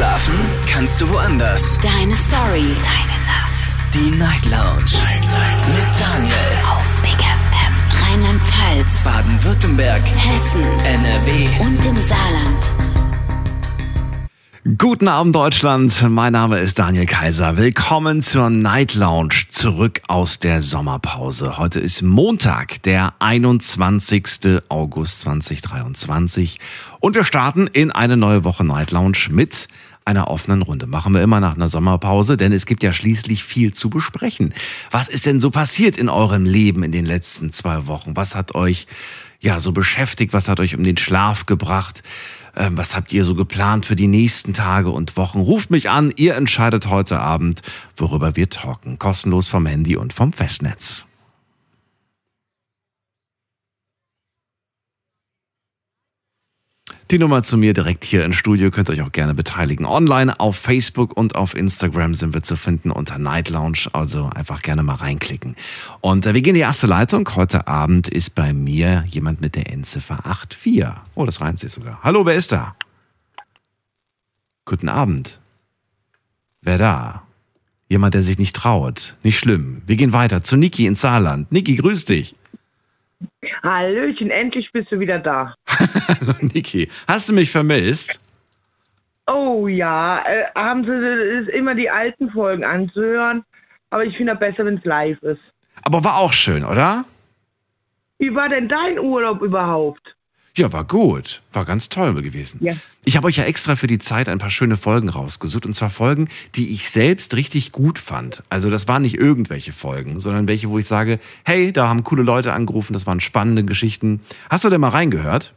Schlafen kannst du woanders. Deine Story. Deine Nacht. Die Night Lounge. Night, Night. Mit Daniel. Auf Big FM. Rheinland-Pfalz. Baden-Württemberg. Hessen. NRW. Und im Saarland. Guten Abend Deutschland, mein Name ist Daniel Kaiser. Willkommen zur Night Lounge, zurück aus der Sommerpause. Heute ist Montag, der 21. August 2023 und wir starten in eine neue Woche Night Lounge mit einer offenen Runde. Machen wir immer nach einer Sommerpause, denn es gibt ja schließlich viel zu besprechen. Was ist denn so passiert in eurem Leben in den letzten zwei Wochen? Was hat euch ja so beschäftigt? Was hat euch um den Schlaf gebracht? Ähm, was habt ihr so geplant für die nächsten Tage und Wochen? Ruft mich an, ihr entscheidet heute Abend, worüber wir talken. Kostenlos vom Handy und vom Festnetz. Die Nummer zu mir direkt hier im Studio könnt ihr euch auch gerne beteiligen. Online auf Facebook und auf Instagram sind wir zu finden unter Night Lounge. Also einfach gerne mal reinklicken. Und äh, wir gehen in die erste Leitung. Heute Abend ist bei mir jemand mit der Endziffer 84. Oh, das reimt sich sogar. Hallo, wer ist da? Guten Abend. Wer da? Jemand, der sich nicht traut. Nicht schlimm. Wir gehen weiter zu Niki ins Saarland. Niki, grüß dich. Hallöchen, endlich bist du wieder da. Hallo Niki. Hast du mich vermisst? Oh ja, äh, haben sie ist immer die alten Folgen anzuhören, aber ich finde es besser, wenn es live ist. Aber war auch schön, oder? Wie war denn dein Urlaub überhaupt? Ja, war gut. War ganz toll gewesen. Ja. Ich habe euch ja extra für die Zeit ein paar schöne Folgen rausgesucht. Und zwar Folgen, die ich selbst richtig gut fand. Also das waren nicht irgendwelche Folgen, sondern welche, wo ich sage, hey, da haben coole Leute angerufen, das waren spannende Geschichten. Hast du denn mal reingehört?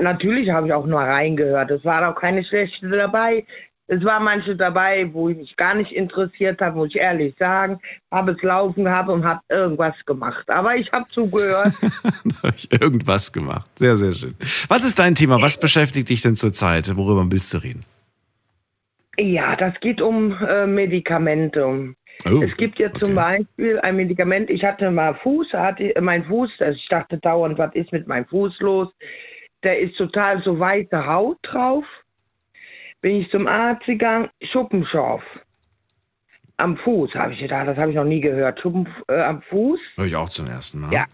Natürlich habe ich auch nur reingehört. Es war auch keine schlechte dabei. Es war manche dabei, wo ich mich gar nicht interessiert habe, muss ich ehrlich sagen. Habe es laufen gehabt und habe irgendwas gemacht. Aber ich habe zugehört. Habe ich irgendwas gemacht. Sehr, sehr schön. Was ist dein Thema? Was beschäftigt dich denn zurzeit? Worüber willst du reden? ja, das geht um äh, Medikamente. Oh, Es gibt ja zum okay. Beispiel ein Medikament, ich hatte mal Fuß, hatte mein Fuß, also ich dachte dauernd, was ist mit meinem Fuß los? Der ist total so weiße Haut drauf. Bin ich zum Arzt gegangen, Schuppenschorf. Am Fuß, habe ich gedacht, das habe ich noch nie gehört. Schuppen äh, am Fuß. Höre ich auch zum ersten Mal. Ja.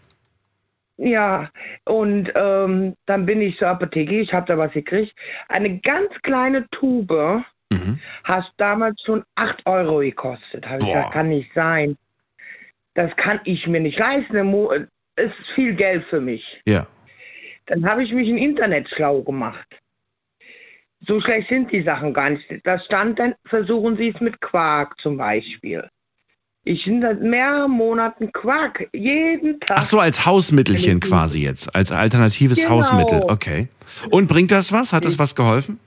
Ja, und ähm, dann bin ich zur Apotheke, ich habe da was gekriegt. Eine ganz kleine Tube Mhm. hast damals schon 8 Euro gekostet. Habe ich gesagt, kann nicht sein. Das kann ich mir nicht leisten. Es ist viel Geld für mich. Ja. Dann habe ich mich im Internet schlau gemacht. So schlecht sind die Sachen gar nicht. Da stand dann, versuchen Sie es mit Quark zum Beispiel. Ich bin seit mehreren Monaten Quark. Jeden Tag. Ach so, als Hausmittelchen quasi jetzt. Als alternatives Genau. Hausmittel. Okay. Und bringt das was? Hat das was geholfen?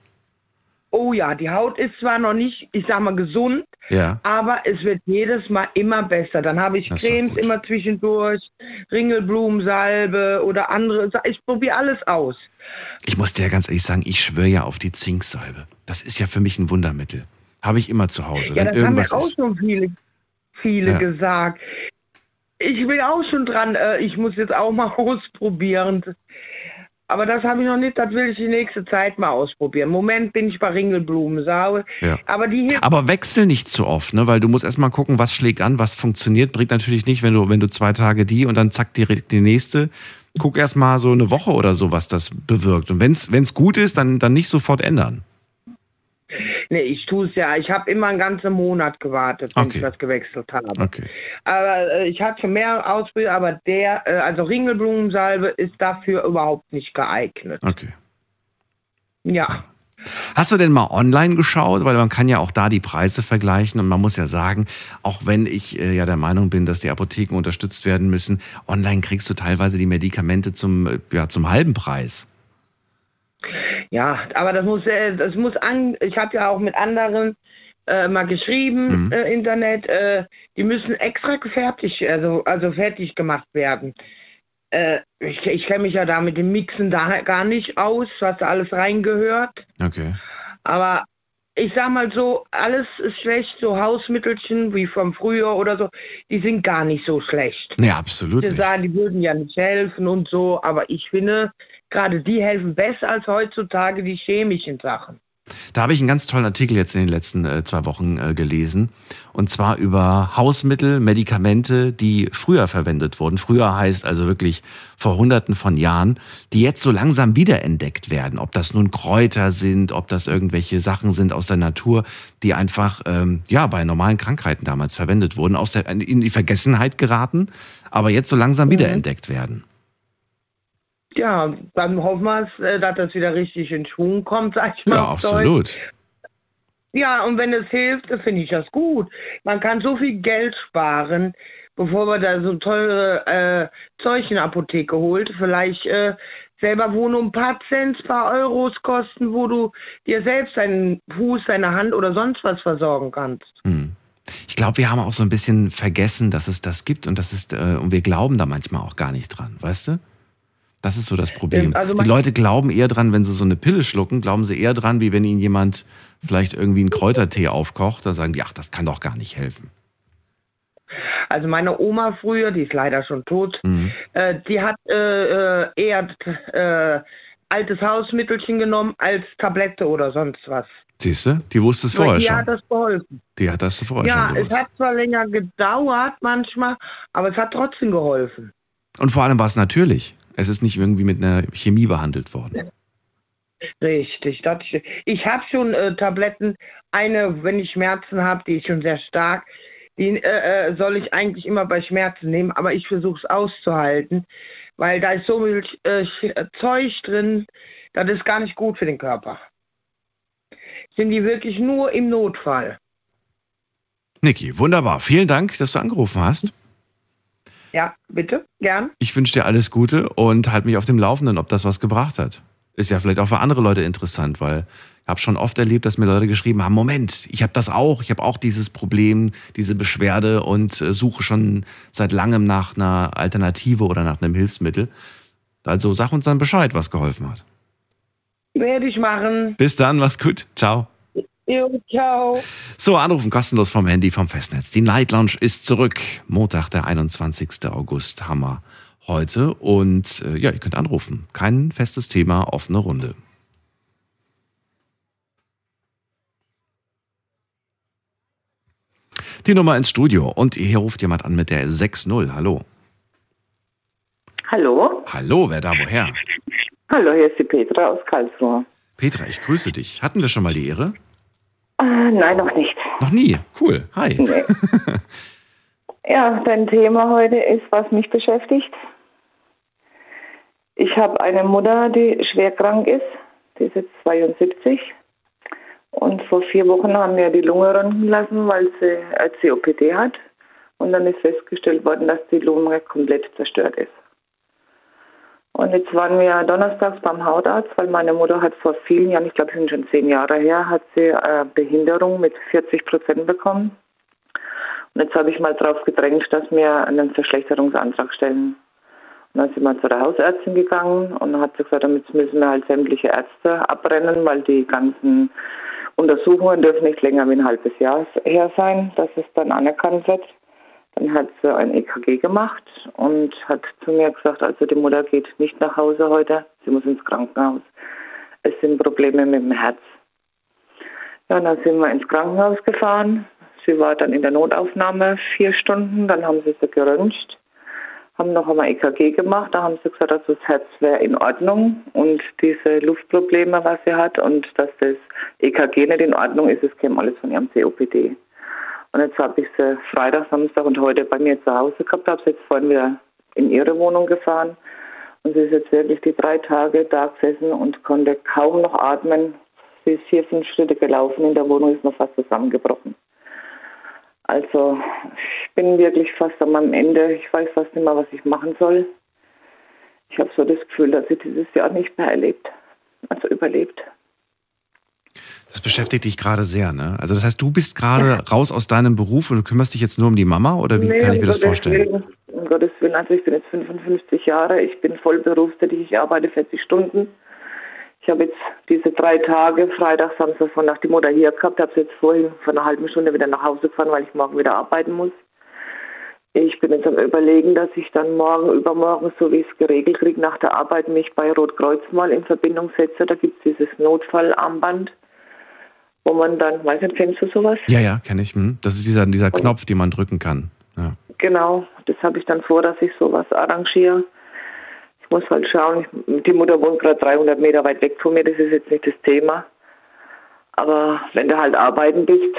Oh ja, die Haut ist zwar noch nicht, ich sag mal, gesund, Ja. aber es wird jedes Mal immer besser. Dann habe ich Das Cremes immer zwischendurch, Ringelblumensalbe oder andere. Ich probiere alles aus. Ich muss dir ja ganz ehrlich sagen, ich schwöre ja auf die Zinksalbe. Das ist ja für mich ein Wundermittel. Habe ich immer zu Hause. Ja, Wenn das haben irgendwas auch ist. schon viele, viele Ja. gesagt. Ich bin auch schon dran, äh, ich muss jetzt auch mal ausprobieren. Aber das habe ich noch nicht, das will ich die nächste Zeit mal ausprobieren. Im Moment bin ich bei Ringelblumensalbe. Ja. Aber die Aber wechsel nicht zu oft, ne? Weil du musst erstmal gucken, was schlägt an, was funktioniert. Bringt natürlich nicht, wenn du, wenn du zwei Tage die und dann zack direkt die nächste. Guck erstmal so eine Woche oder so, was das bewirkt. Und wenn es gut ist, dann, dann nicht sofort ändern. Nee, ich tue es ja. Ich habe immer einen ganzen Monat gewartet, wenn Okay. ich was gewechselt habe. Okay. Aber äh, ich hatte schon mehr Ausbildung, aber der, äh, also Ringelblumensalbe ist dafür überhaupt nicht geeignet. Okay. Ja. Hast du denn mal online geschaut? Weil man kann ja auch da die Preise vergleichen und man muss ja sagen, auch wenn ich äh, ja der Meinung bin, dass die Apotheken unterstützt werden müssen, online kriegst du teilweise die Medikamente zum, äh, ja, zum halben Preis. Ja, aber das muss, äh, das muss an, ich habe ja auch mit anderen äh, mal geschrieben, Mhm. äh, Internet, äh, die müssen extra fertig, also, also fertig gemacht werden. Äh, ich ich kenne mich ja da mit dem Mixen da gar nicht aus, was da alles reingehört. Okay. Aber ich sag mal so, alles ist schlecht, so Hausmittelchen wie vom Frühjahr oder so, die sind gar nicht so schlecht. Nee, absolut Die sagen, die würden ja nicht helfen und so, aber ich finde, gerade die helfen besser als heutzutage die chemischen Sachen. Da habe ich einen ganz tollen Artikel jetzt in den letzten äh, zwei Wochen äh, gelesen. Und zwar über Hausmittel, Medikamente, die früher verwendet wurden. Früher heißt also wirklich vor hunderten von Jahren, die jetzt so langsam wiederentdeckt werden. Ob das nun Kräuter sind, ob das irgendwelche Sachen sind aus der Natur, die einfach ähm, ja bei normalen Krankheiten damals verwendet wurden, aus der, in die Vergessenheit geraten, aber jetzt so langsam Mhm. wiederentdeckt werden. Ja, dann hoffen wir, es, äh, dass das wieder richtig in Schwung kommt, sag ich mal. Ja, Deutsch. absolut. Ja, und wenn es hilft, finde ich das gut. Man kann so viel Geld sparen, bevor man da so teure äh, Zeug in der Apotheke holt. Vielleicht äh, selber, wo nur ein paar Cent, ein paar Euros kosten, wo du dir selbst deinen Fuß, deine Hand oder sonst was versorgen kannst. Hm. Ich glaube, wir haben auch so ein bisschen vergessen, dass es das gibt und das ist, äh, und wir glauben da manchmal auch gar nicht dran, weißt du? Das ist so das Problem. Ähm, also die Leute glauben eher dran, wenn sie so eine Pille schlucken, glauben sie eher dran, wie wenn ihnen jemand vielleicht irgendwie einen Kräutertee aufkocht, dann sagen die, ach, das kann doch gar nicht helfen. Also meine Oma früher, die ist leider schon tot, Mhm. äh, die hat äh, äh, eher äh, altes Hausmittelchen genommen als Tablette oder sonst was. Siehst du? Die wusste es vorher die schon. hat das geholfen. Die hat das vorher Ja, schon es gewusst. hat zwar länger gedauert manchmal, aber es hat trotzdem geholfen. Und vor allem war es natürlich. Es ist nicht irgendwie mit einer Chemie behandelt worden. Richtig. Das, ich habe schon äh, Tabletten. Eine, wenn ich Schmerzen habe, die ist schon sehr stark. Die äh, äh, soll ich eigentlich immer bei Schmerzen nehmen, aber ich versuche es auszuhalten, weil da ist so viel äh, äh, Zeug drin, das ist gar nicht gut für den Körper. Sind die wirklich nur im Notfall? Niki, wunderbar. Vielen Dank, dass du angerufen hast. Ja, bitte, gern. Ich wünsche dir alles Gute und halt mich auf dem Laufenden, ob das was gebracht hat. Ist ja vielleicht auch für andere Leute interessant, weil ich habe schon oft erlebt, dass mir Leute geschrieben haben, Moment, ich habe das auch, ich habe auch dieses Problem, diese Beschwerde und äh, suche schon seit langem nach einer Alternative oder nach einem Hilfsmittel. Also sag uns dann Bescheid, was geholfen hat. Werde ich machen. Bis dann, mach's gut. Ciao. Jo, ciao. So, anrufen kostenlos vom Handy vom Festnetz. Die Night Lounge ist zurück. Montag, der 21. August, Hammer heute. Und äh, ja, ihr könnt anrufen. Kein festes Thema, offene Runde. Die Nummer ins Studio. Und hier ruft jemand an mit der 6.0. Hallo. Hallo? Hallo, wer da woher? Hallo, hier ist die Petra aus Karlsruhe. Petra, ich grüße dich. Hatten wir schon mal die Ehre? Äh, nein, noch nicht. Noch nie. Cool. Hi. Nee. ja, dein Thema heute ist, was mich beschäftigt. Ich habe eine Mutter, die schwer krank ist. Die ist jetzt 72. Und vor vier Wochen haben wir die Lunge röntgen lassen, weil sie COPD hat. Und dann ist festgestellt worden, dass die Lunge komplett zerstört ist. Und jetzt waren wir donnerstags beim Hautarzt, weil meine Mutter hat vor vielen Jahren, ich glaube, es sind schon zehn Jahre her, hat sie äh, Behinderung mit 40 Prozent bekommen. Und jetzt habe ich mal darauf gedrängt, dass wir einen Verschlechterungsantrag stellen. Und dann sind wir zu der Hausärztin gegangen und hat sie gesagt, damit müssen wir halt sämtliche Ärzte abbrennen, weil die ganzen Untersuchungen dürfen nicht länger wie ein halbes Jahr her sein, dass es dann anerkannt wird. Dann hat sie ein EKG gemacht und hat zu mir gesagt, also die Mutter geht nicht nach Hause heute, sie muss ins Krankenhaus. Es sind Probleme mit dem Herz. Ja, dann sind wir ins Krankenhaus gefahren. Sie war dann in der Notaufnahme vier Stunden, dann haben sie sie geröntgt, haben noch einmal EKG gemacht, da haben sie gesagt, dass das Herz wäre in Ordnung und diese Luftprobleme, was sie hat und dass das EKG nicht in Ordnung ist, es käme alles von ihrem COPD. Und jetzt habe ich sie Freitag, Samstag und heute bei mir zu Hause gehabt, habe sie jetzt vorhin wieder in ihre Wohnung gefahren. Und sie ist jetzt wirklich die drei Tage da gesessen und konnte kaum noch atmen. Sie ist vier, fünf Schritte gelaufen in der Wohnung, ist noch fast zusammengebrochen. Also ich bin wirklich fast an meinem Ende. Ich weiß fast nicht mehr, was ich machen soll. Ich habe so das Gefühl, dass sie dieses Jahr nicht mehr erlebt, also überlebt. Das beschäftigt dich gerade sehr, ne? Also das heißt, du bist gerade raus aus deinem Beruf und du kümmerst dich jetzt nur um die Mama oder wie Nee, kann ich mir das vorstellen? Willen, um Gottes Willen, also ich bin jetzt 55 Jahre, ich bin voll berufstätig, ich arbeite 40 Stunden. Ich habe jetzt diese drei Tage, Freitag, Samstag, Sonntag die Mutter hier gehabt, habe sie jetzt vorhin vor einer halben Stunde wieder nach Hause gefahren, weil ich morgen wieder arbeiten muss. Ich bin jetzt am überlegen, dass ich dann morgen, übermorgen, so wie ich es geregelt kriege, nach der Arbeit mich bei Rotkreuz mal in Verbindung setze. Da gibt es dieses Notfallarmband. wo man dann, weiß nicht, kennst du sowas? Ja, ja, kenne ich. Hm. Das ist dieser, dieser Knopf, den man drücken kann. Ja. Genau, das habe ich dann vor, dass ich sowas arrangiere. Ich muss halt schauen, die Mutter wohnt gerade 300 Meter weit weg von mir, das ist jetzt nicht das Thema. Aber wenn du halt arbeiten bist,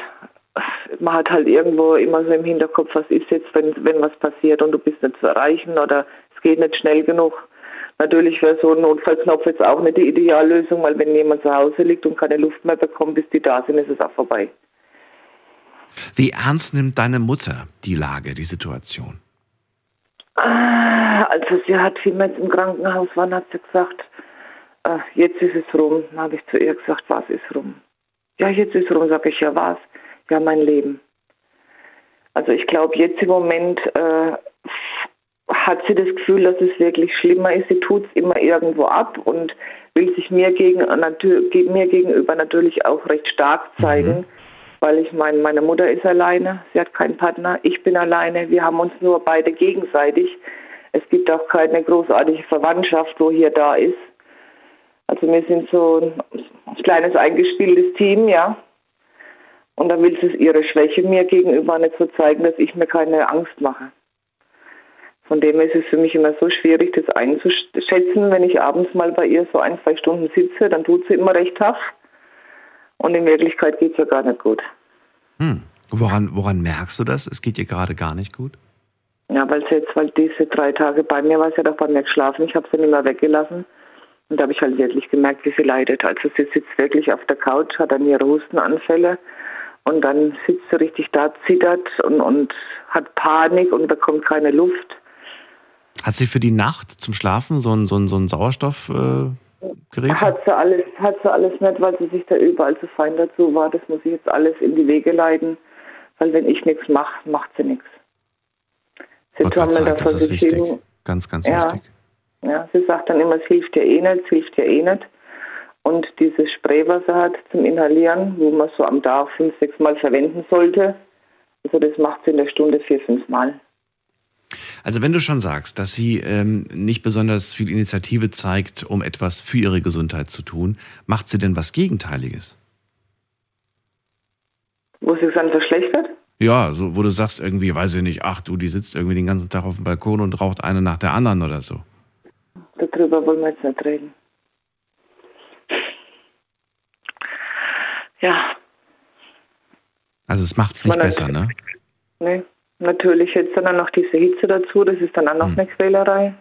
man hat halt irgendwo immer so im Hinterkopf, was ist jetzt, wenn, wenn was passiert und du bist nicht zu erreichen oder es geht nicht schnell genug. Natürlich wäre so ein Notfallknopf jetzt auch nicht die Ideallösung, weil wenn jemand zu Hause liegt und keine Luft mehr bekommt, bis die da sind, ist es auch vorbei. Wie ernst nimmt deine Mutter die Lage, die Situation? Ah, also sie hat, jetzt im Krankenhaus waren, hat sie gesagt, äh, jetzt ist es rum. Dann habe ich zu ihr gesagt, was ist rum? Ja, jetzt ist rum, sage ich, ja was? Ja, mein Leben. Also ich glaube, jetzt im Moment äh, hat sie das Gefühl, dass es wirklich schlimmer ist. Sie tut es immer irgendwo ab und will sich mir, gegen, mir gegenüber natürlich auch recht stark zeigen. Mhm weil ich meine, meine Mutter ist alleine, sie hat keinen Partner, ich bin alleine, wir haben uns nur beide gegenseitig. Es gibt auch keine großartige Verwandtschaft, wo hier da ist. Also wir sind so ein kleines eingespieltes Team, ja. Und da will sie ihre Schwäche mir gegenüber nicht so zeigen, dass ich mir keine Angst mache. Von dem ist es für mich immer so schwierig, das einzuschätzen. Wenn ich abends mal bei ihr so ein, zwei Stunden sitze, dann tut sie immer recht tough. Und in Wirklichkeit geht es ja gar nicht gut. Hm. Woran, woran merkst du das? Es geht dir gerade gar nicht gut? Ja, weil sie jetzt, weil diese drei Tage bei mir war, sie hat auch bei mir geschlafen. Ich habe sie nicht mehr weggelassen. Und da habe ich halt wirklich gemerkt, wie sie leidet. Also sie sitzt wirklich auf der Couch, hat dann ihre Hustenanfälle und dann sitzt sie richtig da, zittert und, und hat Panik und bekommt keine Luft. Hat sie für die Nacht zum Schlafen so ein, so ein, so ein Sauerstoff, äh? Hat sie alles, hat sie alles nicht, weil sie sich da überall zu fein dazu war. Das muss ich jetzt alles in die Wege leiten, weil wenn ich nichts mache, macht sie nichts. Sie tun mir das ist wichtig. Ganz, ganz ja, wichtig. Ja, sie sagt dann immer, es hilft dir eh nicht, es hilft dir eh nicht. Und dieses Spray, was sie hat zum Inhalieren, wo man so am Tag fünf, sechs Mal verwenden sollte, also das macht sie in der Stunde vier, fünf Mal. Also wenn du schon sagst, dass sie ähm, nicht besonders viel Initiative zeigt, um etwas für ihre Gesundheit zu tun, macht sie denn was Gegenteiliges? Wo sie es dann verschlechtert? Ja, so, wo du sagst irgendwie, weiß ich nicht, ach du, die sitzt irgendwie den ganzen Tag auf dem Balkon und raucht eine nach der anderen oder so. Darüber wollen wir jetzt nicht reden. Ja. Also es macht es nicht besser, ne? Nee. Natürlich jetzt dann noch diese Hitze dazu, das ist dann auch noch hm. eine Quälerei.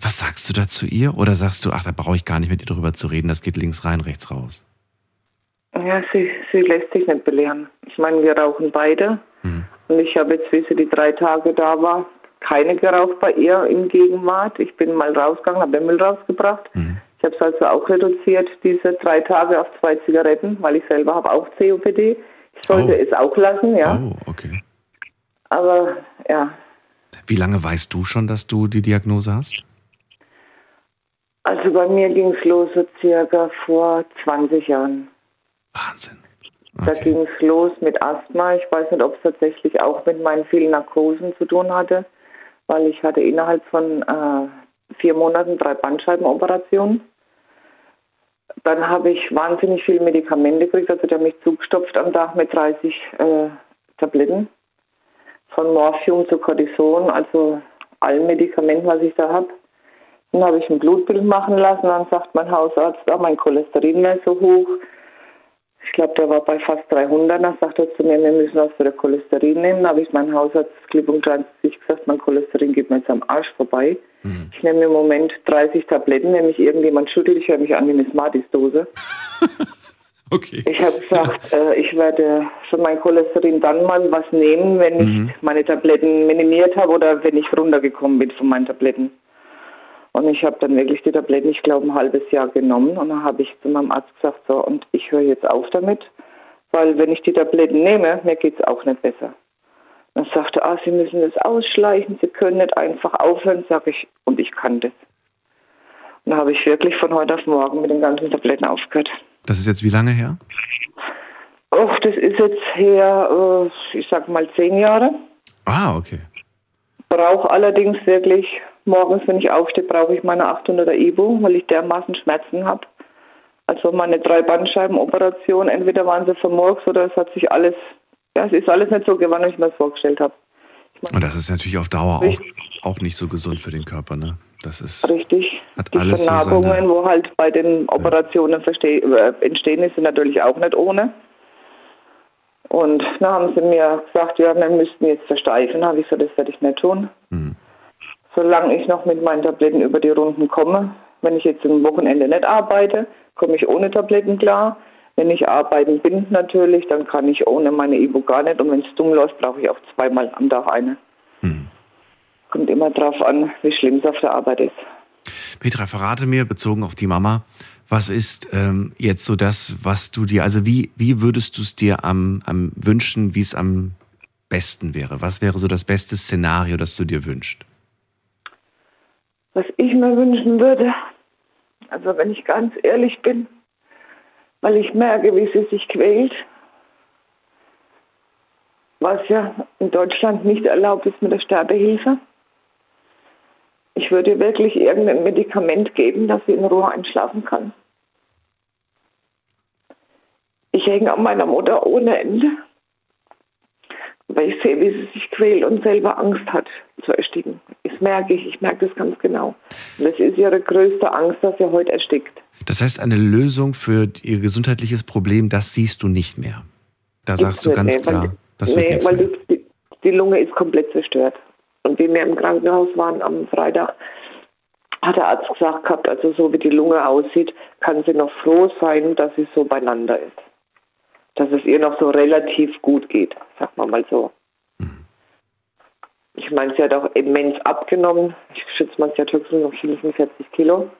Was sagst du da zu ihr? Oder sagst du, ach, da brauche ich gar nicht mit dir drüber zu reden, das geht links rein, rechts raus? Ja, sie, sie lässt sich nicht belehren. Ich meine, wir rauchen beide. Mhm. Und ich habe jetzt, wie sie die drei Tage da war, keine geraucht bei ihr in Gegenwart. Ich bin mal rausgegangen, habe den Müll rausgebracht. Mhm. Ich habe es also auch reduziert, diese drei Tage auf zwei Zigaretten, weil ich selber habe auch COPD. Ich sollte oh. es auch lassen, ja. Oh, okay. Aber ja. Wie lange weißt du schon, dass du die Diagnose hast? Also bei mir ging es los so circa vor 20 Jahren. Wahnsinn. Okay. Da ging es los mit Asthma. Ich weiß nicht, ob es tatsächlich auch mit meinen vielen Narkosen zu tun hatte, weil ich hatte innerhalb von äh, vier Monaten drei Bandscheibenoperationen. Dann habe ich wahnsinnig viele Medikamente gekriegt, also der hat mich zugestopft am Tag mit 30 äh, Tabletten von Morphium zu Cortison, also allen Medikamenten, was ich da habe. Dann habe ich ein Blutbild machen lassen, dann sagt mein Hausarzt, oh, mein Cholesterin wäre so hoch. Ich glaube, der war bei fast 300. Dann sagt er zu mir, wir müssen was für das Cholesterin nehmen. Dann habe ich meinen Hausarzt klipp und klar gesagt, mein Cholesterin geht mir jetzt am Arsch vorbei. Mhm. Ich nehme im Moment 30 Tabletten, wenn mich irgendjemand schüttelt, ich höre mich an wie eine Smarties-Dose. Okay. Ich habe gesagt, äh, ich werde schon mein Cholesterin dann mal was nehmen, wenn mhm. ich meine Tabletten minimiert habe oder wenn ich runtergekommen bin von meinen Tabletten. Und ich habe dann wirklich die Tabletten, ich glaube, ein halbes Jahr genommen. Und dann habe ich zu meinem Arzt gesagt, so, und ich höre jetzt auf damit, weil wenn ich die Tabletten nehme, mir geht es auch nicht besser. Dann sagte er, ah, Sie müssen das ausschleichen, Sie können nicht einfach aufhören, sage ich, und ich kann das. Und dann habe ich wirklich von heute auf morgen mit den ganzen Tabletten aufgehört. Das ist jetzt wie lange her? Och, das ist jetzt her, äh, ich sag mal zehn Jahre. Ah, okay. Brauche allerdings wirklich, morgens, wenn ich aufstehe, brauche ich meine 800er Ibu, weil ich dermaßen Schmerzen habe. Also meine drei Bandscheibenoperation, entweder waren sie vermurks oder es hat sich alles, ja, es ist alles nicht so gewandelt, wie ich mir das vorgestellt habe. Und das ist natürlich auf Dauer auch, auch nicht so gesund für den Körper, ne? Das ist Richtig. Hat Die alles so Vernarbungen, seine- wo halt bei den Operationen verste- äh, entstehen, ist sind natürlich auch nicht ohne. Und dann haben sie mir gesagt, ja, wir müssten jetzt versteifen. Habe ich gesagt, das werde ich nicht tun. Mhm. Solange ich noch mit meinen Tabletten über die Runden komme. Wenn ich jetzt am Wochenende nicht arbeite, komme ich ohne Tabletten klar. Wenn ich arbeiten bin natürlich, dann kann ich ohne meine Ibu gar nicht. Und wenn es dumm läuft, brauche ich auch zweimal am Tag eine. Mhm. Kommt immer drauf an, wie schlimm es auf der Arbeit ist. Petra, verrate mir, bezogen auf die Mama, was ist ähm, jetzt so das, was du dir, also wie, wie würdest du es dir am, am wünschen, wie es am besten wäre? Was wäre so das beste Szenario, das du dir wünschst? Was ich mir wünschen würde, also wenn ich ganz ehrlich bin, weil ich merke, wie sie sich quält, was ja in Deutschland nicht erlaubt ist mit der Sterbehilfe. Ich würde wirklich irgendein Medikament geben, dass sie in Ruhe einschlafen kann. Ich hänge an meiner Mutter ohne Ende, weil ich sehe, wie sie sich quält und selber Angst hat zu ersticken. Das merke ich, ich merke das ganz genau. Und das ist ihre größte Angst, dass sie heute erstickt. Das heißt, eine Lösung für ihr gesundheitliches Problem, das siehst du nicht mehr. Da sagst du ganz nee, klar, weil, das wird nee, weil mehr. die, die, die Lunge ist komplett zerstört. Und wie wir im Krankenhaus waren am Freitag, hat der Arzt gesagt gehabt, also so wie die Lunge aussieht, kann sie noch froh sein, dass sie so beieinander ist. Dass es ihr noch so relativ gut geht, sagt man mal so. Ich meine, sie hat auch immens abgenommen. Ich schätze mal, sie hat höchstens noch 45 Kilo.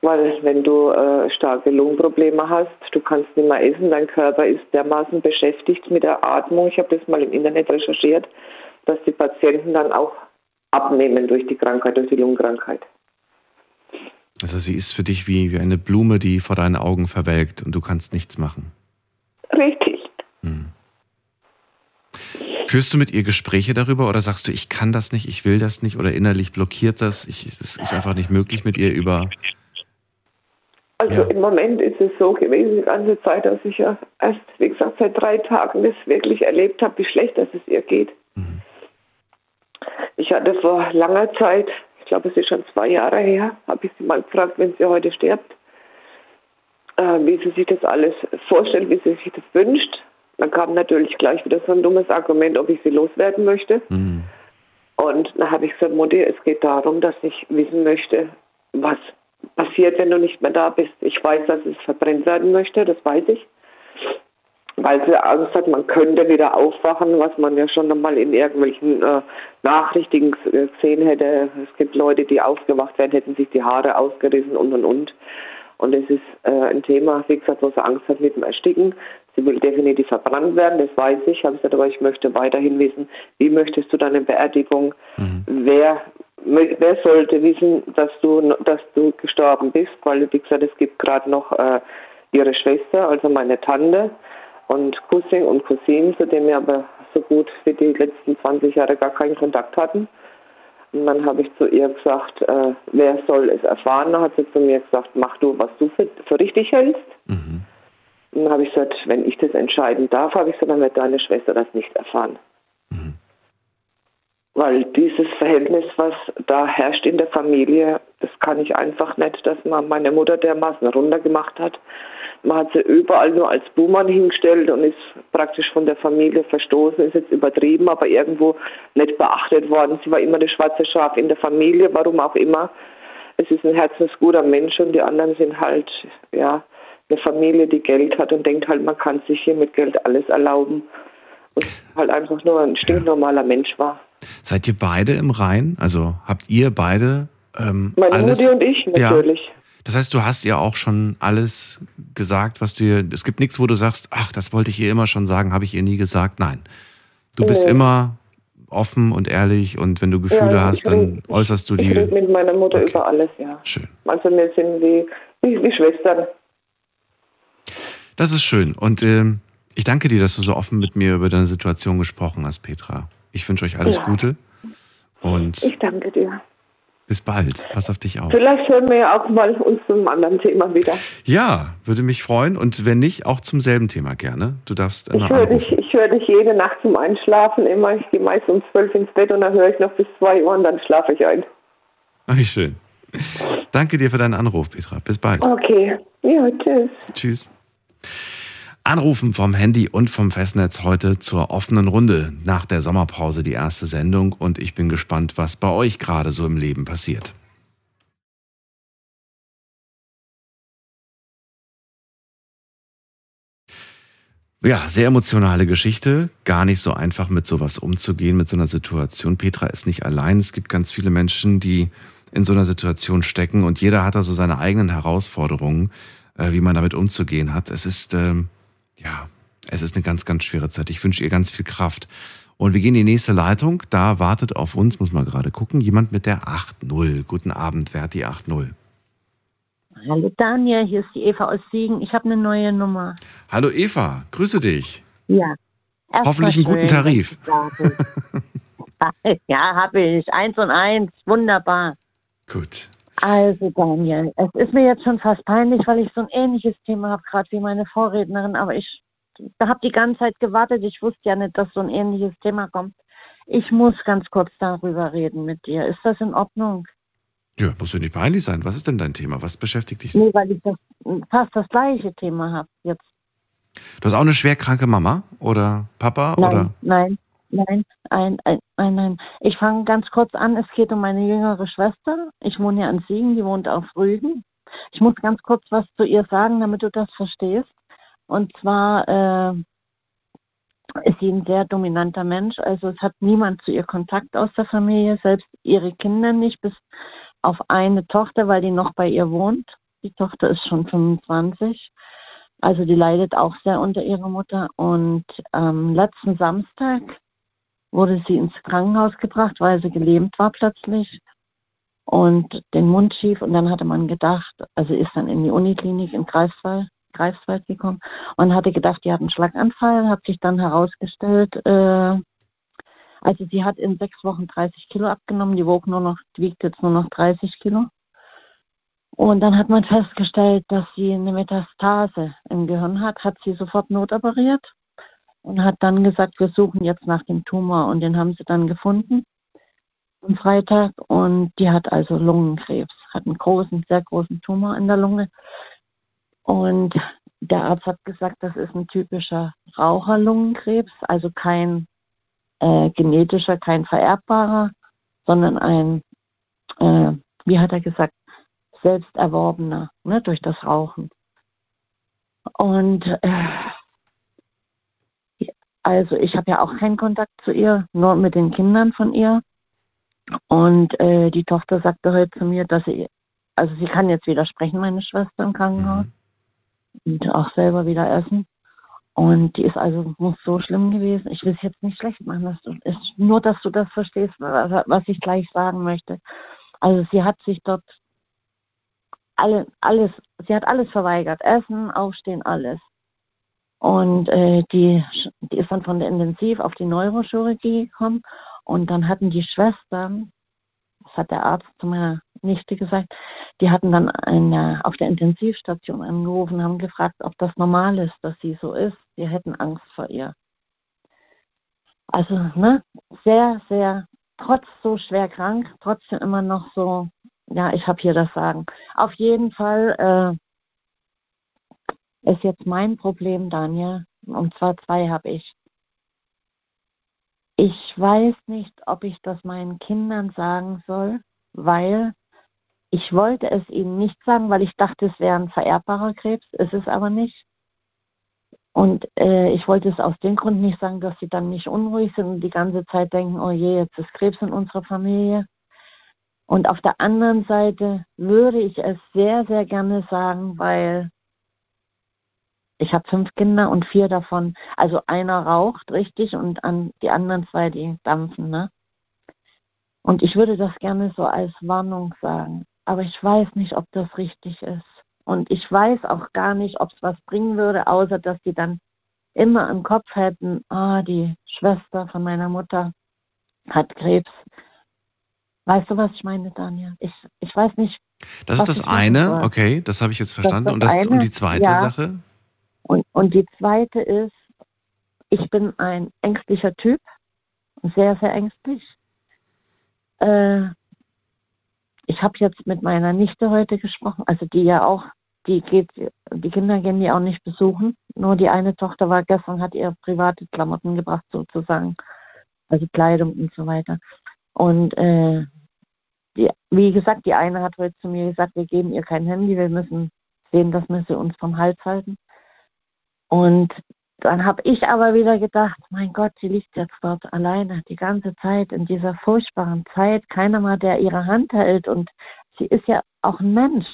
Weil wenn du äh, starke Lungenprobleme hast, du kannst nicht mehr essen, dein Körper ist dermaßen beschäftigt mit der Atmung. Ich habe das mal im Internet recherchiert, dass die Patienten dann auch abnehmen durch die Krankheit, durch die Lungenkrankheit. Also sie ist für dich wie, wie eine Blume, die vor deinen Augen verwelkt und du kannst nichts machen. Richtig. Führst du mit ihr Gespräche darüber oder sagst du, ich kann das nicht, ich will das nicht oder innerlich blockiert das, ich, es ist einfach nicht möglich mit ihr über... Also Ja. im Moment ist es so gewesen, die ganze Zeit, dass ich ja erst, wie gesagt, seit drei Tagen das wirklich erlebt habe, wie schlecht dass es ihr geht. Ich hatte vor langer Zeit, glaube es ist schon zwei Jahre her, habe ich sie mal gefragt, wenn sie heute stirbt, äh, wie sie sich das alles vorstellt, wie sie sich das wünscht. Dann kam natürlich gleich wieder so ein dummes Argument, ob ich sie loswerden möchte. Hm. Und dann habe ich gesagt, Mutti, es geht darum, dass ich wissen möchte, was passiert, wenn du nicht mehr da bist. Ich weiß, dass es verbrennt werden möchte, das weiß ich. Weil sie Angst hat, man könnte wieder aufwachen, was man ja schon einmal in irgendwelchen äh, Nachrichten äh, gesehen hätte. Es gibt Leute, die aufgewacht wären, hätten sich die Haare ausgerissen und und und. Und es ist äh, ein Thema, wie gesagt, wo sie Angst hat mit dem Ersticken. Sie will definitiv verbrannt werden, das weiß ich. Habe gesagt, aber ich möchte weiterhin wissen, wie möchtest du deine Beerdigung? Wer, wer sollte wissen, dass du, dass du gestorben bist? Weil, wie gesagt, es gibt gerade noch äh, ihre Schwester, also meine Tante und Cousin und Cousine, zu denen wir aber so gut wie die letzten 20 Jahre gar keinen Kontakt hatten. Und dann habe ich zu ihr gesagt, äh, wer soll es erfahren? Dann hat sie zu mir gesagt, mach du, was du für, für richtig hältst. Mhm. Und dann habe ich gesagt, wenn ich das entscheiden darf, habe ich gesagt, dann wird deine Schwester das nicht erfahren. Weil dieses Verhältnis, was da herrscht in der Familie, das kann ich einfach nicht, dass man meine Mutter dermaßen runtergemacht hat. Man hat sie überall nur als Buhmann hingestellt und ist praktisch von der Familie verstoßen, ist jetzt übertrieben, aber irgendwo nicht beachtet worden. Sie war immer das schwarze Schaf in der Familie, warum auch immer. Es ist ein herzensguter Mensch und die anderen sind halt, ja, eine Familie, die Geld hat und denkt halt, man kann sich hier mit Geld alles erlauben. Und halt einfach nur ein stinknormaler Mensch war. Seid ihr beide im Rhein? Also habt ihr beide ähm, Meine alles... Mutti und ich Ja. Das heißt, du hast ihr auch schon alles gesagt, was du ihr. Es gibt nichts, wo du sagst, ach, das wollte ich ihr immer schon sagen, habe ich ihr nie gesagt. Nein. Du bist Nee. immer offen und ehrlich und wenn du Gefühle Ja, hast, dann äußerst du Ich rede die. mit meiner Mutter Okay. über alles, ja. Schön. Also wir sind wie, wie, wie Schwestern. Das ist schön. Und ähm, ich danke dir, dass du so offen mit mir über deine Situation gesprochen hast, Petra. Ich wünsche euch alles Ja. Gute und Ich danke dir. Bis bald. Pass auf dich auf. Vielleicht hören wir ja auch mal uns zu einem anderen Thema wieder. Ja, würde mich freuen. Und wenn nicht, auch zum selben Thema gerne. Du darfst immer Ich höre dich, ich höre dich jede Nacht zum Einschlafen immer. Ich gehe meist um zwölf ins Bett und dann höre ich noch bis zwei Uhr und dann schlafe ich ein. Ach, wie schön. Danke dir für deinen Anruf, Petra. Bis bald. Okay. Ja, tschüss. Tschüss. Anrufen vom Handy und vom Festnetz heute zur offenen Runde nach der Sommerpause die erste Sendung und ich bin gespannt, was bei euch gerade so im Leben passiert. Ja, sehr emotionale Geschichte. Gar nicht so einfach mit sowas umzugehen, mit so einer Situation. Petra ist nicht allein. Es gibt ganz viele Menschen, die in so einer Situation stecken und jeder hat da so seine eigenen Herausforderungen, äh, wie man damit umzugehen hat. Es ist, ähm, ja, es ist eine ganz, ganz schwere Zeit. Ich wünsche ihr ganz viel Kraft. Und wir gehen in die nächste Leitung. Da wartet auf uns, muss man gerade gucken, jemand mit der 8.0. Guten Abend, wer hat die 8.0? Hallo Daniel, hier ist die Eva aus Siegen. Ich habe eine neue Nummer. Hallo Eva, grüße dich. Ja. Hoffentlich einen guten Tarif. ja, habe ich. Eins und eins. Wunderbar. Gut. Also Daniel, es ist mir jetzt schon fast peinlich, weil ich so ein ähnliches Thema habe, gerade wie meine Vorrednerin, aber ich habe die ganze Zeit gewartet. Ich wusste ja nicht, dass so ein ähnliches Thema kommt. Ich muss ganz kurz darüber reden mit dir. Ist das in Ordnung? Ja, muss ja nicht peinlich sein. Was ist denn dein Thema? Was beschäftigt dich? so? Nee, weil ich das, fast das gleiche Thema habe jetzt. Du hast auch eine schwerkranke Mama oder Papa Nein, oder? nein, nein, ein, ein, nein, nein. Ich fange ganz kurz an. Es geht um meine jüngere Schwester. Ich wohne ja in Siegen, die wohnt auf Rügen. Ich muss ganz kurz was zu ihr sagen, damit du das verstehst. Und zwar äh, ist sie ein sehr dominanter Mensch. Also es hat niemand zu ihr Kontakt aus der Familie, selbst ihre Kinder nicht, bis auf eine Tochter, weil die noch bei ihr wohnt. Die Tochter ist schon 25. Also die leidet auch sehr unter ihrer Mutter. Und ähm, letzten Samstag wurde sie ins Krankenhaus gebracht, weil sie gelähmt war plötzlich und den Mund schief. Und dann hatte man gedacht, also ist dann in die Uniklinik in Greifswald, Greifswald gekommen und hatte gedacht, die hat einen Schlaganfall, hat sich dann herausgestellt, äh, also sie hat in sechs Wochen 30 Kilo abgenommen, die wog nur noch, die wiegt jetzt nur noch 30 Kilo. Und dann hat man festgestellt, dass sie eine Metastase im Gehirn hat, hat sie sofort notoperiert und hat dann gesagt, wir suchen jetzt nach dem Tumor und den haben sie dann gefunden am Freitag und die hat also Lungenkrebs, hat einen großen, sehr großen Tumor in der Lunge und der Arzt hat gesagt, das ist ein typischer Raucherlungenkrebs, also kein äh, genetischer, kein vererbbarer, sondern ein, äh, wie hat er gesagt, selbst erworbener ne, durch das Rauchen. Und äh, also ich habe ja auch keinen Kontakt zu ihr, nur mit den Kindern von ihr. Und äh, die Tochter sagte heute zu mir, dass sie, also sie kann jetzt wieder sprechen, meine Schwester im Krankenhaus, und auch selber wieder essen. Und die ist also muss so schlimm gewesen. Ich will es jetzt nicht schlecht machen. Das ist nur, dass du das verstehst, was was ich gleich sagen möchte. Also sie hat sich dort alle, alles, sie hat alles verweigert. Essen, Aufstehen, alles. Und äh, die, die ist dann von der Intensiv auf die Neurochirurgie gekommen. Und dann hatten die Schwestern, das hat der Arzt zu meiner Nichte gesagt, die hatten dann eine, auf der Intensivstation angerufen, haben gefragt, ob das normal ist, dass sie so ist. Die hätten Angst vor ihr. Also, ne, sehr, sehr, trotz so schwer krank, trotzdem immer noch so, ja, ich habe hier das Sagen. Auf jeden Fall äh, ist jetzt mein Problem, Daniel, und zwar zwei habe ich. Ich weiß nicht, ob ich das meinen Kindern sagen soll, weil ich wollte es ihnen nicht sagen, weil ich dachte, es wäre ein vererbbarer Krebs. Es ist aber nicht. Und äh, ich wollte es aus dem Grund nicht sagen, dass sie dann nicht unruhig sind und die ganze Zeit denken, oh je, jetzt ist Krebs in unserer Familie. Und auf der anderen Seite würde ich es sehr, sehr gerne sagen, weil ich habe fünf Kinder und vier davon, also einer raucht richtig und an die anderen zwei, die dampfen, ne? Und ich würde das gerne so als Warnung sagen. Aber ich weiß nicht, ob das richtig ist. Und ich weiß auch gar nicht, ob es was bringen würde, außer dass die dann immer im Kopf hätten, ah, die Schwester von meiner Mutter hat Krebs. Weißt du, was ich meine, Daniel? Ich, ich weiß nicht. Das ist das eine, okay, das habe ich jetzt verstanden. das und das ist und eine, die zweite ja. Sache? Und, und die zweite ist, ich bin ein ängstlicher Typ, sehr, sehr ängstlich. Äh, ich habe jetzt mit meiner Nichte heute gesprochen, also die ja auch, die geht, die Kinder gehen die auch nicht besuchen. Nur die eine Tochter war gestern, hat ihr private Klamotten gebracht sozusagen, also Kleidung und so weiter. Und äh, die, wie gesagt, die eine hat heute zu mir gesagt, wir geben ihr kein Handy, wir müssen sehen, dass wir sie uns vom Hals halten. Und dann habe ich aber wieder gedacht, mein Gott, sie liegt jetzt dort alleine die ganze Zeit in dieser furchtbaren Zeit. Keiner mal, der ihre Hand hält. Und sie ist ja auch ein Mensch.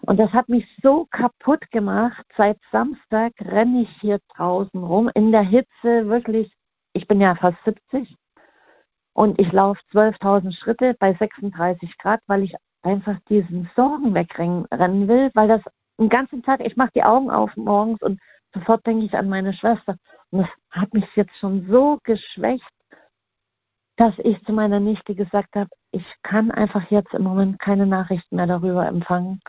Und das hat mich so kaputt gemacht. Seit Samstag renne ich hier draußen rum in der Hitze, wirklich. Ich bin ja fast 70 und ich laufe 12.000 Schritte bei 36 Grad, weil ich einfach diesen Sorgen wegrennen rennen will, weil das den ganzen Tag, ich mache die Augen auf morgens und sofort denke ich an meine Schwester. Und das hat mich jetzt schon so geschwächt, dass ich zu meiner Nichte gesagt habe, ich kann einfach jetzt im Moment keine Nachrichten mehr darüber empfangen.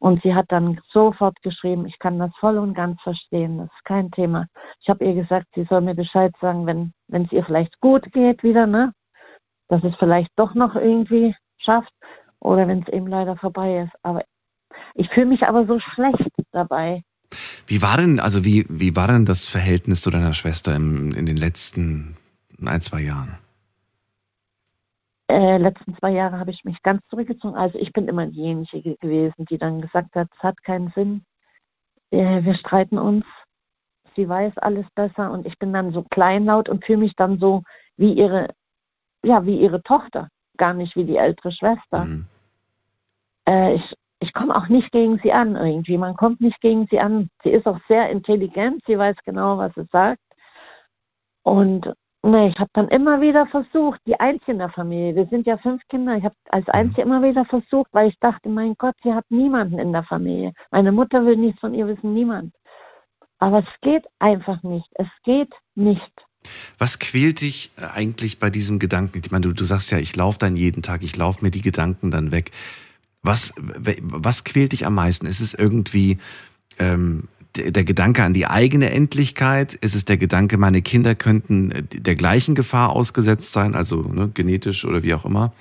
Und sie hat dann sofort geschrieben, ich kann das voll und ganz verstehen, das ist kein Thema. Ich habe ihr gesagt, sie soll mir Bescheid sagen, wenn es ihr vielleicht gut geht wieder, ne? Dass es vielleicht doch noch irgendwie schafft oder wenn es eben leider vorbei ist. Aber ich fühle mich aber so schlecht dabei. Wie war denn, also wie, wie war denn das Verhältnis zu deiner Schwester im, in den letzten ein, zwei Jahren? Äh, letzten zwei Jahre habe ich mich ganz zurückgezogen. Also ich bin immer diejenige ge- gewesen, die dann gesagt hat, es hat keinen Sinn. Äh, wir streiten uns. Sie weiß alles besser und ich bin dann so kleinlaut und fühle mich dann so wie ihre, ja, wie ihre Tochter, gar nicht wie die ältere Schwester. Mhm. Äh, ich ich komme auch nicht gegen sie an irgendwie. Man kommt nicht gegen sie an. Sie ist auch sehr intelligent. Sie weiß genau, was sie sagt. Und nee, ich habe dann immer wieder versucht, die Einzige in der Familie, wir sind ja fünf Kinder, ich habe als Einzige immer wieder versucht, weil ich dachte, mein Gott, sie hat niemanden in der Familie. Meine Mutter will nichts von ihr wissen, niemand. Aber es geht einfach nicht. Es geht nicht. Was quält dich äh, eigentlich bei diesem Gedanken? Ich meine, du, du sagst ja, ich laufe dann jeden Tag, ich laufe mir die Gedanken dann weg. Was, was quält dich am meisten? Ist es irgendwie ähm, der, der Gedanke an die eigene Endlichkeit? Ist es der Gedanke, meine Kinder könnten äh, der gleichen Gefahr ausgesetzt sein, also ne, genetisch oder wie auch immer?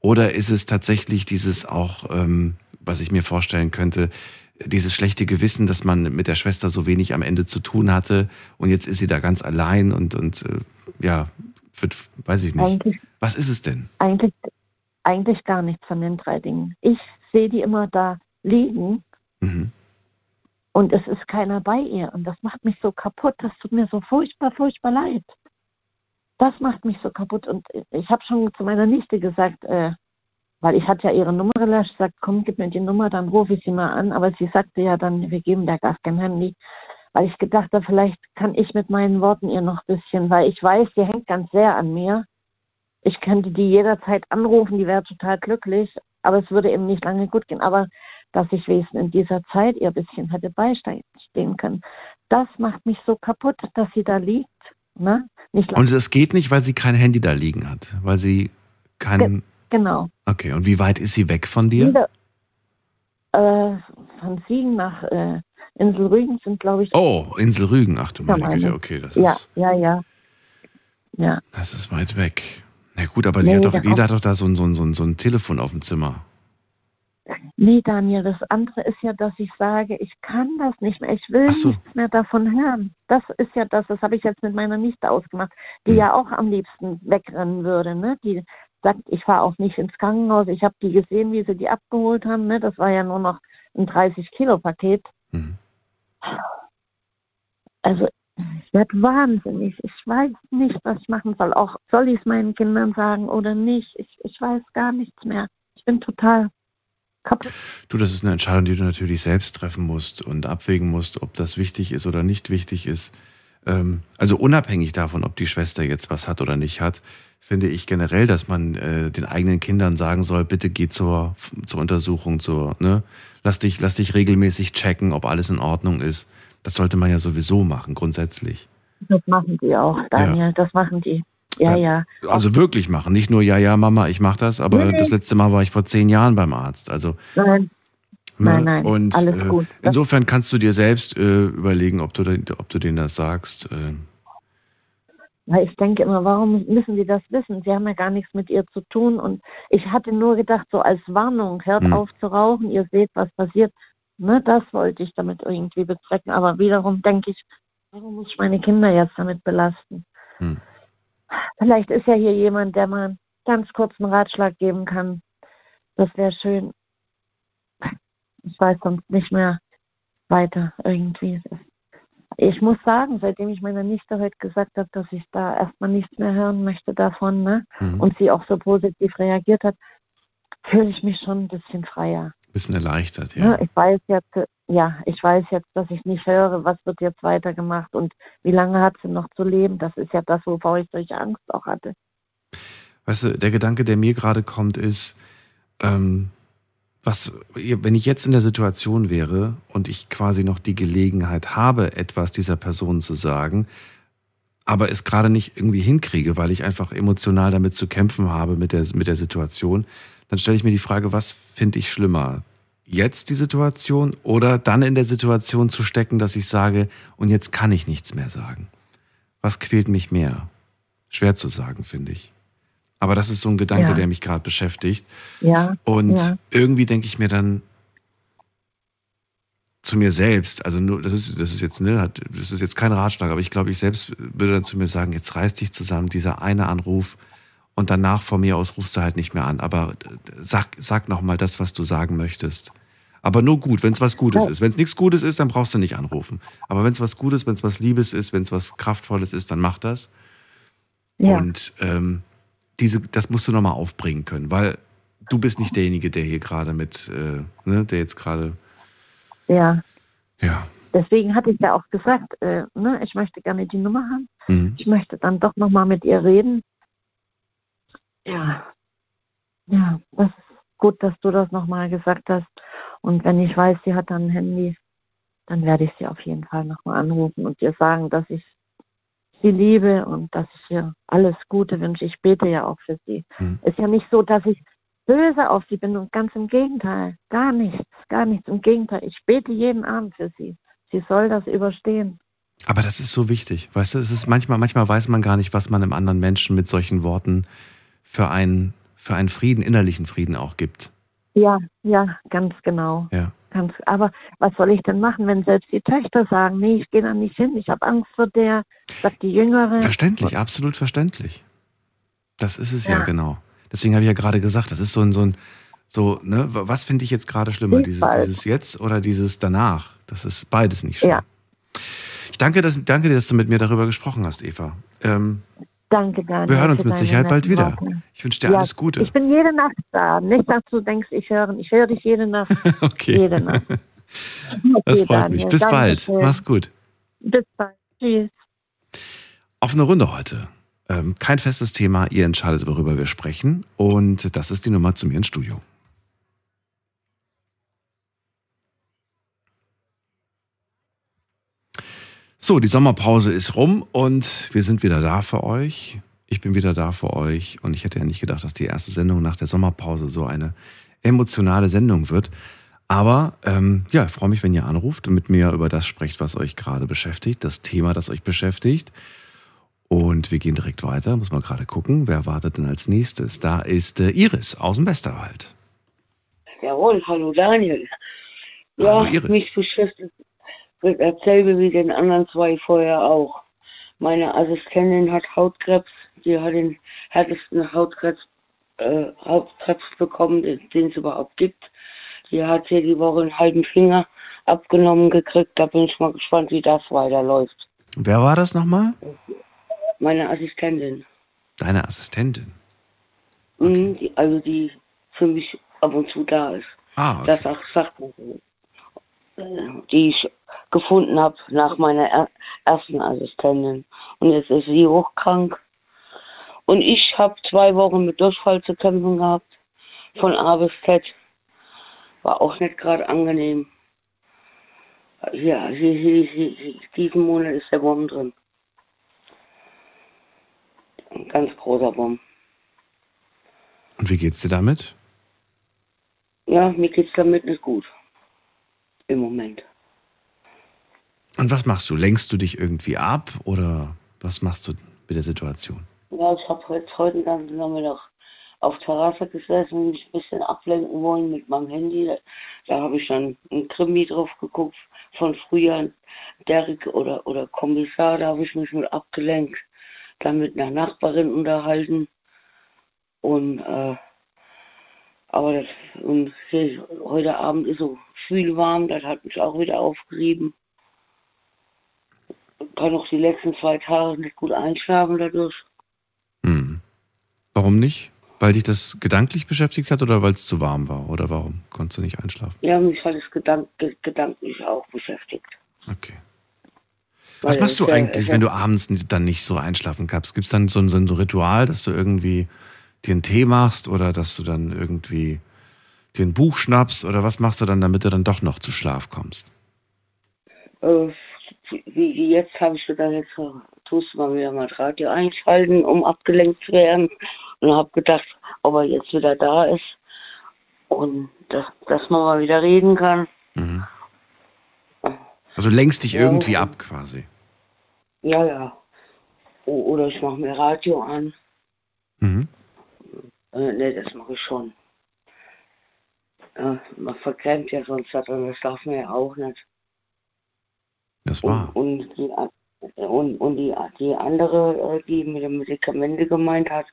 Oder ist es tatsächlich dieses auch, ähm, was ich mir vorstellen könnte, dieses schlechte Gewissen, dass man mit der Schwester so wenig am Ende zu tun hatte und jetzt ist sie da ganz allein und, und äh, ja, wird, weiß ich nicht. Eigentlich Was ist es denn? Eigentlich, eigentlich gar nichts von den drei Dingen. Ich sehe die immer da liegen Mhm. und es ist keiner bei ihr. Und das macht mich so kaputt. Das tut mir so furchtbar, furchtbar leid. Das macht mich so kaputt. Und ich habe schon zu meiner Nichte gesagt, äh, weil ich hatte ja ihre Nummer gelöscht, sagt, komm, gib mir die Nummer, dann rufe ich sie mal an. Aber sie sagte ja dann, wir geben der gar kein Handy. Weil ich gedacht habe, vielleicht kann ich mit meinen Worten ihr noch ein bisschen, weil ich weiß, sie hängt ganz sehr an mir. Ich könnte die jederzeit anrufen, die wäre total glücklich, aber es würde eben nicht lange gut gehen. Aber dass ich wenigstens in dieser Zeit ihr ein bisschen hätte beistehen können, das macht mich so kaputt, dass sie da liegt. Ne? Nicht lange. Und es geht nicht, weil sie kein Handy da liegen hat, weil sie kein. Genau. Okay, und wie weit ist sie weg von dir? Wieder, äh, von Siegen nach äh, Insel Rügen sind, glaube ich. Oh, Insel Rügen. Ach du Ja, meine Güte, okay, das ja, ist, ja, ja. Ja, das ist weit weg. Na gut, aber die Nee, hat doch, der jeder hat doch da so ein, so, ein, so, ein, so ein Telefon auf dem Zimmer. nee, Daniel, das andere ist ja, dass ich sage, ich kann das nicht mehr, ich will so. nichts mehr davon hören. Das ist ja das, das habe ich jetzt mit meiner Nichte ausgemacht, die Hm. ja auch am liebsten wegrennen würde. Ne? Die sagt, ich fahre auch nicht ins Krankenhaus. Ich habe die gesehen, wie sie die abgeholt haben. Ne? Das war ja nur noch ein 30-Kilo-Paket. Mhm. Also ich werde wahnsinnig. Ich weiß nicht, was ich machen soll. Auch soll ich es meinen Kindern sagen oder nicht? Ich, ich weiß gar nichts mehr. Ich bin total kaputt. Du, das ist eine Entscheidung, die du natürlich selbst treffen musst und abwägen musst, ob das wichtig ist oder nicht wichtig ist. Ähm, also unabhängig davon, ob die Schwester jetzt was hat oder nicht hat, finde ich generell, dass man äh, den eigenen Kindern sagen soll, bitte geh zur, zur Untersuchung, zur, ne? Lass dich, lass dich regelmäßig checken, ob alles in Ordnung ist. Das sollte man ja sowieso machen, grundsätzlich. Das machen die auch, Daniel. Das machen die. Ja, ja. Also wirklich machen, nicht nur ja, ja, Mama, ich mach das, aber Nee. das letzte Mal war ich vor zehn Jahren beim Arzt. Also Nein, ne? Nein, nein, und alles äh, gut. Insofern kannst du dir selbst äh, überlegen, ob du, ob du denen das sagst. Äh, Weil ich denke immer, warum müssen Sie das wissen? Sie haben ja gar nichts mit ihr zu tun. Und ich hatte nur gedacht, so als Warnung, hört Hm. auf zu rauchen, ihr seht, was passiert. Ne, das wollte ich damit irgendwie bezwecken. Aber wiederum denke ich, warum muss ich meine Kinder jetzt damit belasten? Hm. Vielleicht ist ja hier jemand, der mal ganz kurz einen Ratschlag geben kann. Das wäre schön. Ich weiß sonst nicht mehr weiter irgendwie. Ich muss sagen, seitdem ich meiner Nichte heute gesagt habe, dass ich da erstmal nichts mehr hören möchte davon, ne? mhm. Und sie auch so positiv reagiert hat, fühle ich mich schon ein bisschen freier. Bisschen erleichtert, Ne? ja. Ich weiß jetzt, ja, ich weiß jetzt, dass ich nicht höre, was wird jetzt weitergemacht und wie lange hat sie noch zu leben. Das ist ja das, wovor ich solche Angst auch hatte. Weißt du, der Gedanke, der mir gerade kommt, ist, ähm, was, wenn ich jetzt in der Situation wäre und ich quasi noch die Gelegenheit habe, etwas dieser Person zu sagen, aber es gerade nicht irgendwie hinkriege, weil ich einfach emotional damit zu kämpfen habe mit der, mit der Situation, dann stelle ich mir die Frage, was finde ich schlimmer? Jetzt die Situation oder dann in der Situation zu stecken, dass ich sage, und jetzt kann ich nichts mehr sagen? Was quält mich mehr? Schwer zu sagen, finde ich. Aber das ist so ein Gedanke, Ja. der mich gerade beschäftigt. Ja, Und Ja. irgendwie denke ich mir dann zu mir selbst, also nur, das ist, das ist jetzt, ne, hat- das ist jetzt kein Ratschlag, aber ich glaube, ich selbst würde dann zu mir sagen, jetzt reiß dich zusammen, dieser eine Anruf und danach von mir aus rufst du halt nicht mehr an. Aber sag, sag nochmal das, was du sagen möchtest. Aber nur gut, wenn es was Gutes Ja. ist. Wenn es nichts Gutes ist, dann brauchst du nicht anrufen. Aber wenn es was Gutes, wenn es was Liebes ist, wenn es was Kraftvolles ist, dann mach das. ja, Und ähm, diese, das musst du nochmal aufbringen können, weil du bist nicht derjenige, der hier gerade mit, äh, ne, der jetzt gerade, ja. ja. Deswegen hatte ich ja auch gesagt, äh, ne, ich möchte gerne die Nummer haben. Mhm. Ich möchte dann doch nochmal mit ihr reden. Ja, ja, das ist gut, dass du das nochmal gesagt hast. Und wenn ich weiß, sie hat dann ein Handy, dann werde ich sie auf jeden Fall nochmal anrufen und ihr sagen, dass ich sie liebe und dass ich ihr alles Gute wünsche. Ich bete ja auch für sie. Mhm. Ist ja nicht so, dass ich böse auf sie bin und ganz im Gegenteil. Gar nichts, gar nichts. Im Gegenteil, ich bete jeden Abend für sie. Sie soll das überstehen. Aber das ist so wichtig, weißt du, es ist manchmal, manchmal weiß man gar nicht, was man einem anderen Menschen mit solchen Worten für einen, für einen Frieden, innerlichen Frieden auch gibt. Ja, ja, ganz genau. Ja. Ganz, aber was soll ich denn machen, wenn selbst die Töchter sagen, nee, ich gehe da nicht hin, ich habe Angst vor der, sagt die Jüngere. Verständlich, absolut verständlich. Das ist es ja, Ja. genau. Deswegen habe ich ja gerade gesagt, das ist so ein, so ein, so, ne, was finde ich jetzt gerade schlimmer? Dieses, dieses jetzt oder dieses danach? Das ist beides nicht schlimm. Ja. Ich danke, dass, danke dir, dass du mit mir darüber gesprochen hast, Eva. Ähm, Danke, Daniel. wir hören uns mit Sicherheit bald wieder. Ich wünsche dir Ja, alles Gute. Ich bin jede Nacht da. Nicht, dass du denkst, ich höre, ich höre dich jede Nacht. Okay. Jede Nacht. Das Okay, freut mich. Daniel, Bis bald. Dankeschön. Mach's gut. Bis bald. Tschüss. Offene Runde heute. Ähm, kein festes Thema. Ihr entscheidet, worüber wir sprechen. Und das ist die Nummer zu mir ins Studio. So, die Sommerpause ist rum und wir sind wieder da für euch. Ich bin wieder da für euch und ich hätte ja nicht gedacht, dass die erste Sendung nach der Sommerpause so eine emotionale Sendung wird. Aber ähm, ja, ich freue mich, wenn ihr anruft und mit mir über das sprecht, was euch gerade beschäftigt, das Thema, das euch beschäftigt. Und wir gehen direkt weiter, muss man gerade gucken, wer wartet denn als nächstes? Da ist äh, Iris aus dem Westerwald. Jawohl, hallo Daniel. Ja, Hallo, Iris. mich beschäftigt dasselbe wie den anderen zwei vorher auch. Meine Assistentin hat Hautkrebs, die hat den härtesten Hautkrebs, äh, Hautkrebs bekommen, den es überhaupt gibt. Die hat hier die Woche einen halben Finger abgenommen gekriegt. Da bin ich mal gespannt, wie das weiterläuft. Wer war das nochmal? Meine Assistentin, Deine Assistentin. mhm, die, also die für mich ab und zu da ist. Ah, okay. Das auch sagt man so. Äh, die ich gefunden habe nach meiner er ersten Assistentin. Und jetzt ist sie hochkrank. Und ich habe zwei Wochen mit Durchfall zu kämpfen gehabt. Von A bis Z. War auch nicht gerade angenehm. Ja, hier, hier, hier, hier, diesen Monat ist der Wurm drin. Ein ganz großer Baum. Und wie geht's dir damit? Ja, mir geht's damit nicht gut. Im Moment. Und was machst du? Lenkst du dich irgendwie ab oder was machst du mit der Situation? Ja, ich habe jetzt heute den ganzen Nachmittag auf Terrasse gesessen und mich ein bisschen ablenken wollen mit meinem Handy. Da, da habe ich dann ein Krimi drauf geguckt von früher, Derek oder, oder Kommissar, da habe ich mich mit abgelenkt, dann mit einer Nachbarin unterhalten. Und äh, aber das, und heute Abend ist so viel warm, das hat mich auch wieder aufgerieben. Ich kann auch die letzten zwei Tage nicht gut einschlafen dadurch. Hm. Warum nicht? Weil dich das gedanklich beschäftigt hat oder weil es zu warm war? Oder warum konntest du nicht einschlafen? Ja, mich hat es gedank gedanklich auch beschäftigt. Okay. Was Weil machst du ja- eigentlich, wenn du abends dann nicht so einschlafen kannst? Gibt es dann so ein, so ein Ritual, dass du irgendwie dir einen Tee machst oder dass du dann irgendwie dir ein Buch schnappst oder was machst du dann, damit du dann doch noch zu Schlaf kommst? Äh, wie, jetzt habe ich gedacht, jetzt äh, tust du mal wieder mal das Radio einschalten, um abgelenkt zu werden. Und habe gedacht, ob er jetzt wieder da ist und dass, dass man mal wieder reden kann. Mhm. Also lenkst dich Ja. irgendwie ab quasi. Ja, ja. Oder ich mache mir Radio an. Mhm. Äh, ne, das mache ich schon. Äh, man verklemmt ja sonst das und das darf man ja auch nicht. Das Und, war. und, die, an- und, und die, die andere, äh, die mit den Medikamente gemeint hat,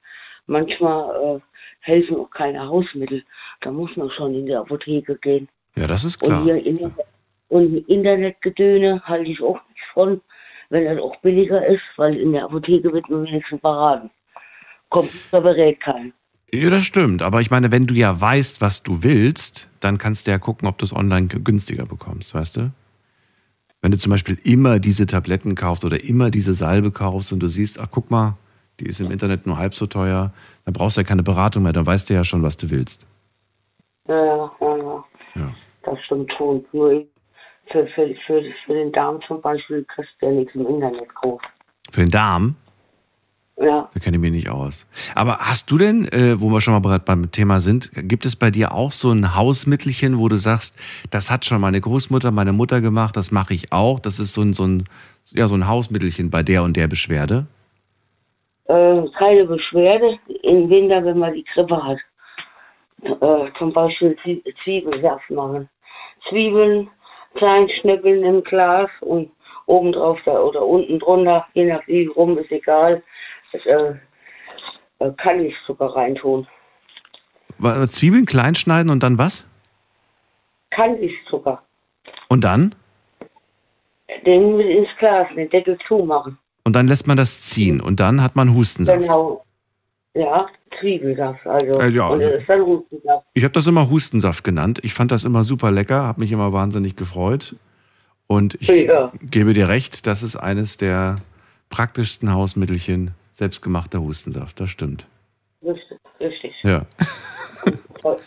manchmal äh, helfen auch keine Hausmittel. Da muss man schon in die Apotheke gehen. Ja, das ist Und klar. hier Internet, und Internetgedöne halte ich auch nicht von, wenn das auch billiger ist, weil in der Apotheke wird man wenigstens beraten. Computer berät keinen. Ja, das stimmt. Aber ich meine, wenn du ja weißt, was du willst, dann kannst du ja gucken, ob du es online günstiger bekommst, weißt du? Wenn du zum Beispiel immer diese Tabletten kaufst oder immer diese Salbe kaufst und du siehst, ach guck mal, die ist im Internet nur halb so teuer, dann brauchst du ja keine Beratung mehr, dann weißt du ja schon, was du willst. Ja, ja, ja, ja. Das stimmt schon. Nur für, für, für, für den Darm zum Beispiel kriegst du ja nichts im Internet groß. Für den Darm, Ja, da kenne ich mich nicht aus. Aber hast du denn, äh, wo wir schon mal gerade beim Thema sind, gibt es bei dir auch so ein Hausmittelchen, wo du sagst, das hat schon meine Großmutter, meine Mutter gemacht, das mache ich auch, das ist so ein, so ein, ja, so ein Hausmittelchen bei der und der Beschwerde? äh, keine Beschwerde im Winter, wenn man die Grippe hat. Äh, zum Beispiel Zwie- Zwiebelsaft machen. Zwiebeln klein schnippeln im Glas und obendrauf da oder unten drunter, je nach wie rum, ist egal, das, äh, äh, kann ich Zucker reintun. Zwiebeln klein schneiden und dann was? Kann ich Zucker. Und dann? Den ins Glas, den Deckel zumachen. Und dann lässt man das ziehen und dann hat man Hustensaft. Genau. Ja, Zwiebelsaft, also. Äh, ja, und also- das ist dann Hustensaft. Ich habe das immer Hustensaft genannt. Ich fand das immer super lecker, habe mich immer wahnsinnig gefreut. Und ich Ja. gebe dir recht, das ist eines der praktischsten Hausmittelchen, selbstgemachter Hustensaft. Das stimmt. Richtig, richtig. Ja. Ver-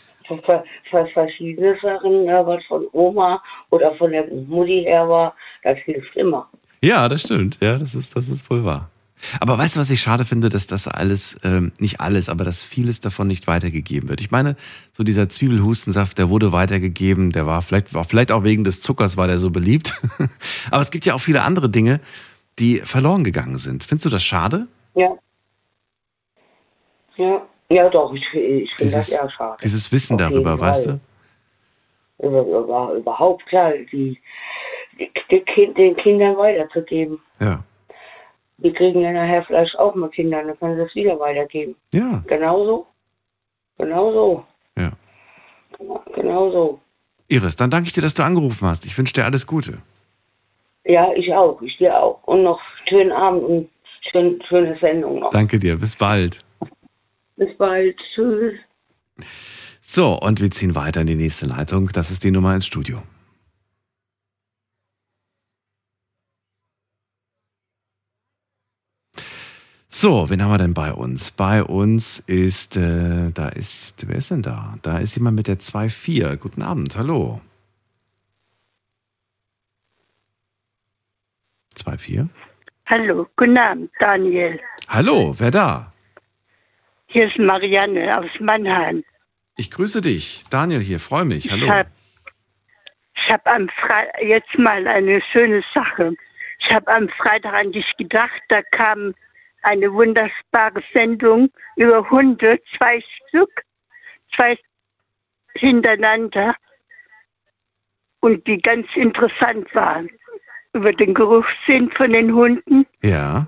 ver- ver- verschiedene Sachen, ja, was von Oma oder von der Mutti her war, das hilft immer. Ja, das stimmt. Ja, das ist, das ist wohl wahr. Aber weißt du, was ich schade finde, dass das alles, ähm, nicht alles, aber dass vieles davon nicht weitergegeben wird. Ich meine, so dieser Zwiebelhustensaft, der wurde weitergegeben, der war vielleicht, war vielleicht auch wegen des Zuckers war der so beliebt. aber es gibt ja auch viele andere Dinge, die verloren gegangen sind. Findest du das schade? Ja. Ja, ja doch, ich, ich finde das eher schade. dieses Wissen Auf darüber, weißt du? Über, über, überhaupt klar, die, die, die den Kindern weiterzugeben. Ja. Die kriegen ja nachher vielleicht auch mal Kinder, dann können sie es wieder weitergeben. Ja, Genauso. Genauso. ja. Genauso. Iris, dann danke ich dir, dass du angerufen hast. Ich wünsche dir alles Gute. Ja, ich auch. Ich dir auch. Und noch schönen Abend und schön, schöne Sendung noch. Danke dir. Bis bald. Bis bald. Tschüss. So, und wir ziehen weiter in die nächste Leitung. Das ist die Nummer ins Studio. So, wen haben wir denn bei uns? Bei uns ist, äh, da ist, wer ist denn da? Da ist jemand mit der 2.4. Guten Abend, hallo. 2.4? Hallo, guten Abend, Daniel. Hallo, wer da? Hier ist Marianne aus Mannheim. Ich grüße dich. Daniel hier, freue mich. Ich Hallo. habe ich hab am Fre jetzt mal eine schöne Sache. Ich habe am Freitag an dich gedacht, da kam eine wunderbare Sendung über Hunde, zwei Stück, zwei hintereinander und die ganz interessant waren. Über den Geruchssinn von den Hunden, Ja,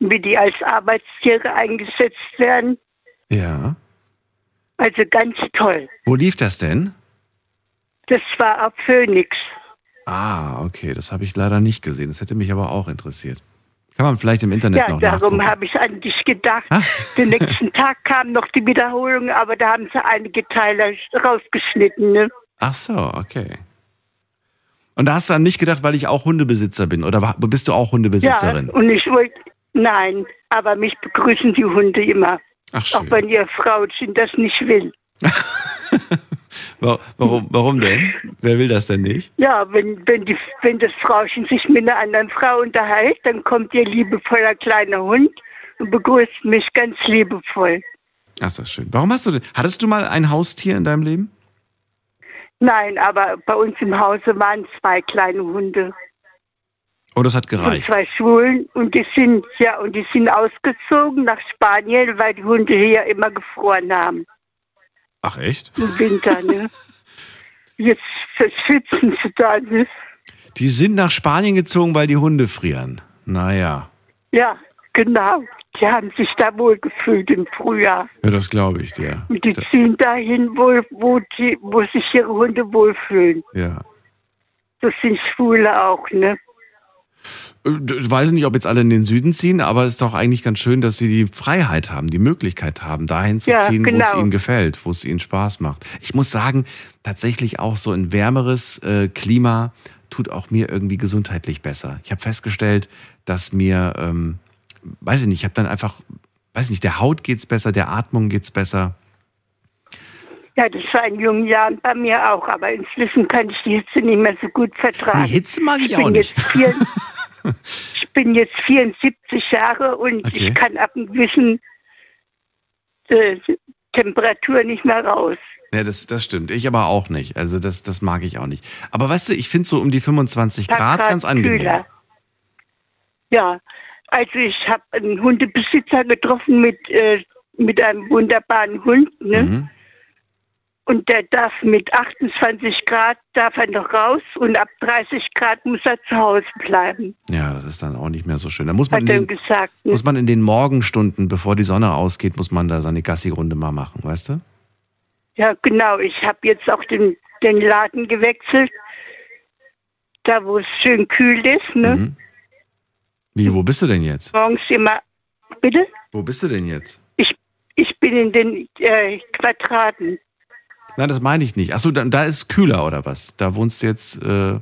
wie die als Arbeitstiere eingesetzt werden. ja. Also ganz toll. Wo lief das denn? Das war auf Phoenix. Ah, okay, das habe ich leider nicht gesehen. Das hätte mich aber auch interessiert. Kann man vielleicht im Internet Ja, noch darum nachgucken. habe ich an dich gedacht. Ah. Den nächsten Tag kam noch die Wiederholung, aber da haben sie einige Teile rausgeschnitten. Ne? Ach so, okay. Und da hast du an mich gedacht, weil ich auch Hundebesitzer bin. Oder bist du auch Ja, Hundebesitzerin? und ich wollte, nein, aber mich begrüßen die Hunde immer. Ach Auch schön. wenn ihr Frauchen das nicht will. Wa- Warum, warum denn? Wer will das denn nicht? Ja, wenn, wenn, die, wenn das Frauchen sich mit einer anderen Frau unterhält, dann kommt ihr liebevoller kleiner Hund und begrüßt mich ganz liebevoll. Ach, ist das schön. Warum hast du denn? Hattest du mal ein Haustier in deinem Leben? Nein, aber bei uns im Hause waren zwei kleine Hunde. Oh, das hat gereicht. zwei Schwulen und die sind ja und die sind ausgezogen nach Spanien, weil die Hunde hier immer gefroren haben Ach, echt? im Winter. Ne? Jetzt verschwitzen sie da. Ne? Die sind nach Spanien gezogen, weil die Hunde frieren. Naja. Ja, genau. Die haben sich da wohl gefühlt im Frühjahr. Ja, das glaube ich dir. Und die ziehen dahin, wo, wo, die, wo sich ihre Hunde wohlfühlen. Ja. Das sind Schwule auch, ne? Äh, Ich weiß nicht, ob jetzt alle in den Süden ziehen, aber es ist doch eigentlich ganz schön, dass sie die Freiheit haben, die Möglichkeit haben, dahin zu Ja, ziehen, wo es genau. ihnen gefällt, wo es ihnen Spaß macht. Ich muss sagen, tatsächlich auch so ein wärmeres äh, Klima tut auch mir irgendwie gesundheitlich besser. Ich habe festgestellt, dass mir, ähm, weiß ich nicht, ich habe dann einfach, weiß nicht, der Haut geht's besser, der Atmung geht's besser. Ja, das war in jungen Jahren bei mir auch, aber inzwischen kann ich die Hitze nicht mehr so gut vertragen. Die Hitze mag ich bin auch nicht. Jetzt vier, ich bin jetzt 74 Jahre und Okay. ich kann ab einem gewissen äh, Temperatur nicht mehr raus. Ja, das, das stimmt. Ich aber auch nicht. Also das, das mag ich auch nicht. Aber weißt du, ich finde so um die 25 Paar Grad ganz angenehm. kühler. Ja, also ich habe einen Hundebesitzer getroffen mit, äh, mit einem wunderbaren Hund. Ne? Mhm. Und der darf mit 28 Grad darf er noch raus und ab 30 Grad muss er zu Hause bleiben, Ja, das ist dann auch nicht mehr so schön. Da muss man, hat in den, gesagt. Ne? muss man in den Morgenstunden, bevor die Sonne ausgeht, muss man da seine Gassi-Runde mal machen, weißt du? Ja, genau. Ich habe jetzt auch den, den Laden gewechselt, da wo es schön kühl ist. Ne? Mhm. Wie, wo bist du denn jetzt? Morgens immer. Bitte? Wo bist du denn jetzt? Ich, ich bin in den äh, Quadraten. Nein, das meine ich nicht. Achso, da, da ist kühler oder was? Da wohnst du jetzt. Äh,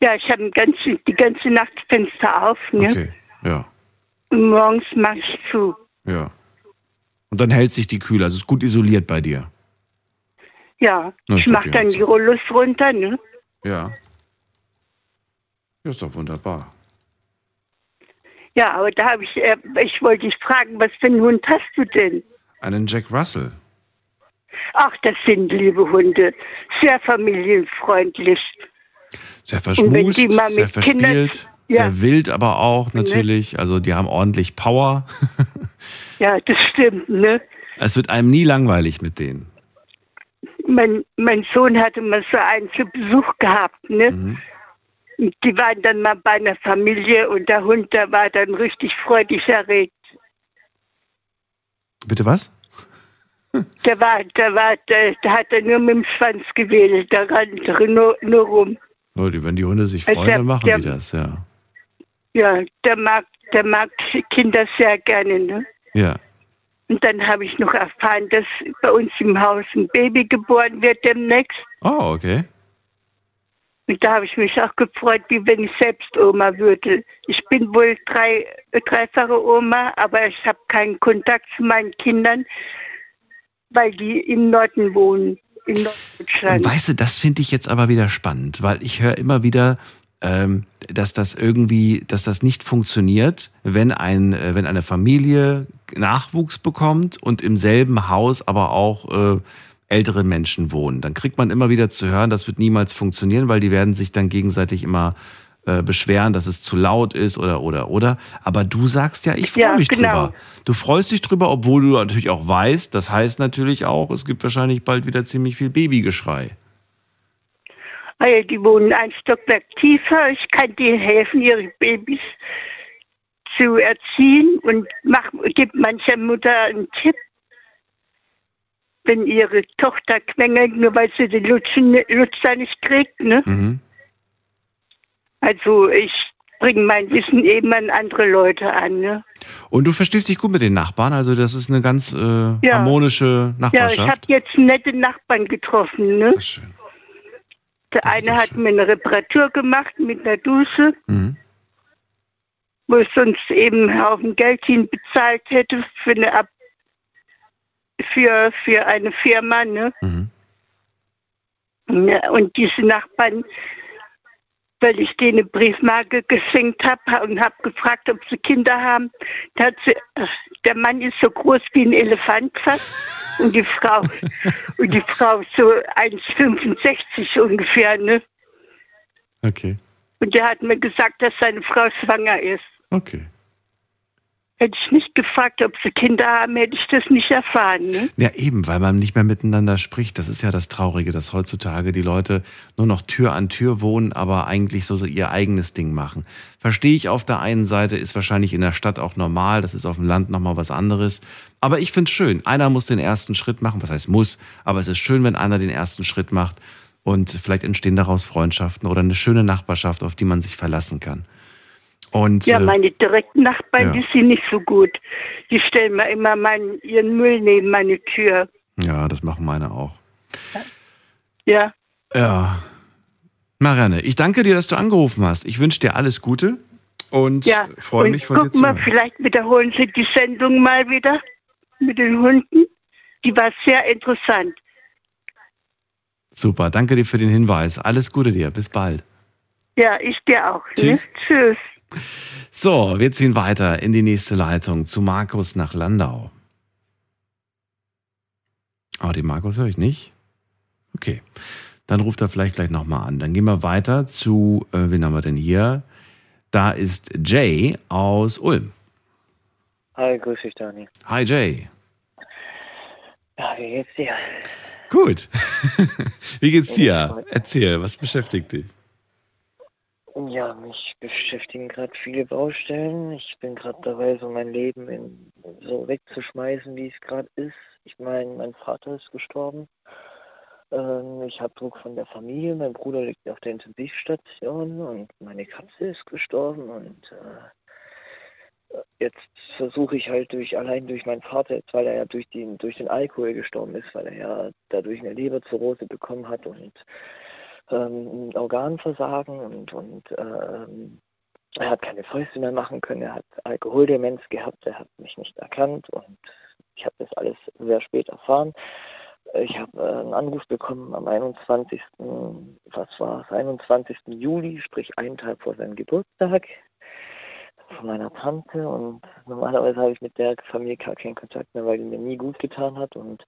Ja, ich habe ganze, die ganze Nacht Fenster auf. Ne? okay, ja, Und morgens mache ich zu. ja. Und dann hält sich die kühler. Also ist gut isoliert bei dir. Ja, Na, ich mache dann die Rollos runter. Ne? Ja. Ja, ist doch wunderbar. Ja, aber da habe ich, äh, ich wollte dich fragen, was für einen Hund hast du denn? Einen Jack Russell. Ach, das sind liebe Hunde. Sehr familienfreundlich. Sehr verschmust, sehr mit Kindern- verspielt, Ja. sehr wild aber auch natürlich. Also die haben ordentlich Power. Ja, das stimmt, ne? Es wird einem nie langweilig mit denen. Mein, mein Sohn hatte mal so einen zu Besuch gehabt, ne? Mhm. Die waren dann mal bei einer Familie und der Hund, der war dann richtig freudig erregt. Bitte was? Der war, der war, der, der hat er nur mit dem Schwanz gewedelt, der rannte nur, nur rum. Leute, wenn die Hunde sich Also freuen, der- dann machen der- die das, ja. Ja, der mag, der mag Kinder sehr gerne, ne? Ja. Und dann habe ich noch erfahren, dass bei uns im Haus ein Baby geboren wird demnächst. Oh, okay. Und da habe ich mich auch gefreut, wie wenn ich selbst Oma würde. Ich bin wohl drei, dreifache Oma, aber ich habe keinen Kontakt zu meinen Kindern, weil die im Norden wohnen, in Norddeutschland. weißt du, das finde ich jetzt aber wieder spannend, weil ich höre immer wieder ähm, dass das irgendwie, dass das nicht funktioniert, wenn ein, äh, wenn eine Familie Nachwuchs bekommt und im selben Haus aber auch äh, ältere Menschen wohnen. Dann kriegt man immer wieder zu hören, das wird niemals funktionieren, weil die werden sich dann gegenseitig immer äh, beschweren, dass es zu laut ist oder oder oder. Aber du sagst ja, ich freue Ja, mich genau. drüber. Du freust dich drüber, obwohl du natürlich auch weißt, das heißt natürlich auch, es gibt wahrscheinlich bald wieder ziemlich viel Babygeschrei. Die wohnen ein Stockwerk tiefer. Ich kann denen helfen, ihre Babys zu erziehen und mach, gibt mancher Mutter einen Tipp, wenn ihre Tochter quengelt, nur weil sie den Lutschen, Lutscher nicht kriegt. Ne? Mhm. Also ich bringe mein Wissen eben an andere Leute an. Ne? Und du verstehst dich gut mit den Nachbarn, also das ist eine ganz äh, Ja. harmonische Ja, ich habe Nachbarschaft. jetzt nette Nachbarn getroffen. Ne? Schön. Der Das eine hat schön. mir eine Reparatur gemacht mit einer Dusche. Mhm. wo ich sonst eben einen Haufen Geld hin bezahlt hätte für eine Ab für, für eine Firma, ne? Mhm. Ja, und diese Nachbarn, weil ich denen eine Briefmarke geschenkt habe und habe gefragt, ob sie Kinder haben, sie, der Mann ist so groß wie ein Elefant fast und die Frau und die Frau so 1,65 ungefähr, ne? Okay. Und der hat mir gesagt, dass seine Frau schwanger ist. Okay. Hätte ich nicht gefragt, ob sie Kinder haben, hätte ich das nicht erfahren. Ne? Ja, eben, weil man nicht mehr miteinander spricht. Das ist ja das Traurige, dass heutzutage die Leute nur noch Tür an Tür wohnen, aber eigentlich so, so ihr eigenes Ding machen. Verstehe ich auf der einen Seite, ist wahrscheinlich in der Stadt auch normal, das ist auf dem Land nochmal was anderes. Aber ich finde es schön, einer muss den ersten Schritt machen, was heißt muss, aber es ist schön, wenn einer den ersten Schritt macht und vielleicht entstehen daraus Freundschaften oder eine schöne Nachbarschaft, auf die man sich verlassen kann. Und Ja, äh, meine direkten Nachbarn, ja. die sind nicht so gut. Die stellen mir immer meinen, ihren Müll neben meine Tür. ja, das machen meine auch. Ja, Ja. Marianne, ich danke dir, dass du angerufen hast. Ich wünsche dir alles Gute und ja. freue mich von dir guck zu mal, hören. vielleicht wiederholen sie die Sendung mal wieder mit den Hunden. Die war sehr interessant. Super, danke dir für den Hinweis. Alles Gute dir, bis bald. Ja, ich dir auch. Tschüss. Ne? Tschüss. So, wir ziehen weiter in die nächste Leitung zu Markus nach Landau. Oh, den Markus höre ich nicht. Okay, dann ruft er vielleicht gleich nochmal an. Dann gehen wir weiter zu, äh, wen haben wir denn hier? Da ist Jay aus Ulm. Hi, grüß dich, Dani. Hi Jay. Ja, wie geht's dir? Gut. Wie geht's dir? Erzähl, was beschäftigt dich? Ja, mich beschäftigen gerade viele Baustellen. Ich bin gerade dabei, so mein Leben in, so wegzuschmeißen, wie es gerade ist. Ich meine, mein Vater ist gestorben. Ähm, ich habe Druck von der Familie. Mein Bruder liegt auf der Intensivstation und meine Katze ist gestorben. Und äh, jetzt versuche ich halt durch allein durch meinen Vater, jetzt, weil er ja durch den durch den Alkohol gestorben ist, weil er ja dadurch eine Leberzirrhose bekommen hat und ähm, Organversagen und, und ähm, er hat keine Fäuste mehr machen können, er hat Alkoholdemenz gehabt, er hat mich nicht erkannt und ich habe das alles sehr spät erfahren. Ich habe äh, einen Anruf bekommen am 21. was war es, 21. Juli, sprich einen Tag vor seinem Geburtstag von meiner Tante und normalerweise habe ich mit der Familie gar keinen Kontakt mehr, weil die mir nie gut getan hat und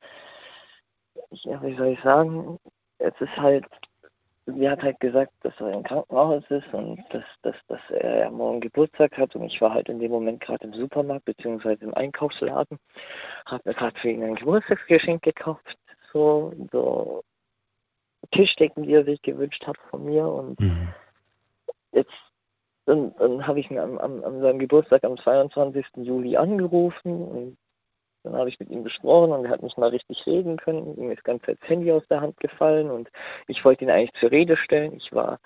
ich, ja, wie soll ich sagen, es ist halt sie hat halt gesagt, dass er im Krankenhaus ist und dass, dass, dass er ja morgen Geburtstag hat und ich war halt in dem Moment gerade im Supermarkt beziehungsweise im Einkaufsladen, habe mir gerade für ihn ein Geburtstagsgeschenk gekauft, so, so Tischdecken, die er sich gewünscht hat von mir und Mhm. jetzt dann, dann habe ich ihn am, am, an seinem Geburtstag am 22. Juli angerufen und dann habe ich mit ihm gesprochen und er hat nicht mal richtig reden können. Ihm ist ganz das Handy aus der Hand gefallen und ich wollte ihn eigentlich zur Rede stellen. Ich war,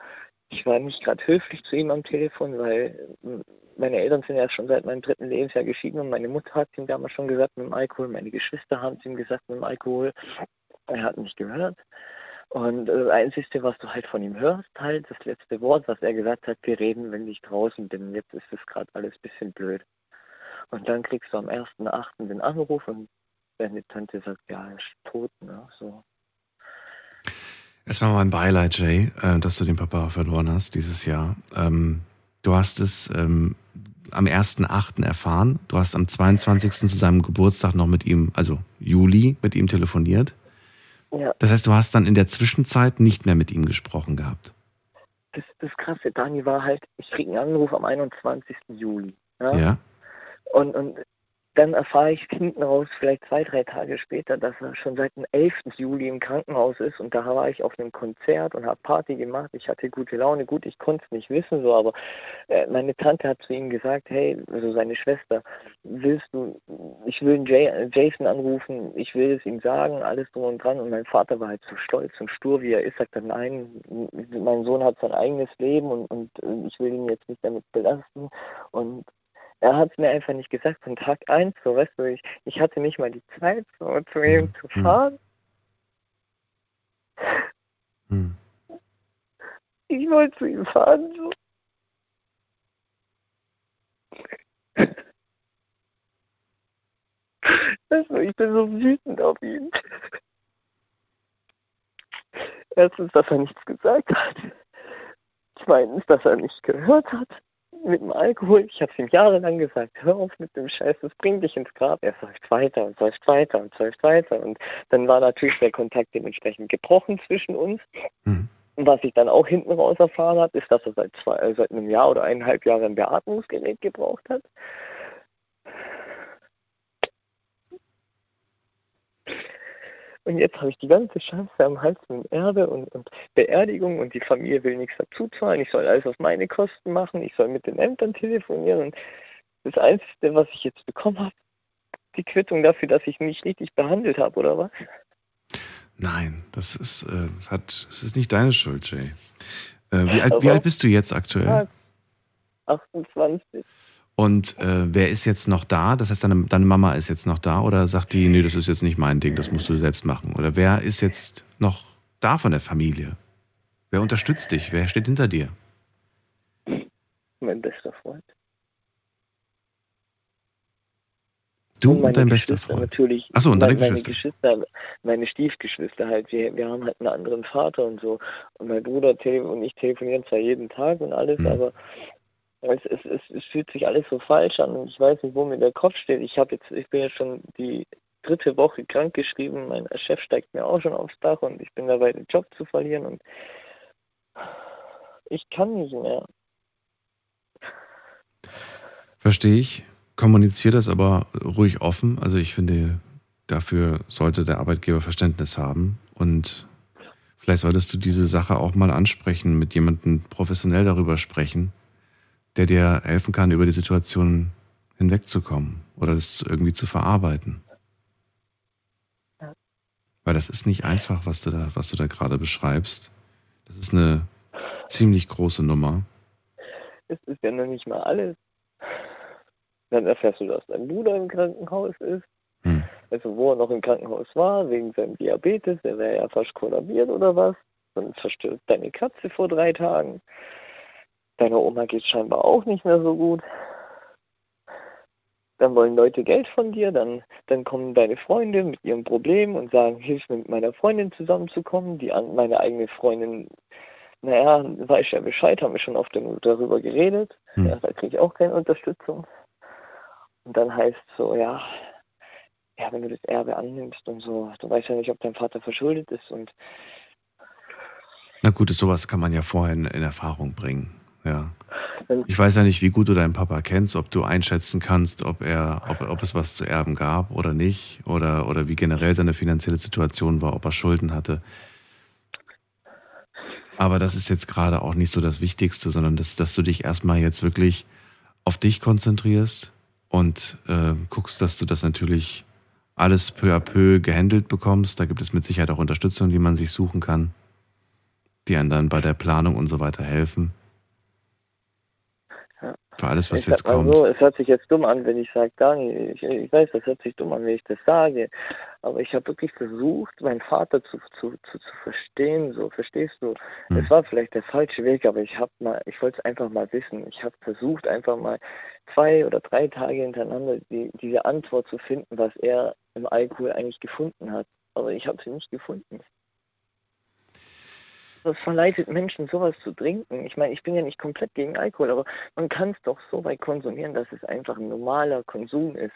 ich war nicht gerade höflich zu ihm am Telefon, weil mm, meine Eltern sind ja schon seit meinem dritten Lebensjahr geschieden und meine Mutter hat ihm damals schon gesagt mit dem Alkohol, meine Geschwister haben es ihm gesagt mit dem Alkohol. Er hat nicht gehört. Und äh, das Einzige, was du halt von ihm hörst, halt das letzte Wort, was er gesagt hat, wir reden, wenn ich draußen bin. Jetzt ist es gerade alles ein bisschen blöd. Und dann kriegst du am 1.8. den Anruf und deine Tante sagt, ja, er ist tot. Ne? So. Erstmal mein Beileid, Jay, äh, dass du den Papa verloren hast dieses Jahr. Ähm, du hast es ähm, am 1.8. erfahren. Du hast am 22. zu seinem Geburtstag noch mit ihm, also Juli, mit ihm telefoniert. Ja. Das heißt, du hast dann in der Zwischenzeit nicht mehr mit ihm gesprochen gehabt. Das, das Krasse, Dani, war halt, ich krieg einen Anruf am 21. Juli. Ja? Ja? Und, und dann erfahre ich hinten raus, vielleicht zwei, drei Tage später, dass er schon seit dem 11. Juli im Krankenhaus ist. Und da war ich auf einem Konzert und habe Party gemacht. Ich hatte gute Laune. Gut, ich konnte es nicht wissen, so, aber äh, meine Tante hat zu ihm gesagt, hey, also seine Schwester, willst du, ich will Jason anrufen, ich will es ihm sagen, alles drum und dran. Und mein Vater war halt so stolz und stur, wie er ist, sagt er, nein, mein Sohn hat sein eigenes Leben und, und äh, ich will ihn jetzt nicht damit belasten. Und er hat es mir einfach nicht gesagt von Tag 1, so weißt du, ich, ich hatte nicht mal die Zeit, so zu ihm zu Hm. fahren. Hm. Ich wollte zu ihm fahren, so. Weißt du, ich bin so wütend auf ihn. Erstens, dass er nichts gesagt hat. Zweitens, dass er nicht gehört hat mit dem Alkohol. Ich habe es ihm jahrelang gesagt, hör auf mit dem Scheiß, das bringt dich ins Grab. Er säuft weiter und säuft weiter und säuft weiter. Und dann war natürlich der Kontakt dementsprechend gebrochen zwischen uns. Hm. Und was ich dann auch hinten raus erfahren habe, ist, dass er seit, zwei, äh, seit einem Jahr oder eineinhalb Jahren ein Beatmungsgerät gebraucht hat. Und jetzt habe ich die ganze Scheiße am Hals mit Erbe und, und Beerdigung und die Familie will nichts dazu zahlen. Ich soll alles auf meine Kosten machen. Ich soll mit den Ämtern telefonieren. Und das Einzige, was ich jetzt bekommen habe, die Quittung dafür, dass ich mich richtig behandelt habe, oder was? Nein, das ist, äh, hat, das ist nicht deine Schuld, Jay. Äh, wie, alt, wie alt bist du jetzt aktuell? Ja, 28. Und äh, wer ist jetzt noch da? Das heißt, deine, deine Mama ist jetzt noch da oder sagt die, nee, das ist jetzt nicht mein Ding, das musst du selbst machen? Oder wer ist jetzt noch da von der Familie? Wer unterstützt dich? Wer steht hinter dir? Mein bester Freund. Du Und und, meine dein bester Freund. Natürlich. Ach so, und deine meine, Geschwister. Geschwister, meine Stiefgeschwister halt. Wir, wir haben halt einen anderen Vater und so. Und mein Bruder und ich telefonieren zwar jeden Tag und alles, Mhm. aber es, es, es, es fühlt sich alles so falsch an und ich weiß nicht, wo mir der Kopf steht. Ich habe jetzt, ich bin jetzt schon die dritte Woche krank geschrieben. Mein Chef steigt mir auch schon aufs Dach und ich bin dabei, den Job zu verlieren und ich kann nicht mehr. Verstehe ich. Kommuniziere das aber ruhig offen. Also ich finde, dafür sollte der Arbeitgeber Verständnis haben. Und vielleicht solltest du diese Sache auch mal ansprechen, mit jemandem professionell darüber sprechen, der dir helfen kann, über die Situation hinwegzukommen oder das irgendwie zu verarbeiten. Ja. Weil das ist nicht einfach, was du da, was du da gerade beschreibst. Das ist eine ziemlich große Nummer. Es ist ja noch nicht mal alles. Dann erfährst du, dass dein Bruder im Krankenhaus ist. Hm. Also wo er noch im Krankenhaus war, wegen seinem Diabetes, der wäre ja fast kollabiert oder was. Dann verstirbt deine Katze vor drei Tagen. Deiner Oma geht scheinbar auch nicht mehr so gut. Dann wollen Leute Geld von dir, dann, dann kommen deine Freunde mit ihrem Problem und sagen, hilf mir mit meiner Freundin zusammenzukommen. Die an, meine eigene Freundin, naja, weiß ja Bescheid, haben wir schon oft darüber geredet. Hm. Ja, da kriege ich auch keine Unterstützung. Und dann heißt es so, ja, ja, wenn du das Erbe annimmst und so, du weißt ja nicht, ob dein Vater verschuldet ist und Na gut, sowas kann man ja vorher in, in Erfahrung bringen. Ja. Ich weiß ja nicht, wie gut du deinen Papa kennst, ob du einschätzen kannst, ob er, ob, ob es was zu erben gab oder nicht, oder, oder wie generell seine finanzielle Situation war, ob er Schulden hatte. Aber das ist jetzt gerade auch nicht so das Wichtigste, sondern dass, dass du dich erstmal jetzt wirklich auf dich konzentrierst und äh, guckst, dass du das natürlich alles peu à peu gehandelt bekommst. Da gibt es mit Sicherheit auch Unterstützung, die man sich suchen kann, die einem dann bei der Planung und so weiter helfen. Für alles, was ich jetzt kommt. so, es hört sich jetzt dumm an, wenn ich sage, Dani, ich, ich weiß, das hört sich dumm an, wenn ich das sage, aber ich habe wirklich versucht, meinen Vater zu, zu, zu, zu verstehen, so, verstehst du? Hm. Es war vielleicht der falsche Weg, aber ich habe mal, ich wollte es einfach mal wissen. Ich habe versucht, einfach mal zwei oder drei Tage hintereinander die, diese Antwort zu finden, was er im Alkohol eigentlich gefunden hat. Aber ich habe sie nicht gefunden. Was verleitet Menschen, sowas zu trinken? Ich meine, ich bin ja nicht komplett gegen Alkohol, aber man kann es doch so weit konsumieren, dass es einfach ein normaler Konsum ist.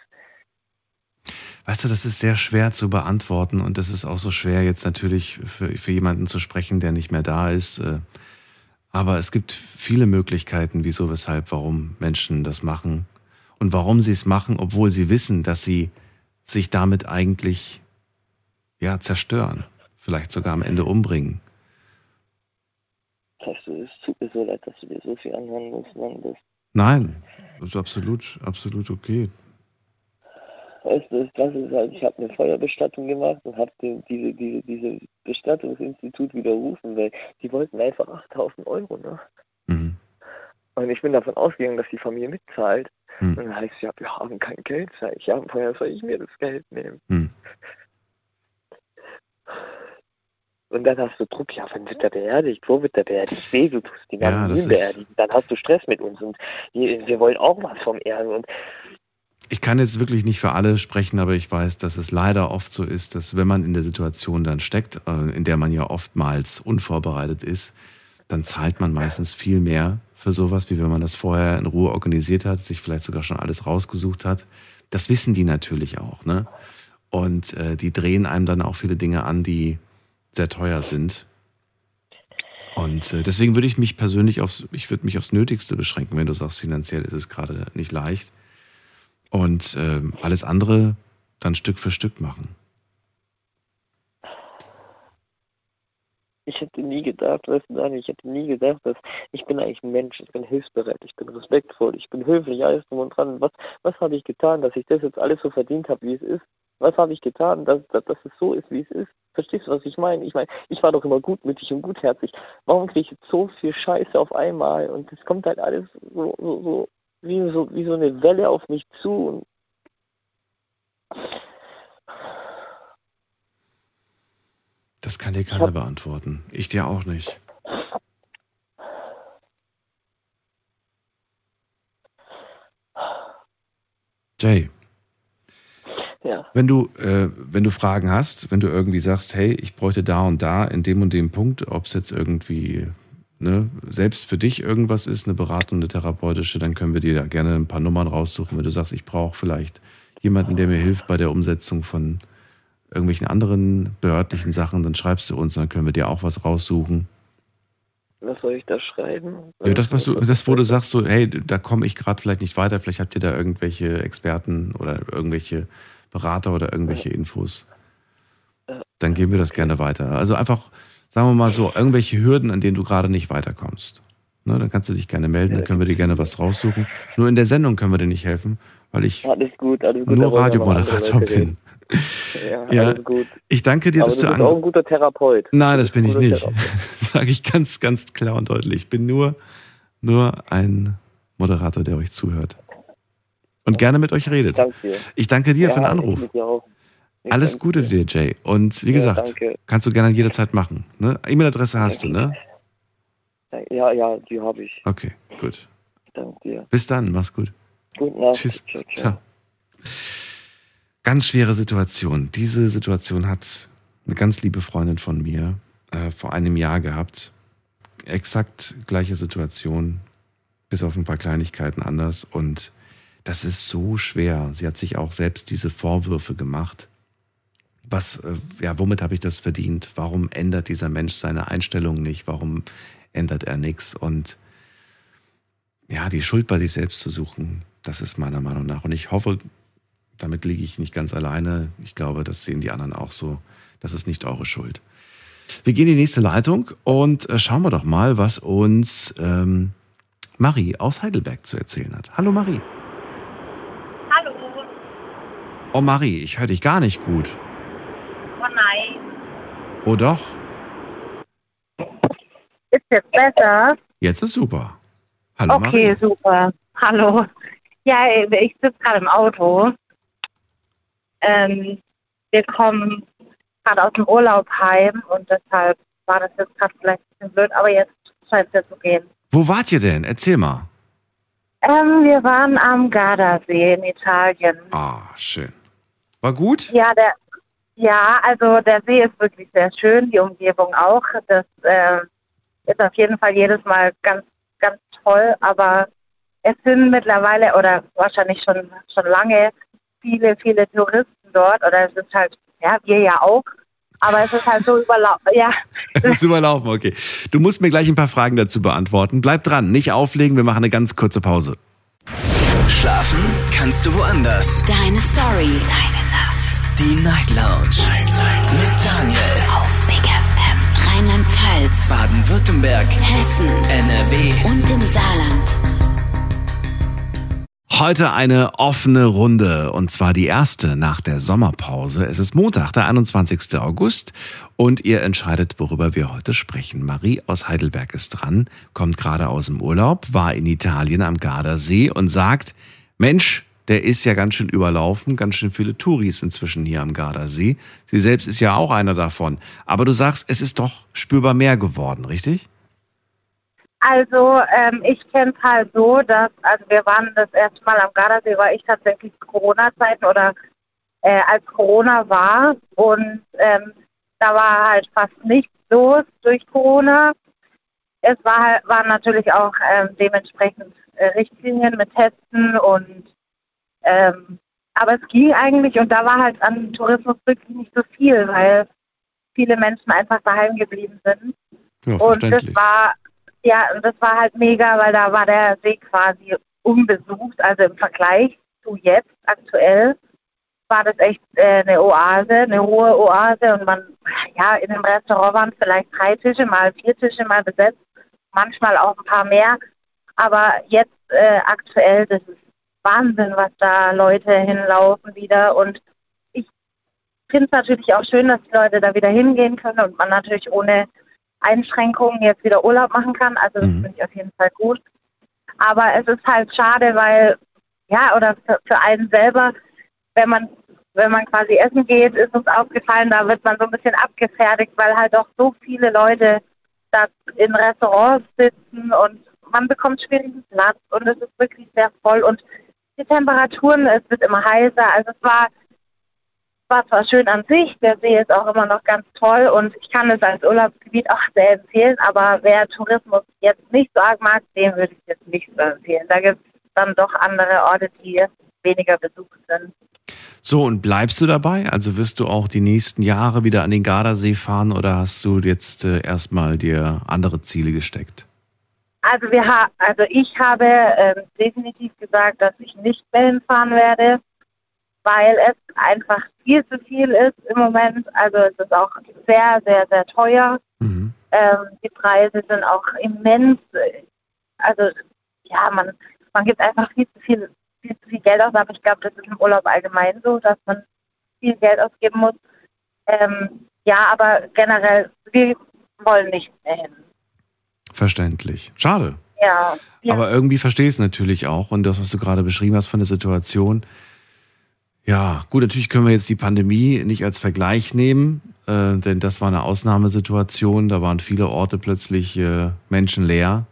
Weißt du, das ist sehr schwer zu beantworten und das ist auch so schwer jetzt natürlich für, für jemanden zu sprechen, der nicht mehr da ist. Äh, aber es gibt viele Möglichkeiten, wieso, weshalb, warum Menschen das machen und warum sie es machen, obwohl sie wissen, dass sie sich damit eigentlich ja, zerstören, vielleicht sogar am Ende umbringen. Weißt du, es tut mir so leid, dass du dir so viel anhören musst, Mann. Das, Nein, das ist absolut, absolut okay. weißt du, das ist halt, ich habe eine Feuerbestattung gemacht und habe diese, diese, diese Bestattungsinstitut widerrufen, weil die wollten einfach 8000 Euro, ne? Mhm. Und ich bin davon ausgegangen, dass die Familie mitzahlt. Hm. Und dann heißt es, ja, wir haben kein Geld. Ich, ja, woher soll ich mir das Geld nehmen? Hm. Und dann hast du Druck, ja, wann wird der beerdigt? Wo wird der beerdigt? Weh, du tust die ganzen das ja, beerdigen. Dann hast du Stress mit uns und wir, wir wollen auch was vom Erden. Und Ich kann jetzt wirklich nicht für alle sprechen, aber ich weiß, dass es leider oft so ist, dass wenn man in der Situation dann steckt, äh, in der man ja oftmals unvorbereitet ist, dann zahlt man meistens viel mehr für sowas, wie wenn man das vorher in Ruhe organisiert hat, sich vielleicht sogar schon alles rausgesucht hat. Das wissen die natürlich auch, ne? Und äh, die drehen einem dann auch viele Dinge an, die sehr teuer sind. Und äh, deswegen würde ich mich persönlich aufs, ich würde mich aufs Nötigste beschränken, wenn du sagst, finanziell ist es gerade nicht leicht. Und ähm, alles andere dann Stück für Stück machen. ich hätte nie gedacht, weißt du, ich hätte nie gedacht, dass ich bin eigentlich ein Mensch, ich bin hilfsbereit, ich bin respektvoll, ich bin höflich, alles drum und dran. Was, was habe ich getan, dass ich das jetzt alles so verdient habe, wie es ist? Was habe ich getan, dass, dass, dass es so ist, wie es ist? Verstehst du, was ich meine? Ich meine, ich war doch immer gutmütig und gutherzig. Warum kriege ich jetzt so viel Scheiße auf einmal? Und es kommt halt alles so, so, so, wie, so, wie so eine Welle auf mich zu. Das kann dir keiner beantworten. Ich dir auch nicht. Jay, ja, wenn du, äh, wenn du Fragen hast, wenn du irgendwie sagst, hey, ich bräuchte da und da in dem und dem Punkt, ob es jetzt irgendwie ne, selbst für dich irgendwas ist, eine Beratung, eine therapeutische, dann können wir dir da gerne ein paar Nummern raussuchen. Wenn du sagst, ich brauche vielleicht jemanden, der mir hilft bei der Umsetzung von irgendwelchen anderen behördlichen Sachen, dann schreibst du uns, dann können wir dir auch was raussuchen. was soll ich da schreiben? Ja, das, was du, das, wo du sagst, so, hey, da komme ich gerade vielleicht nicht weiter, vielleicht habt ihr da irgendwelche Experten oder irgendwelche Berater oder irgendwelche Infos. Dann geben wir das gerne weiter. Also einfach, sagen wir mal so, irgendwelche Hürden, an denen du gerade nicht weiterkommst. Ne, dann kannst du dich gerne melden, dann können wir dir gerne was raussuchen. Nur in der Sendung können wir dir nicht helfen, weil ich Alles gut, alles gut. nur Radiomoderator bin. Ja, Ja, alles gut. Ich danke dir, Aber dass du du bist auch ein guter Therapeut. Nein, das bin ich nicht. Sage ich ganz, ganz klar und deutlich. Ich bin nur, nur ein Moderator, der euch zuhört. Und gerne mit euch redet. Danke dir. Ich danke dir ja, für den Anruf. Ich Alles Gute dir, Jay. Und wie gesagt, danke. kannst du gerne jederzeit machen. Ne? E-Mail-Adresse hast du, ne? Ja, ja, die habe ich. Okay, gut. Danke dir. Bis dann, mach's gut. Gute Nacht. Tschüss. Ciao, ciao. Ciao. Ganz schwere Situation. Diese Situation hat eine ganz liebe Freundin von mir äh, vor einem Jahr gehabt. Exakt gleiche Situation, bis auf ein paar Kleinigkeiten anders. Und das ist so schwer. Sie hat sich auch selbst diese Vorwürfe gemacht. Was, äh, ja, womit habe ich das verdient? Warum ändert dieser Mensch seine Einstellung nicht? Warum ändert er nichts? Und ja, die Schuld bei sich selbst zu suchen, das ist meiner Meinung nach. Und ich hoffe, damit liege ich nicht ganz alleine. Ich glaube, das sehen die anderen auch so. Das ist nicht eure Schuld. Wir gehen in die nächste Leitung und äh, schauen wir doch mal, was uns ähm, Marie aus Heidelberg zu erzählen hat. Hallo Marie. Oh Marie, ich höre dich gar nicht gut. Oh nein. Oh doch, Ist jetzt besser? jetzt ist super. Hallo okay, Marie. super. Hallo. Ja, ich sitze gerade im Auto. Ähm, wir kommen gerade aus dem Urlaub heim und deshalb war das jetzt gerade vielleicht ein bisschen blöd, aber jetzt scheint es ja zu gehen. Wo wart ihr denn? Erzähl mal. Ähm, wir waren am Gardasee in Italien. Ah, schön. War gut? Ja, der, ja, also der See ist wirklich sehr schön, die Umgebung auch. Das, äh, ist auf jeden Fall jedes Mal ganz, ganz toll. Aber es sind mittlerweile oder wahrscheinlich schon, schon lange viele, viele Touristen dort oder es ist halt, ja, wir ja auch. Aber es ist halt so überlaufen. Ja. Es ist überlaufen, okay. Du musst mir gleich ein paar Fragen dazu beantworten. Bleib dran, nicht auflegen, wir machen eine ganz kurze Pause. Schlafen kannst du woanders. Deine Story. Deine Nacht. Die Night Lounge. Night, Night. Mit Daniel. Auf Big FM. Rheinland-Pfalz. Baden-Württemberg. Hessen. NRW. Und im Saarland. Heute eine offene Runde und zwar die erste nach der Sommerpause. Es ist Montag, der 21. August und ihr entscheidet, worüber wir heute sprechen. Marie aus Heidelberg ist dran, kommt gerade aus dem Urlaub, war in Italien am Gardasee und sagt, Mensch, der ist ja ganz schön überlaufen, ganz schön viele Touris inzwischen hier am Gardasee. Sie selbst ist ja auch einer davon. Aber du sagst, es ist doch spürbar mehr geworden, richtig? Also ähm, ich kenne es halt so, dass, also wir waren das erste Mal am Gardasee, war ich tatsächlich zu Corona-Zeiten oder äh, als Corona war und ähm, da war halt fast nichts los durch Corona. Es war halt, waren natürlich auch ähm, dementsprechend äh, Richtlinien mit Testen und ähm, aber es ging eigentlich und da war halt an Tourismus wirklich nicht so viel, weil viele Menschen einfach daheim geblieben sind. Ja, und das war ja, das war halt mega, weil da war der See quasi unbesucht. Also im Vergleich zu jetzt aktuell war das echt äh, eine Oase, eine hohe Oase. Und man, ja, in dem Restaurant waren vielleicht drei Tische, mal vier Tische mal besetzt, manchmal auch ein paar mehr. Aber jetzt äh, aktuell, das ist Wahnsinn, was da Leute hinlaufen wieder. Und ich finde es natürlich auch schön, dass die Leute da wieder hingehen können und man natürlich ohne Einschränkungen jetzt wieder Urlaub machen kann. Also das Mhm. finde ich auf jeden Fall gut. Aber es ist halt schade, weil, ja, oder für, für einen selber, wenn man, wenn man quasi essen geht, ist uns aufgefallen, da wird man so ein bisschen abgefertigt, weil halt auch so viele Leute da in Restaurants sitzen und man bekommt schwierigen Platz und es ist wirklich sehr voll und die Temperaturen, es wird immer heißer. Also es war war zwar schön an sich, der See ist auch immer noch ganz toll und ich kann es als Urlaubsgebiet auch sehr empfehlen, aber wer Tourismus jetzt nicht so arg mag, dem würde ich jetzt nicht so empfehlen. Da gibt es dann doch andere Orte, die weniger besucht sind. So, und bleibst du dabei? Also wirst du auch die nächsten Jahre wieder an den Gardasee fahren oder hast du jetzt äh, erstmal dir andere Ziele gesteckt? Also wir ha also ich habe ähm, definitiv gesagt, dass ich nicht mehr hinfahren werde, weil es einfach viel zu viel ist im Moment. Also es ist auch sehr, sehr, sehr teuer. Mhm. Ähm, die Preise sind auch immens. Also ja, man, man gibt einfach viel zu viel, viel zu viel Geld aus, aber ich glaube, das ist im Urlaub allgemein so, dass man viel Geld ausgeben muss. Ähm, ja, aber generell, wir wollen nicht mehr hin. Verständlich. Schade. Ja. ja. Aber irgendwie verstehe ich es natürlich auch. Und das, was du gerade beschrieben hast von der Situation. Ja, gut, natürlich können wir jetzt die Pandemie nicht als Vergleich nehmen, äh, denn das war eine Ausnahmesituation. Da waren viele Orte plötzlich äh, menschenleer.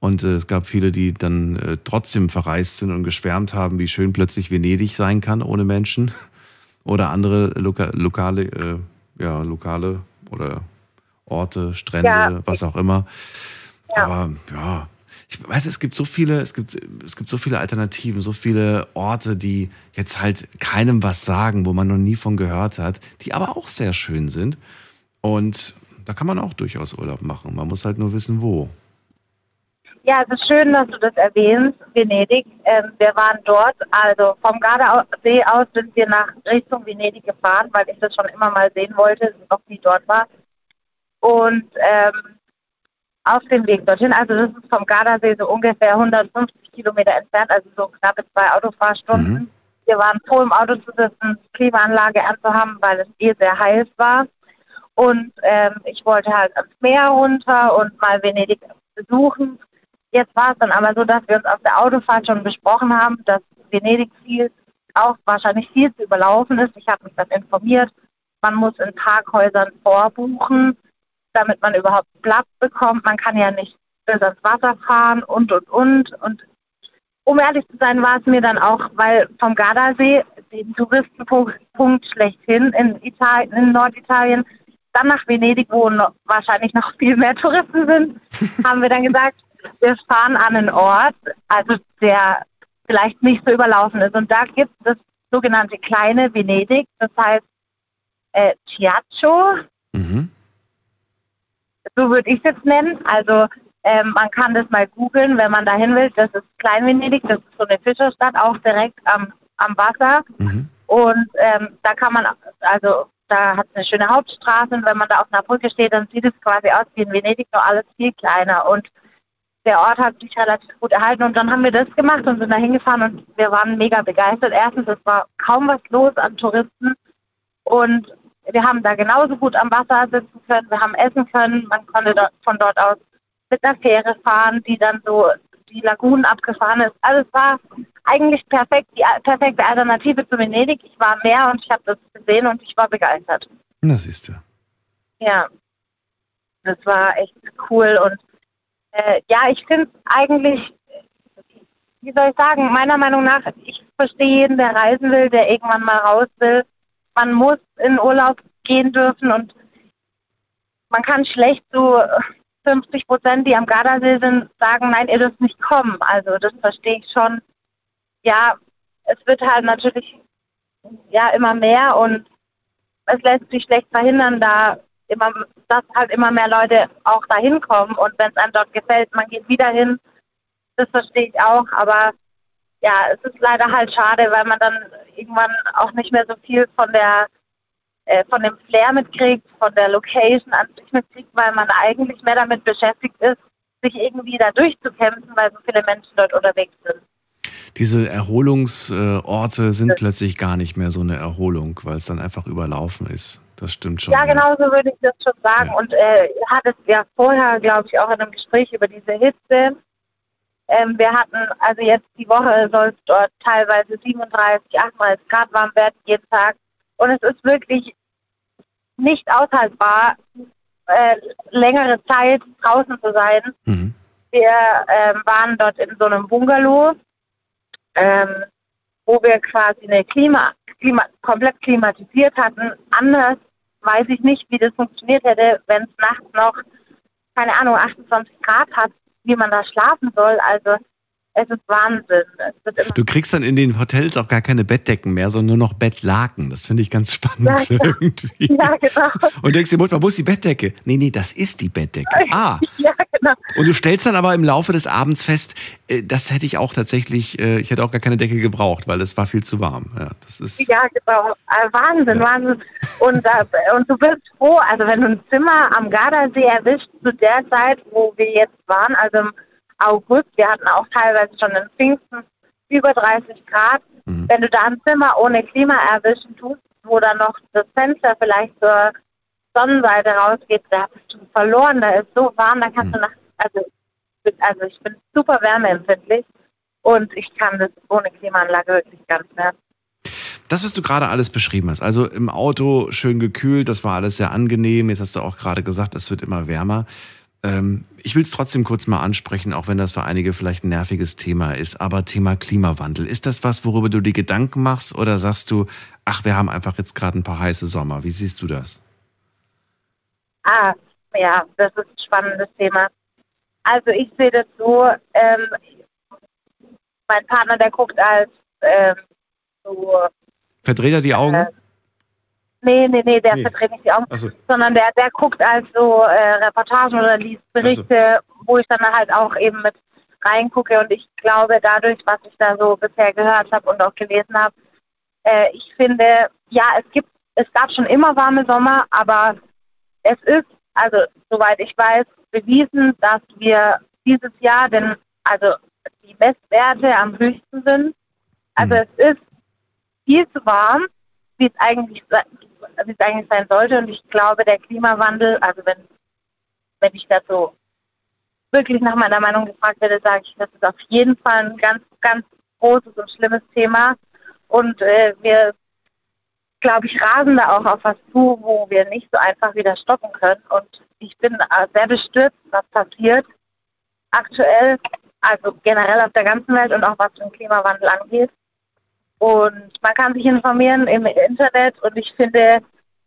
Und äh, es gab viele, die dann äh, trotzdem verreist sind und geschwärmt haben, wie schön plötzlich Venedig sein kann ohne Menschen. Oder andere loka lokale, äh, ja, lokale oder Orte, Strände, Ja. was auch immer. Ja. Aber ja, ich weiß, es gibt so viele, es gibt, es gibt so viele Alternativen, so viele Orte, die jetzt halt keinem was sagen, wo man noch nie von gehört hat, die aber auch sehr schön sind. Und da kann man auch durchaus Urlaub machen. Man muss halt nur wissen, wo. Ja, es ist schön, dass du das erwähnst, Venedig. Ähm, wir waren dort, also vom Gardasee aus sind wir nach Richtung Venedig gefahren, weil ich das schon immer mal sehen wollte, noch nie dort war. Und ähm, auf dem Weg dorthin, also das ist vom Gardasee so ungefähr 150 Kilometer entfernt, also so knappe zwei Autofahrstunden. Mhm. Wir waren froh, im Auto zu sitzen, Klimaanlage anzuhaben, weil es eh sehr heiß war. Und ähm, ich wollte halt ans Meer runter und mal Venedig besuchen. Jetzt war es dann aber so, dass wir uns auf der Autofahrt schon besprochen haben, dass Venedig viel, auch wahrscheinlich viel zu überlaufen ist. Ich habe mich dann informiert. Man muss in Parkhäusern vorbuchen, damit man überhaupt Platz bekommt. Man kann ja nicht bis ans Wasser fahren und, und, und. Und um ehrlich zu sein, war es mir dann auch, weil vom Gardasee, dem Touristenpunkt Punkt schlechthin in, Italien, in Norditalien, dann nach Venedig, wo noch, wahrscheinlich noch viel mehr Touristen sind, haben wir dann gesagt, wir fahren an einen Ort, also der vielleicht nicht so überlaufen ist. Und da gibt es das sogenannte kleine Venedig, das heißt äh, Chiaccio, Mhm. So würde ich es jetzt nennen. Also ähm, man kann das mal googeln, wenn man dahin will. Das ist Klein-Venedig, das ist so eine Fischerstadt, auch direkt am, am Wasser. Mhm. Und ähm, da kann man, also da hat es eine schöne Hauptstraße und wenn man da auf einer Brücke steht, dann sieht es quasi aus wie in Venedig, nur alles viel kleiner. Und der Ort hat sich relativ gut erhalten und dann haben wir das gemacht und sind da hingefahren und wir waren mega begeistert. Erstens, es war kaum was los an Touristen und wir haben da genauso gut am Wasser sitzen können, wir haben essen können, man konnte dort, von dort aus mit einer Fähre fahren, die dann so die Lagunen abgefahren ist. Also es war eigentlich perfekt, die perfekte Alternative zu Venedig. Ich war am Meer und ich habe das gesehen und ich war begeistert. Na, siehst du. Ja, das war echt cool und äh, ja, ich finde eigentlich, wie soll ich sagen, meiner Meinung nach, ich verstehe jeden, der reisen will, der irgendwann mal raus will. Man muss in Urlaub gehen dürfen und man kann schlecht so 50 Prozent, die am Gardasee sind, sagen, nein, ihr dürft nicht kommen. Also das verstehe ich schon. Ja, es wird halt natürlich ja immer mehr und es lässt sich schlecht verhindern, da immer, dass halt immer mehr Leute auch dahin kommen und wenn es einem dort gefällt, man geht wieder hin. Das verstehe ich auch, aber ja, es ist leider halt schade, weil man dann irgendwann auch nicht mehr so viel von der äh, von dem Flair mitkriegt, von der Location an sich mitkriegt, weil man eigentlich mehr damit beschäftigt ist, sich irgendwie da durchzukämpfen, weil so viele Menschen dort unterwegs sind. Diese Erholungsorte sind plötzlich gar nicht mehr so eine Erholung, weil es dann einfach überlaufen ist. Das stimmt schon. Ja, genau so würde ich das schon sagen. Ja. Und äh, ihr hattet ja vorher, glaube ich, auch in einem Gespräch über diese Hitze. Ähm, wir hatten, also jetzt die Woche soll es dort teilweise 37, 38 Grad warm werden, jeden Tag. Und es ist wirklich nicht aushaltbar, äh, längere Zeit draußen zu sein. Mhm. Wir ähm, waren dort in so einem Bungalow, ähm, wo wir quasi eine Klima, Klima, komplett klimatisiert hatten. Anders weiß ich nicht, wie das funktioniert hätte, wenn es nachts noch, keine Ahnung, 28 Grad hat, wie man da schlafen soll. Also es ist Wahnsinn. Es Du kriegst dann in den Hotels auch gar keine Bettdecken mehr, sondern nur noch Bettlaken. Das finde ich ganz spannend Ja, ja. irgendwie. ja, genau. Und denkst dir, manchmal, wo ist die Bettdecke? Nee, nee, das ist die Bettdecke. Ah. Ja. Und du stellst dann aber im Laufe des Abends fest, äh, das hätte ich auch tatsächlich, äh, ich hätte auch gar keine Decke gebraucht, weil es war viel zu warm. Ja, das ist, Ja, genau. Äh, Wahnsinn, Wahnsinn. Und, und du bist froh, also wenn du ein Zimmer am Gardasee erwischt, zu der Zeit, wo wir jetzt waren, also im August, wir hatten auch teilweise schon in Pfingsten über 30 Grad, Mhm. wenn du da ein Zimmer ohne Klima erwischen tust, wo dann noch das Fenster vielleicht zur Sonnenseite rausgeht, da bist du verloren, da ist so warm, da kannst du nach, also, also ich bin super wärmeempfindlich und ich kann das ohne Klimaanlage wirklich nicht mehr. Das, was du gerade alles beschrieben hast, also im Auto schön gekühlt, das war alles sehr angenehm. Jetzt hast du auch gerade gesagt, es wird immer wärmer. Ähm, ich will es trotzdem kurz mal ansprechen, auch wenn das für einige vielleicht ein nerviges Thema ist. Aber Thema Klimawandel, ist das was, worüber du dir Gedanken machst? Oder sagst du, ach, wir haben einfach jetzt gerade ein paar heiße Sommer? Wie siehst du das? Ah, ja, das ist ein spannendes Thema. Also ich sehe das so, ähm, mein Partner, der guckt als ähm, so, Verdreht er die Augen? Äh, nee, nee, nee, der Nee. verdreht nicht die Augen, so. sondern der, der guckt als so äh, Reportagen oder liest Berichte, wo ich dann halt auch eben mit reingucke und ich glaube dadurch, was ich da so bisher gehört habe und auch gelesen habe, äh, ich finde, ja, es gibt, es gab schon immer warme Sommer, aber es ist, also soweit ich weiß, bewiesen, dass wir dieses Jahr denn, also die Messwerte am höchsten sind. Also es ist viel zu warm, wie es eigentlich, wie es eigentlich sein sollte. Und ich glaube, der Klimawandel, also wenn, wenn ich dazu wirklich nach meiner Meinung gefragt werde, sage ich, das ist auf jeden Fall ein ganz, ganz großes und schlimmes Thema. Und äh, wir, glaube ich, rasen da auch auf was zu, wo wir nicht so einfach wieder stoppen können. Und ich bin äh, sehr bestürzt, was passiert aktuell, also generell auf der ganzen Welt und auch was den Klimawandel angeht. Und man kann sich informieren im Internet und ich finde,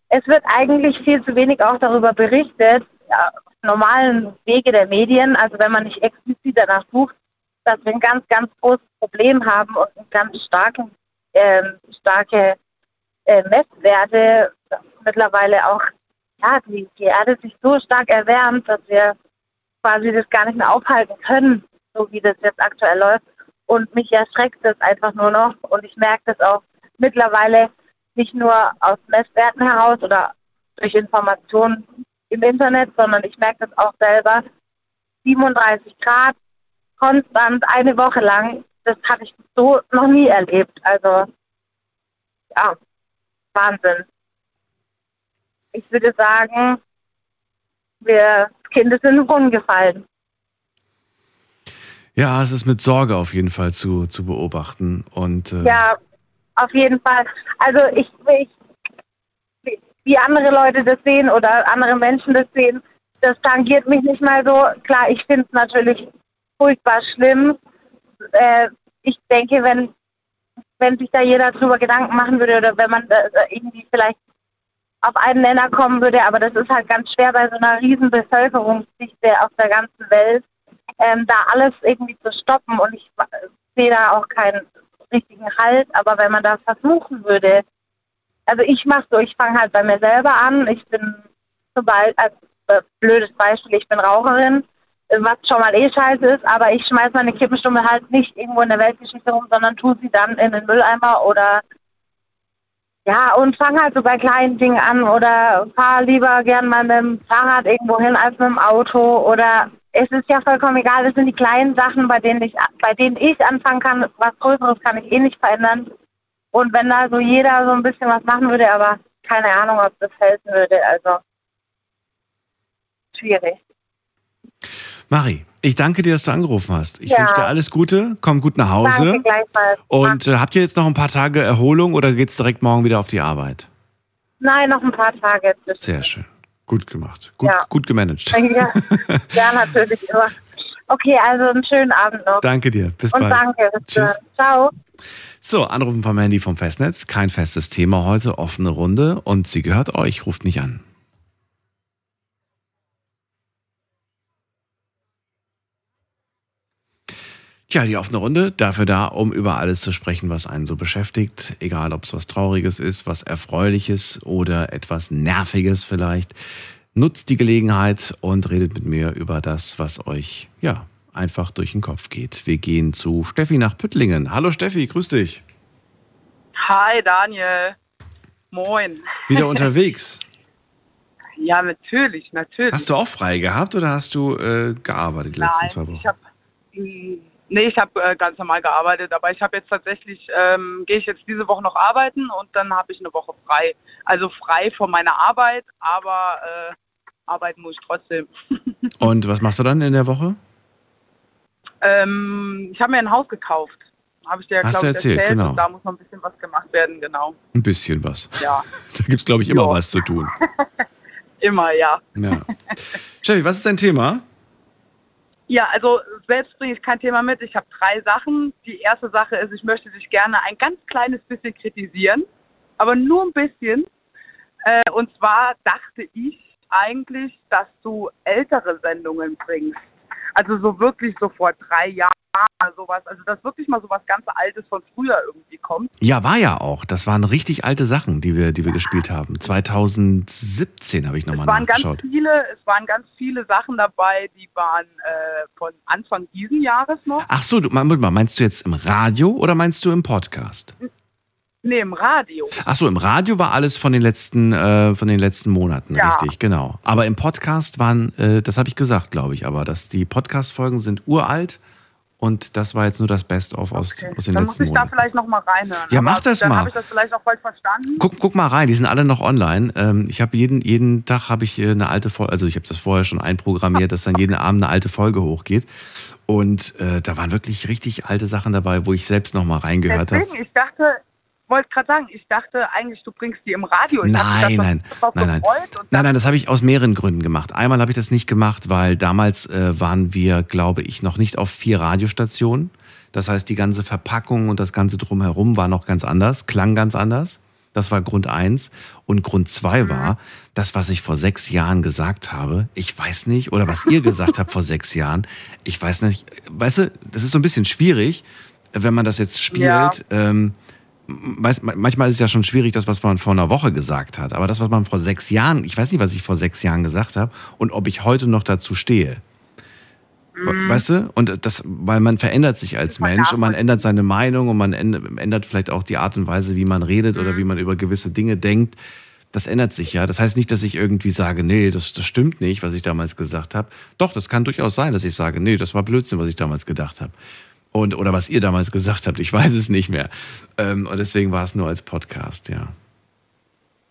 es wird eigentlich viel zu wenig auch darüber berichtet, ja, auf normalen Wege der Medien, also wenn man nicht explizit danach sucht, dass wir ein ganz, ganz großes Problem haben und einen ganz starken, ähm, starke äh, Messwerte mittlerweile auch, ja, die, die Erde sich so stark erwärmt, dass wir quasi das gar nicht mehr aufhalten können, so wie das jetzt aktuell läuft. Und mich erschreckt das einfach nur noch und ich merke das auch mittlerweile nicht nur aus Messwerten heraus oder durch Informationen im Internet, sondern ich merke das auch selber. 37 Grad, konstant, eine Woche lang, das habe ich so noch nie erlebt. Also, ja, Wahnsinn. Ich würde sagen, wir Kinder sind im Brunnen gefallen. Ja, es ist mit Sorge auf jeden Fall zu, zu beobachten. Und, äh ja, auf jeden Fall. Also ich, ich, wie andere Leute das sehen oder andere Menschen das sehen, das tangiert mich nicht mal so. Klar, ich finde es natürlich furchtbar schlimm. Äh, ich denke, wenn, wenn sich da jeder drüber Gedanken machen würde oder wenn man da irgendwie vielleicht auf einen Nenner kommen würde, aber das ist halt ganz schwer bei so einer riesen Bevölkerungsdichte auf der ganzen Welt, ähm, da alles irgendwie zu stoppen. Und ich sehe da auch keinen richtigen Halt, aber wenn man das versuchen würde, also ich mache so, ich fange halt bei mir selber an, ich bin sobald, als äh, blödes Beispiel, ich bin Raucherin, was schon mal eh scheiße ist, aber ich schmeiße meine Kippenstummel halt nicht irgendwo in der Weltgeschichte rum, sondern tue sie dann in den Mülleimer oder ja, und fange halt so bei kleinen Dingen an oder fahre lieber gern mal mit dem Fahrrad irgendwo hin als mit dem Auto oder es ist ja vollkommen egal, das sind die kleinen Sachen, bei denen ich bei denen ich anfangen kann, was Größeres kann ich eh nicht verändern. Und wenn da so jeder so ein bisschen was machen würde, aber keine Ahnung, ob das helfen würde, also schwierig. Mari, ich danke dir, dass du angerufen hast. Ich Ja. wünsche dir alles Gute, komm gut nach Hause. Und äh, habt ihr jetzt noch ein paar Tage Erholung oder geht's direkt morgen wieder auf die Arbeit? Nein, noch ein paar Tage. Sehr schön. Gut gemacht. Gut, Ja. gut gemanagt. Ja, ja, natürlich immer. Okay, also einen schönen Abend noch. Danke dir. Bis Und bald. danke. Bis Tschüss. dann. Ciao. So, Anrufen vom Handy vom Festnetz. Kein festes Thema heute, offene Runde und sie gehört euch. Ruft mich an. Tja, die offene Runde, dafür da, um über alles zu sprechen, was einen so beschäftigt. Egal, ob es was Trauriges ist, was Erfreuliches oder etwas Nerviges vielleicht. Nutzt die Gelegenheit und redet mit mir über das, was euch, ja, einfach durch den Kopf geht. Wir gehen zu Steffi nach Püttlingen. Hallo Steffi, grüß dich. Hi Daniel. Moin. Wieder unterwegs. Ja, natürlich, natürlich. Hast du auch frei gehabt oder hast du äh, gearbeitet die letzten Nein, zwei Wochen? ich habe nee, ich habe äh, ganz normal gearbeitet, aber ich habe jetzt tatsächlich ähm, gehe ich jetzt diese Woche noch arbeiten und dann habe ich eine Woche frei. Also frei von meiner Arbeit, aber äh, arbeiten muss ich trotzdem. Und was machst du dann in der Woche? ähm, ich habe mir ein Haus gekauft. Habe ich dir, Hast glaube du erzählt, erzählt. genau. Und da muss noch ein bisschen was gemacht werden, genau. Ein bisschen was. Ja, Da gibt es, glaube ich, immer Ja. was zu tun. immer, ja. Ja. Steffi, was ist dein Thema? Ja, also selbst bringe ich kein Thema mit. Ich habe drei Sachen. Die erste Sache ist, ich möchte dich gerne ein ganz kleines bisschen kritisieren, aber nur ein bisschen. Äh, und zwar dachte ich eigentlich, dass du ältere Sendungen bringst. Also so wirklich so vor drei Jahren sowas. Also dass wirklich mal sowas ganz Altes von früher irgendwie kommt. Ja, war ja auch. Das waren richtig alte Sachen, die wir, die wir gespielt haben. 2017 habe ich nochmal Es waren ganz nachgeschaut. viele, es waren ganz viele Sachen dabei, die waren äh, von Anfang diesen Jahres noch. Ach so, du, meinst du jetzt im Radio oder meinst du im Podcast? Nee, im Radio. Ach so, im Radio war alles von den letzten, äh, von den letzten Monaten, Ja. richtig, genau. Aber im Podcast waren, äh, das habe ich gesagt, glaube ich, aber dass die Podcast-Folgen sind uralt und das war jetzt nur das Best-of aus, aus den Dann muss letzten ich da Monaten. vielleicht noch mal reinhören. Ja, Aber mach das dann mal. habe ich das vielleicht auch falsch verstanden. Guck, guck mal rein, die sind alle noch online. Ähm, ich habe jeden, jeden Tag habe ich äh, eine alte Folge, also ich habe das vorher schon einprogrammiert, dass dann jeden Abend eine alte Folge hochgeht. Und äh, da waren wirklich richtig alte Sachen dabei, wo ich selbst noch mal reingehört habe. Deswegen, ich dachte, wollte gerade sagen, ich dachte eigentlich, du bringst die im Radio. Ich Nein, da nein, nein, nein. Nein, nein, das habe ich aus mehreren Gründen gemacht. Einmal habe ich das nicht gemacht, weil damals äh, waren wir, glaube ich, noch nicht auf vier Radiostationen. Das heißt, die ganze Verpackung und das ganze drumherum war noch ganz anders, klang ganz anders. Das war Grund eins. Und Grund zwei war, das, was ich vor sechs Jahren gesagt habe, ich weiß nicht, oder was ihr gesagt habt vor sechs Jahren, ich weiß nicht, weißt du, das ist so ein bisschen schwierig, wenn man das jetzt spielt. Ja. Ähm, manchmal ist es ja schon schwierig, das, was man vor einer Woche gesagt hat. Aber das, was man vor sechs Jahren, ich weiß nicht, was ich vor sechs Jahren gesagt habe und ob ich heute noch dazu stehe. Mhm. Weißt du? Und das, weil man verändert sich als Mensch und man ändert seine Meinung und man änd- ändert vielleicht auch die Art und Weise, wie man redet Mhm. oder wie man über gewisse Dinge denkt. Das ändert sich ja. Das heißt nicht, dass ich irgendwie sage, nee, das, das stimmt nicht, was ich damals gesagt habe. Doch, das kann durchaus sein, dass ich sage, nee, das war Blödsinn, was ich damals gedacht habe. Und, oder was ihr damals gesagt habt, ich weiß es nicht mehr. Ähm, und deswegen war es nur als Podcast, ja.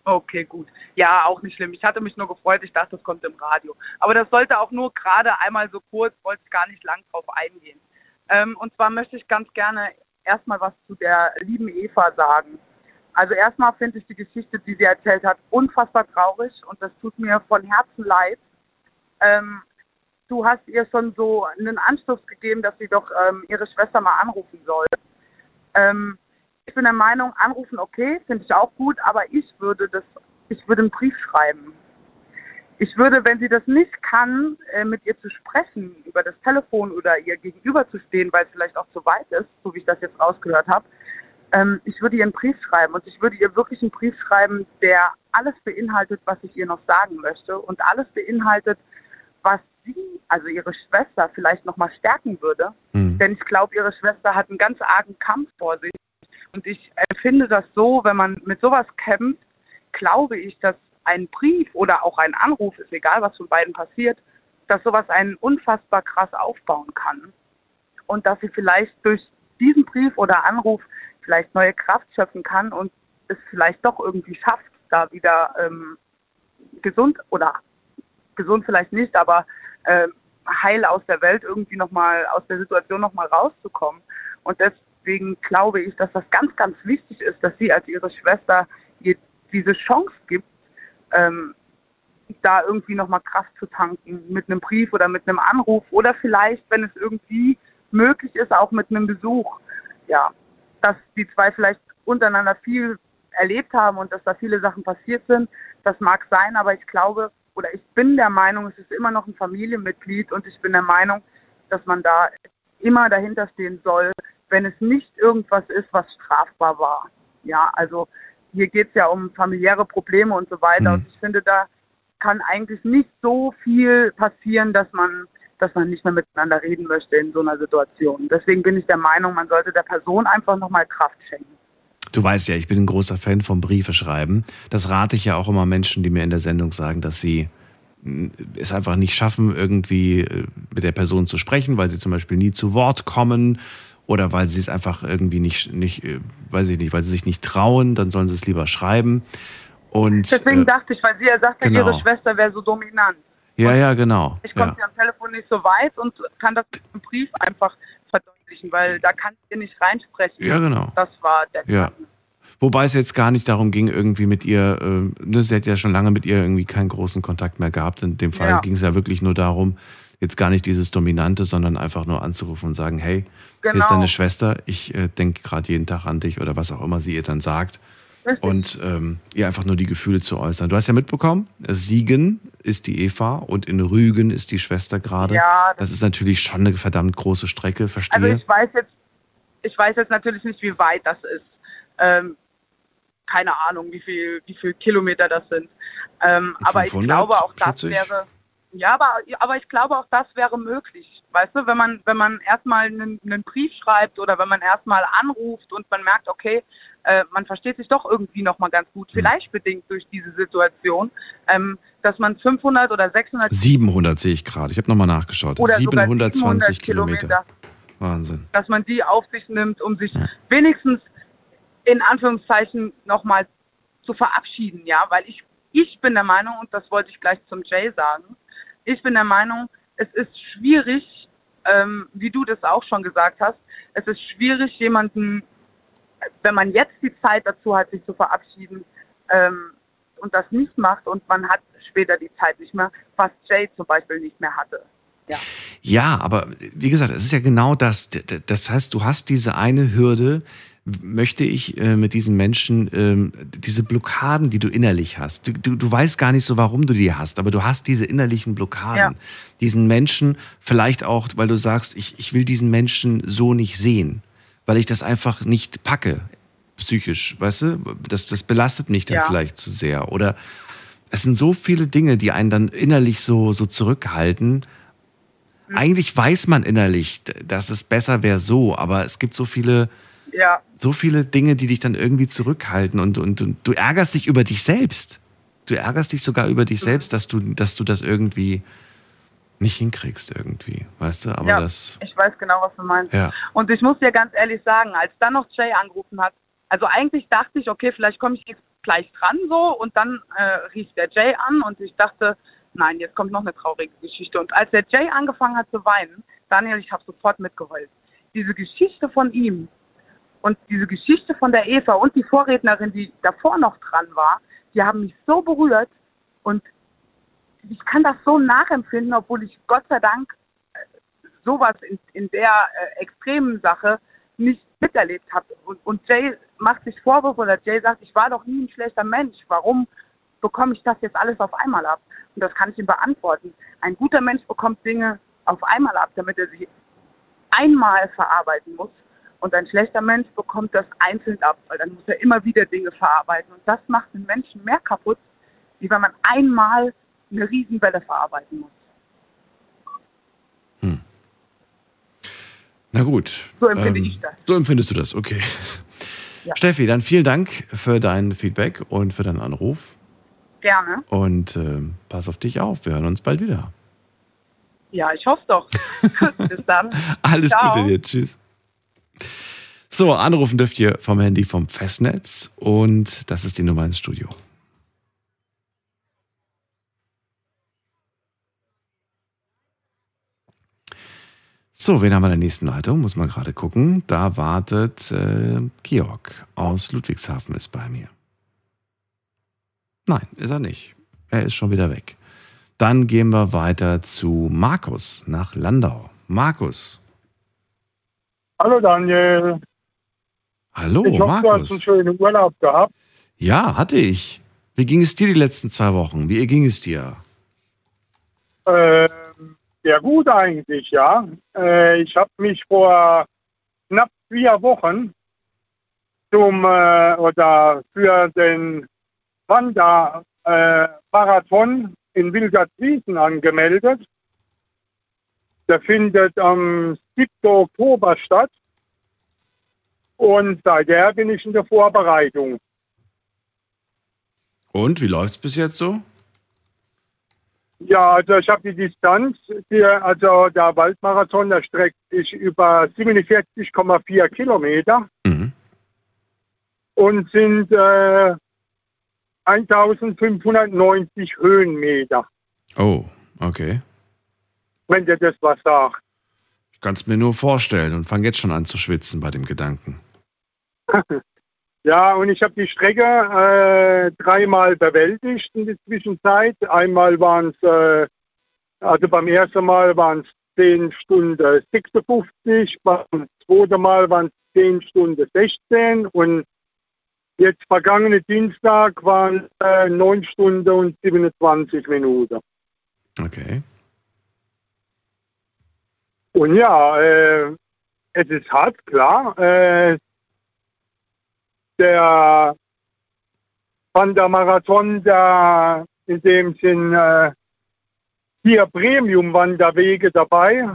Okay, gut. Ja, auch nicht schlimm. Ich hatte mich nur gefreut, ich dachte, das kommt im Radio. Aber das sollte auch nur gerade einmal so kurz, wollte ich gar nicht lang drauf eingehen. Ähm, und zwar möchte ich ganz gerne erstmal was zu der lieben Eva sagen. Also erstmal finde ich die Geschichte, die sie erzählt hat, unfassbar traurig und das tut mir von Herzen leid. Ähm, du hast ihr schon so einen Anstoß gegeben, dass sie doch ähm, ihre Schwester mal anrufen soll. Ähm, ich bin der Meinung, anrufen okay, finde ich auch gut, aber ich würde das, ich würde einen Brief schreiben. Ich würde, wenn sie das nicht kann, äh, mit ihr zu sprechen, über das Telefon oder ihr gegenüber zu stehen, weil es vielleicht auch zu weit ist, so wie ich das jetzt rausgehört habe, ähm, ich würde ihr einen Brief schreiben und ich würde ihr wirklich einen Brief schreiben, der alles beinhaltet, was ich ihr noch sagen möchte und alles beinhaltet, was sie, also ihre Schwester, vielleicht nochmal stärken würde. Denn ich glaube, ihre Schwester hat einen ganz argen Kampf vor sich. Und ich empfinde das so, wenn man mit sowas kämpft, glaube ich, dass ein Brief oder auch ein Anruf, ist egal, was von beiden passiert, dass sowas einen unfassbar krass aufbauen kann. Und dass sie vielleicht durch diesen Brief oder Anruf vielleicht neue Kraft schöpfen kann und es vielleicht doch irgendwie schafft, da wieder ähm, gesund oder gesund vielleicht nicht, aber ähm, heil aus der Welt irgendwie nochmal, aus der Situation nochmal rauszukommen. Und deswegen glaube ich, dass das ganz, ganz wichtig ist, dass sie als ihre Schwester ihr diese Chance gibt, ähm, da irgendwie nochmal Kraft zu tanken mit einem Brief oder mit einem Anruf oder vielleicht, wenn es irgendwie möglich ist, auch mit einem Besuch. Ja, dass die zwei vielleicht untereinander viel erlebt haben und dass da viele Sachen passiert sind, das mag sein, aber ich glaube oder ich bin der Meinung, es ist immer noch ein Familienmitglied und ich bin der Meinung, dass man da immer dahinter stehen soll, wenn es nicht irgendwas ist, was strafbar war. Ja, also hier geht es ja um familiäre Probleme und so weiter. Und ich finde, da kann eigentlich nicht so viel passieren, dass man, dass man nicht mehr miteinander reden möchte in so einer Situation. Deswegen bin ich der Meinung, man sollte der Person einfach nochmal Kraft schenken. Du weißt ja, ich bin ein großer Fan vom Briefe schreiben. Das rate ich ja auch immer Menschen, die mir in der Sendung sagen, dass sie mh, es einfach nicht schaffen, irgendwie äh, mit der Person zu sprechen, weil sie zum Beispiel nie zu Wort kommen oder weil sie es einfach irgendwie nicht, nicht äh, weiß ich nicht, weil sie sich nicht trauen, dann sollen sie es lieber schreiben. Und Deswegen äh, dachte ich, weil sie ja sagte, genau. ihre Schwester wäre so dominant. ja, ja, genau. Ich komme Ja. am Telefon nicht so weit und kann das einem Brief einfach verdeutlichen, weil da kann ich ihr nicht reinsprechen. Ja, genau. Das war der Ja. Wobei es jetzt gar nicht darum ging, irgendwie mit ihr, äh, ne, sie hat ja schon lange mit ihr irgendwie keinen großen Kontakt mehr gehabt. In dem Fall Ja. ging es ja wirklich nur darum, jetzt gar nicht dieses Dominante, sondern einfach nur anzurufen und sagen, hey, hier ist Genau. deine Schwester, ich äh, denke gerade jeden Tag an dich oder was auch immer sie ihr dann sagt. Und ähm, ihr einfach nur die Gefühle zu äußern. Du hast ja mitbekommen, Siegen ist die Eva und in Rügen ist die Schwester gerade. Ja, das ist natürlich schon eine verdammt große Strecke, verstehe. Also ich weiß jetzt, ich weiß jetzt natürlich nicht, wie weit das ist. Ähm, keine Ahnung, wie viel, wie viel Kilometer das sind. Ähm, aber ich 500, glaube auch das 40? wäre, ja, aber, aber ich glaube auch das wäre möglich. Weißt du, wenn man, wenn man erstmal einen, einen Brief schreibt oder wenn man erstmal anruft und man merkt, okay, äh, man versteht sich doch irgendwie nochmal ganz gut, Hm. vielleicht bedingt durch diese Situation, ähm, dass man 500 oder 600 700 sehe ich gerade. Ich habe nochmal nachgeschaut. oder sogar 720 700 Kilometer. Wahnsinn. dass man die auf sich nimmt, um sich wenigstens in Anführungszeichen nochmal zu verabschieden, ja, weil ich, ich bin der Meinung, und das wollte ich gleich zum Jay sagen, ich bin der Meinung, es ist schwierig, ähm, wie du das auch schon gesagt hast, es ist schwierig, jemanden, wenn man jetzt die Zeit dazu hat, sich zu verabschieden, ähm, und das nicht macht und man hat später die Zeit nicht mehr, was Jay zum Beispiel nicht mehr hatte. Ja. Ja, aber wie gesagt, es ist ja genau das. Das heißt, du hast diese eine Hürde, möchte ich äh, mit diesen Menschen ähm, diese Blockaden, die du innerlich hast. Du, du, du weißt gar nicht so, warum du die hast, aber du hast diese innerlichen Blockaden. Ja. Diesen Menschen, vielleicht auch, weil du sagst, ich, ich will diesen Menschen so nicht sehen, weil ich das einfach nicht packe, psychisch, weißt du? Das, das belastet mich dann Ja. vielleicht zu sehr. Oder es sind so viele Dinge, die einen dann innerlich so, so zurückhalten. Eigentlich weiß man innerlich, dass es besser wäre so, aber es gibt so viele, Ja, so viele Dinge, die dich dann irgendwie zurückhalten und, und, und du ärgerst dich über dich selbst. Du ärgerst dich sogar über dich selbst, dass du, dass du das irgendwie nicht hinkriegst irgendwie, weißt du? Aber ja das, ich weiß genau, was du meinst. ja. Und ich muss dir ganz ehrlich sagen, als dann noch Jay angerufen hat, also eigentlich dachte ich, okay, vielleicht komme ich jetzt gleich dran so und dann äh, rief der Jay an und ich dachte, nein, jetzt kommt noch eine traurige Geschichte. Und als der Jay angefangen hat zu weinen, Daniel, ich habe sofort mitgeheult. Diese Geschichte von ihm und diese Geschichte von der Eva und die Vorrednerin, die davor noch dran war, die haben mich so berührt und ich kann das so nachempfinden, obwohl ich Gott sei Dank äh, sowas in, in der äh, extremen Sache nicht miterlebt habe. Und, und Jay macht sich Vorwürfe oder Jay sagt, ich war doch nie ein schlechter Mensch. Warum bekomme ich das jetzt alles auf einmal ab? Und das kann ich ihm beantworten. Ein guter Mensch bekommt Dinge auf einmal ab, damit er sie einmal verarbeiten muss. Und ein schlechter Mensch bekommt das einzeln ab, weil dann muss er immer wieder Dinge verarbeiten. Und das macht den Menschen mehr kaputt, wie wenn man einmal eine Riesenwelle verarbeiten muss. Na gut. So empfinde ich das. So empfindest du das, okay. Ja. Steffi, dann vielen Dank für dein Feedback und für deinen Anruf. Gerne. Und ähm, pass auf dich auf. Wir hören uns bald wieder. Ja, ich hoffe doch. Bis dann. Alles Ciao. Gute dir. Tschüss. So, anrufen dürft ihr vom Handy vom Festnetz und das ist die Nummer ins Studio. So, wen haben wir in der nächsten Leitung? Muss man gerade gucken. Da wartet äh, Georg aus Ludwigshafen ist bei mir. Nein, ist er nicht. Er ist schon wieder weg. Dann gehen wir weiter zu Markus nach Landau. Markus. Hallo Daniel. Hallo, ich hoffe, du hast Markus. einen schönen Urlaub gehabt. Ja, hatte ich. Wie ging es dir die letzten zwei Wochen? Wie ging es dir? Ähm, sehr gut eigentlich, ja. Äh, ich habe mich vor knapp vier Wochen zum äh, oder für den Wandermarathon äh, in Wilgertswiesen angemeldet. Der findet am 7. Oktober statt. Und seither bin ich in der Vorbereitung. Und wie läuft's bis jetzt so? Ja, also ich habe die Distanz, die, also der Waldmarathon, der streckt sich über 47,4 Kilometer und sind äh, 1590 Höhenmeter, Oh, okay. wenn dir das was sagt. Kann es mir nur vorstellen und fange jetzt schon an zu schwitzen bei dem Gedanken. Ja, und ich habe die Strecke äh, dreimal bewältigt in der Zwischenzeit. Einmal waren es, äh, also beim ersten Mal waren es 10 Stunden 56, beim zweiten Mal waren es 10 Stunden 16 und jetzt vergangene Dienstag waren äh, 9 Stunden und 27 Minuten. Okay. Und ja, äh, es ist hart, klar. Äh, der Wandermarathon, da in dem sind äh, vier Premium-Wanderwege dabei.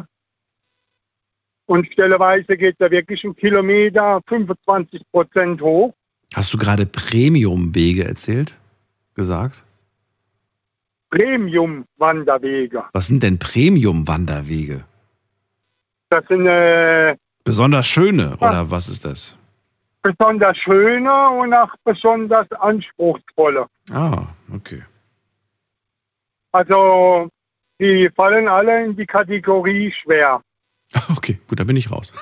Und stelleweise geht da wirklich ein Kilometer 25 Prozent hoch. Hast du gerade Premium-Wege erzählt? Gesagt? Premium-Wanderwege. Was sind denn Premium-Wanderwege? Das sind äh, Besonders schöne, oder was ist das? besonders schöne und auch besonders anspruchsvolle. Ah, okay. Also die fallen alle in die Kategorie schwer. Okay, gut, da bin ich raus.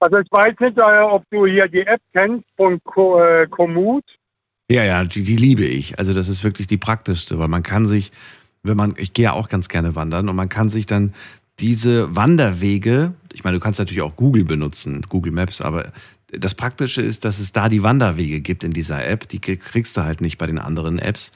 Also ich weiß nicht, äh, ob du hier die App kennst von äh, Komoot. Ja, ja, die, die liebe ich. Also das ist wirklich die praktischste, weil man kann sich, wenn man, ich gehe ja auch ganz gerne wandern und man kann sich dann diese Wanderwege, ich meine, du kannst natürlich auch Google benutzen, Google Maps, aber das Praktische ist, dass es da die Wanderwege gibt in dieser App. Die kriegst du halt nicht bei den anderen Apps.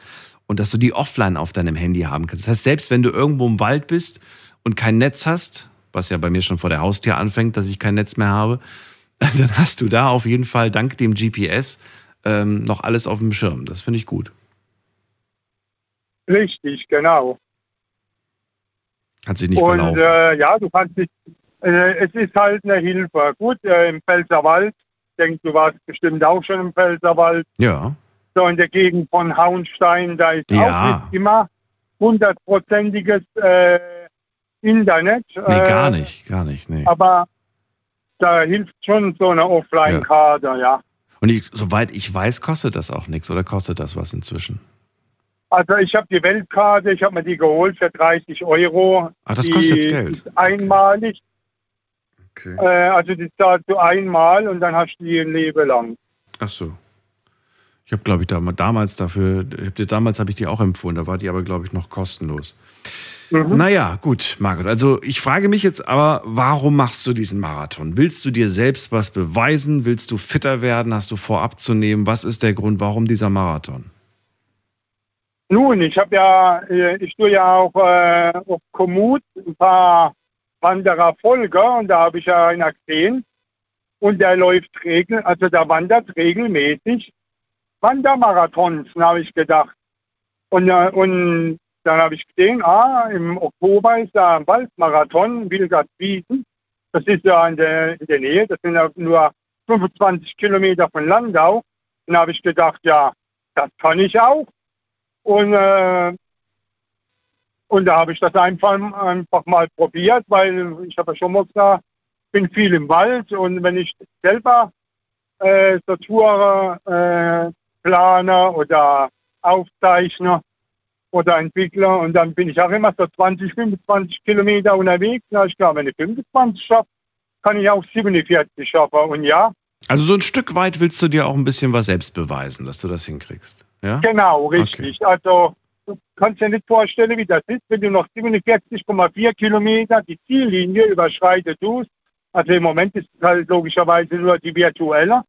Und dass du die offline auf deinem Handy haben kannst. Das heißt, selbst wenn du irgendwo im Wald bist und kein Netz hast, was ja bei mir schon vor der Haustür anfängt, dass ich kein Netz mehr habe, dann hast du da auf jeden Fall dank dem GPS ähm, noch alles auf dem Schirm. Das finde ich gut. Richtig, genau. Hat sich nicht Und verlaufen. äh, ja, du kannst nicht, äh, es ist halt eine Hilfe. Gut, äh, im Pfälzerwald, ich denke, du warst bestimmt auch schon im Pfälzerwald, ja. so in der Gegend von Hauenstein, da ist Ja. auch nicht immer hundertprozentiges äh, Internet. Nee, äh, gar nicht, gar nicht. Nee. Aber da hilft schon so eine Offline-Karte, ja. Und ich, soweit ich weiß, kostet das auch nichts oder kostet das was inzwischen? Also ich habe die Weltkarte, ich habe mir die geholt für 30 Euro. Ach, das die kostet jetzt Geld. Ist einmalig. Okay. Äh, also die zahlst du einmal und dann hast du die ein Leben lang. Ach so. Ich habe, glaube ich, damals, dafür, damals habe ich die auch empfohlen, da war die aber, glaube ich, noch kostenlos. Mhm. Naja, gut, Margot. Also ich frage mich jetzt aber, warum machst du diesen Marathon? Willst du dir selbst was beweisen? Willst du fitter werden? Hast du vor abzunehmen? Was ist der Grund, warum dieser Marathon? Nun, ich habe ja, äh, ich tue ja auch äh, auf Komoot ein paar Wanderer Folger und da habe ich ja einen gesehen und der läuft regel, also der wandert regelmäßig Wandermarathons, habe ich gedacht. Und, äh, und dann habe ich gesehen, ah, im Oktober ist da ein Waldmarathon, Wilgartswiesen. Das ist ja in der, in der Nähe, das sind ja nur 25 Kilometer von Landau. Und da habe ich gedacht, ja, das kann ich auch. Und, äh, und da habe ich das einfach, einfach mal probiert, weil ich habe ja schon mal gesagt, bin viel im Wald und wenn ich selber äh, so Touren äh, plane oder aufzeichne oder entwickle und dann bin ich auch immer so 20, 25 Kilometer unterwegs. Na, ich glaube, wenn ich 25 schaffe, kann ich auch 47 schaffen. Und ja, Also so ein Stück weit willst du dir auch ein bisschen was selbst beweisen, dass du das hinkriegst. Ja? Genau, richtig. Also du kannst dir nicht vorstellen, wie das ist, wenn du noch 47,4 Kilometer die Ziellinie überschreitet tust. Also im Moment ist es halt logischerweise nur die virtuelle.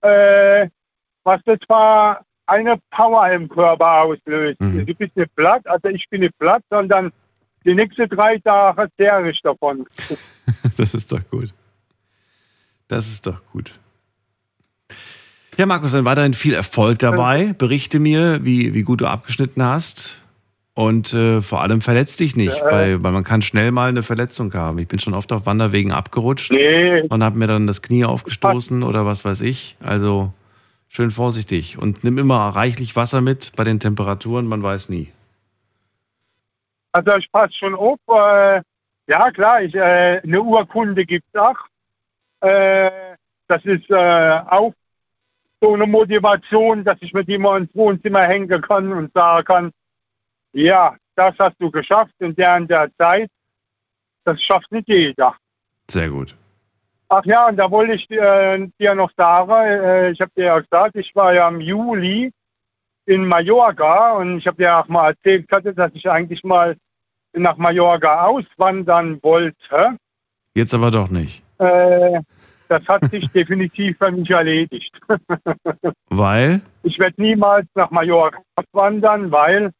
Äh, was das war eine Power im Körper auslöst. Mhm. Du bist nicht platt, also ich bin nicht platt, sondern die nächsten drei Tage zehre ich davon. Das ist doch gut. Das ist doch gut. Ja, Markus, dann weiterhin viel Erfolg dabei. Berichte mir, wie, wie gut du abgeschnitten hast. Und äh, vor allem verletz dich nicht, Ja. weil, weil man kann schnell mal eine Verletzung haben. Ich bin schon oft auf Wanderwegen abgerutscht Nee. und habe mir dann das Knie aufgestoßen oder was weiß ich. Also schön vorsichtig und nimm immer reichlich Wasser mit bei den Temperaturen, man weiß nie. Also ich passe schon auf. Äh, ja klar, ich, äh, eine Urkunde gibt es auch. Äh, das ist äh, auch so eine Motivation, dass ich mit mal ins Wohnzimmer hängen kann und sagen kann, ja, das hast du geschafft in der und der Zeit. Das schafft nicht jeder. Sehr gut. Ach ja, und da wollte ich äh, dir noch sagen, äh, ich habe dir ja gesagt, ich war ja im Juli in Mallorca und ich habe dir auch mal erzählt, hatte, dass ich eigentlich mal nach Mallorca auswandern wollte. Jetzt aber doch nicht. Äh, das hat sich definitiv für mich erledigt. Weil? Ich werde niemals nach Mallorca auswandern, weil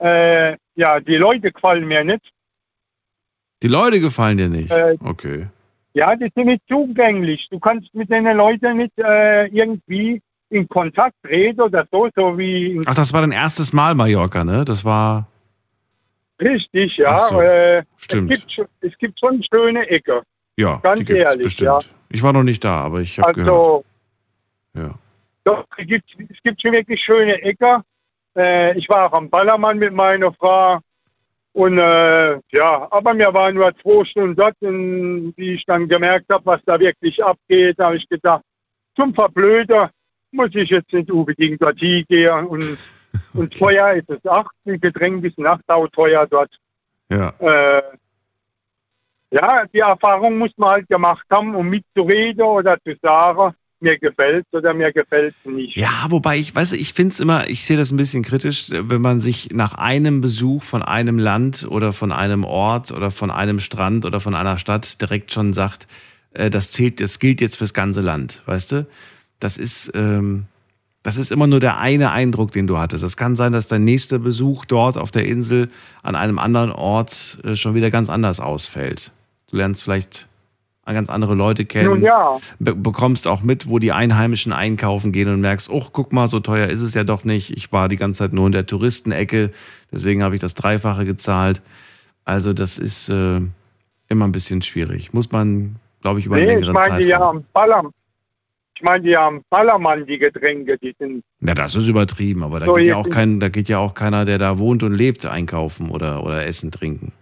äh, ja, die Leute gefallen mir nicht. Die Leute gefallen dir nicht. Äh, Okay. Ja, die sind nicht zugänglich. Du kannst mit den Leuten nicht äh, irgendwie in Kontakt treten oder so, so wie Ach, das war dein erstes Mal Mallorca, ne? Das war. richtig, ja. So, äh, stimmt. Es gibt, schon- es gibt schon schöne Ecke. Ja, Ganz ehrlich, bestimmt. ja. Ich war noch nicht da, aber ich habe gehört. Also, Ja. doch, es gibt, es gibt schon wirklich schöne Ecke. Äh, ich war auch am Ballermann mit meiner Frau. Und äh, ja, aber mir waren nur zwei Stunden dort, und wie ich dann gemerkt habe, was da wirklich abgeht, habe ich gedacht, zum Verblöder muss ich jetzt nicht unbedingt dort hingehen. Und, und teuer ist es auch, die Getränke ist nachtau teuer dort. Ja. Äh, ja, die Erfahrung muss man halt gemacht haben, um mitzureden oder zu sagen, mir gefällt oder mir gefällt nicht. Ja, wobei ich, weiß, ich finde es immer, ich sehe das ein bisschen kritisch, wenn man sich nach einem Besuch von einem Land oder von einem Ort oder von einem Strand oder von einer Stadt direkt schon sagt, äh, das zählt, das gilt jetzt fürs ganze Land, weißt du? Das ist, ähm, das ist immer nur der eine Eindruck, den du hattest. Es kann sein, dass dein nächster Besuch dort auf der Insel an einem anderen Ort äh, schon wieder ganz anders ausfällt. Du lernst vielleicht ganz andere Leute kennen. Nun ja. Be bekommst auch mit, wo die Einheimischen einkaufen gehen und merkst, oh, guck mal, so teuer ist es ja doch nicht. Ich war die ganze Zeit nur in der Touristenecke, deswegen habe ich das Dreifache gezahlt. Also das ist äh, immer ein bisschen schwierig. Muss man, glaube ich, über einen Nee, ich längeren meine Zeitraum. ja am Ballermann. Ich meine ja am Ballermann die Getränke, die sind Ja, das ist übertrieben, aber da, So, geht ja auch kein, da geht ja auch keiner, der da wohnt und lebt, einkaufen oder, oder essen, trinken.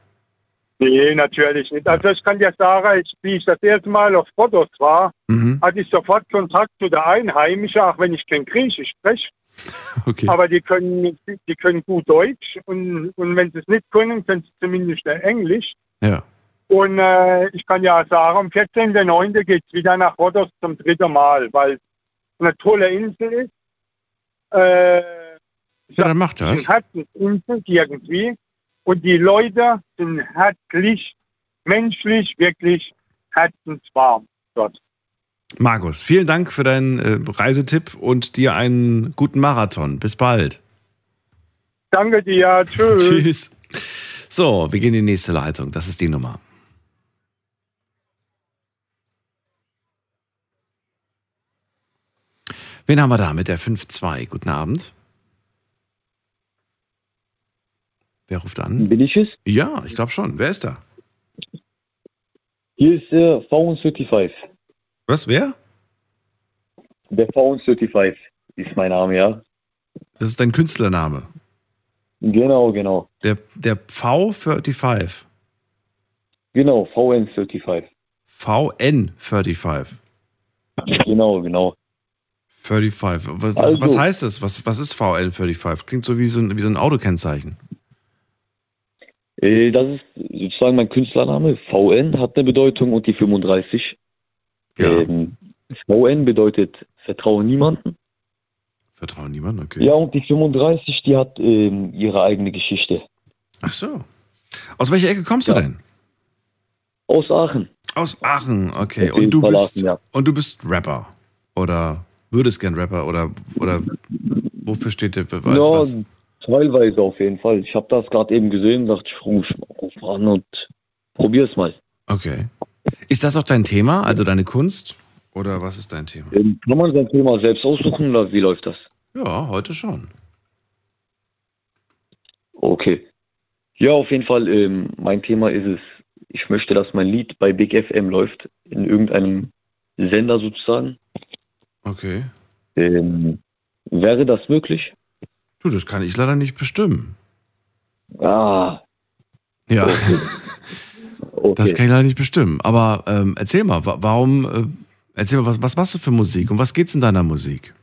Nee, natürlich nicht. Also ich kann dir sagen, ich, wie ich das erste Mal auf Fotos war, Mhm. hatte ich sofort Kontakt zu der Einheimischen, auch wenn ich kein Griechisch spreche. Okay. Aber die können, die können gut Deutsch und, und wenn sie es nicht können, können sie zumindest Englisch. Ja. Und äh, ich kann ja sagen, am 14.09. geht es wieder nach Rhodos zum dritten Mal, weil es eine tolle Insel ist. Äh, Ja, dann macht das. eine Herzensinsel irgendwie. Und die Leute sind herzlich, menschlich, wirklich herzenswarm dort. Markus, vielen Dank für deinen äh, Reisetipp und dir einen guten Marathon. Bis bald. Danke dir. Tschüss. Tschüss. So, wir gehen in die nächste Leitung. Das ist die Nummer. Wen haben wir da mit der 5-2? Guten Abend. Wer ruft an? Bin ich es? Ja, ich glaube schon. Wer ist da? Hier ist der V35. Was, wer? Der V35 ist mein Name, ja. Das ist dein Künstlername. Genau, genau. Der, der V35. Genau, VN35. VN35. Genau, genau. 35. Was, was, Also- was heißt das? Was, was ist VN35? Klingt so wie so ein, wie so ein Autokennzeichen. Äh, Das ist sozusagen mein Künstlername. VN hat eine Bedeutung und die 35. Ähm, VN bedeutet Vertraue niemanden. Vertraue niemanden, okay. Ja, und die 35, die hat ähm, ihre eigene Geschichte. Ach so. Aus welcher Ecke kommst du denn? Aus Aachen. Aus Aachen, okay. Und du bist Aachen, ja. und du bist Rapper oder würdest gern Rapper oder oder wofür steht der weiß ja, was? Teilweise auf jeden Fall. Ich habe das gerade eben gesehen, dachte ich, ruf ruf mal an und probier's mal. Okay. Ist das auch dein Thema, also deine Kunst oder was ist dein Thema? Ähm, Kann man sein Thema selbst aussuchen oder wie läuft das? Ja, heute schon. Okay. Ja, auf jeden Fall, ähm, mein Thema ist es, ich möchte, dass mein Lied bei Big FM läuft, in irgendeinem Sender sozusagen. Okay. Ähm, wäre das möglich? Du, das kann ich leider nicht bestimmen. Ah. Ja. Okay. Das kann ich leider nicht bestimmen. Aber ähm, erzähl mal, wa warum, äh, erzähl mal, was, was machst du für Musik und was geht's in deiner Musik?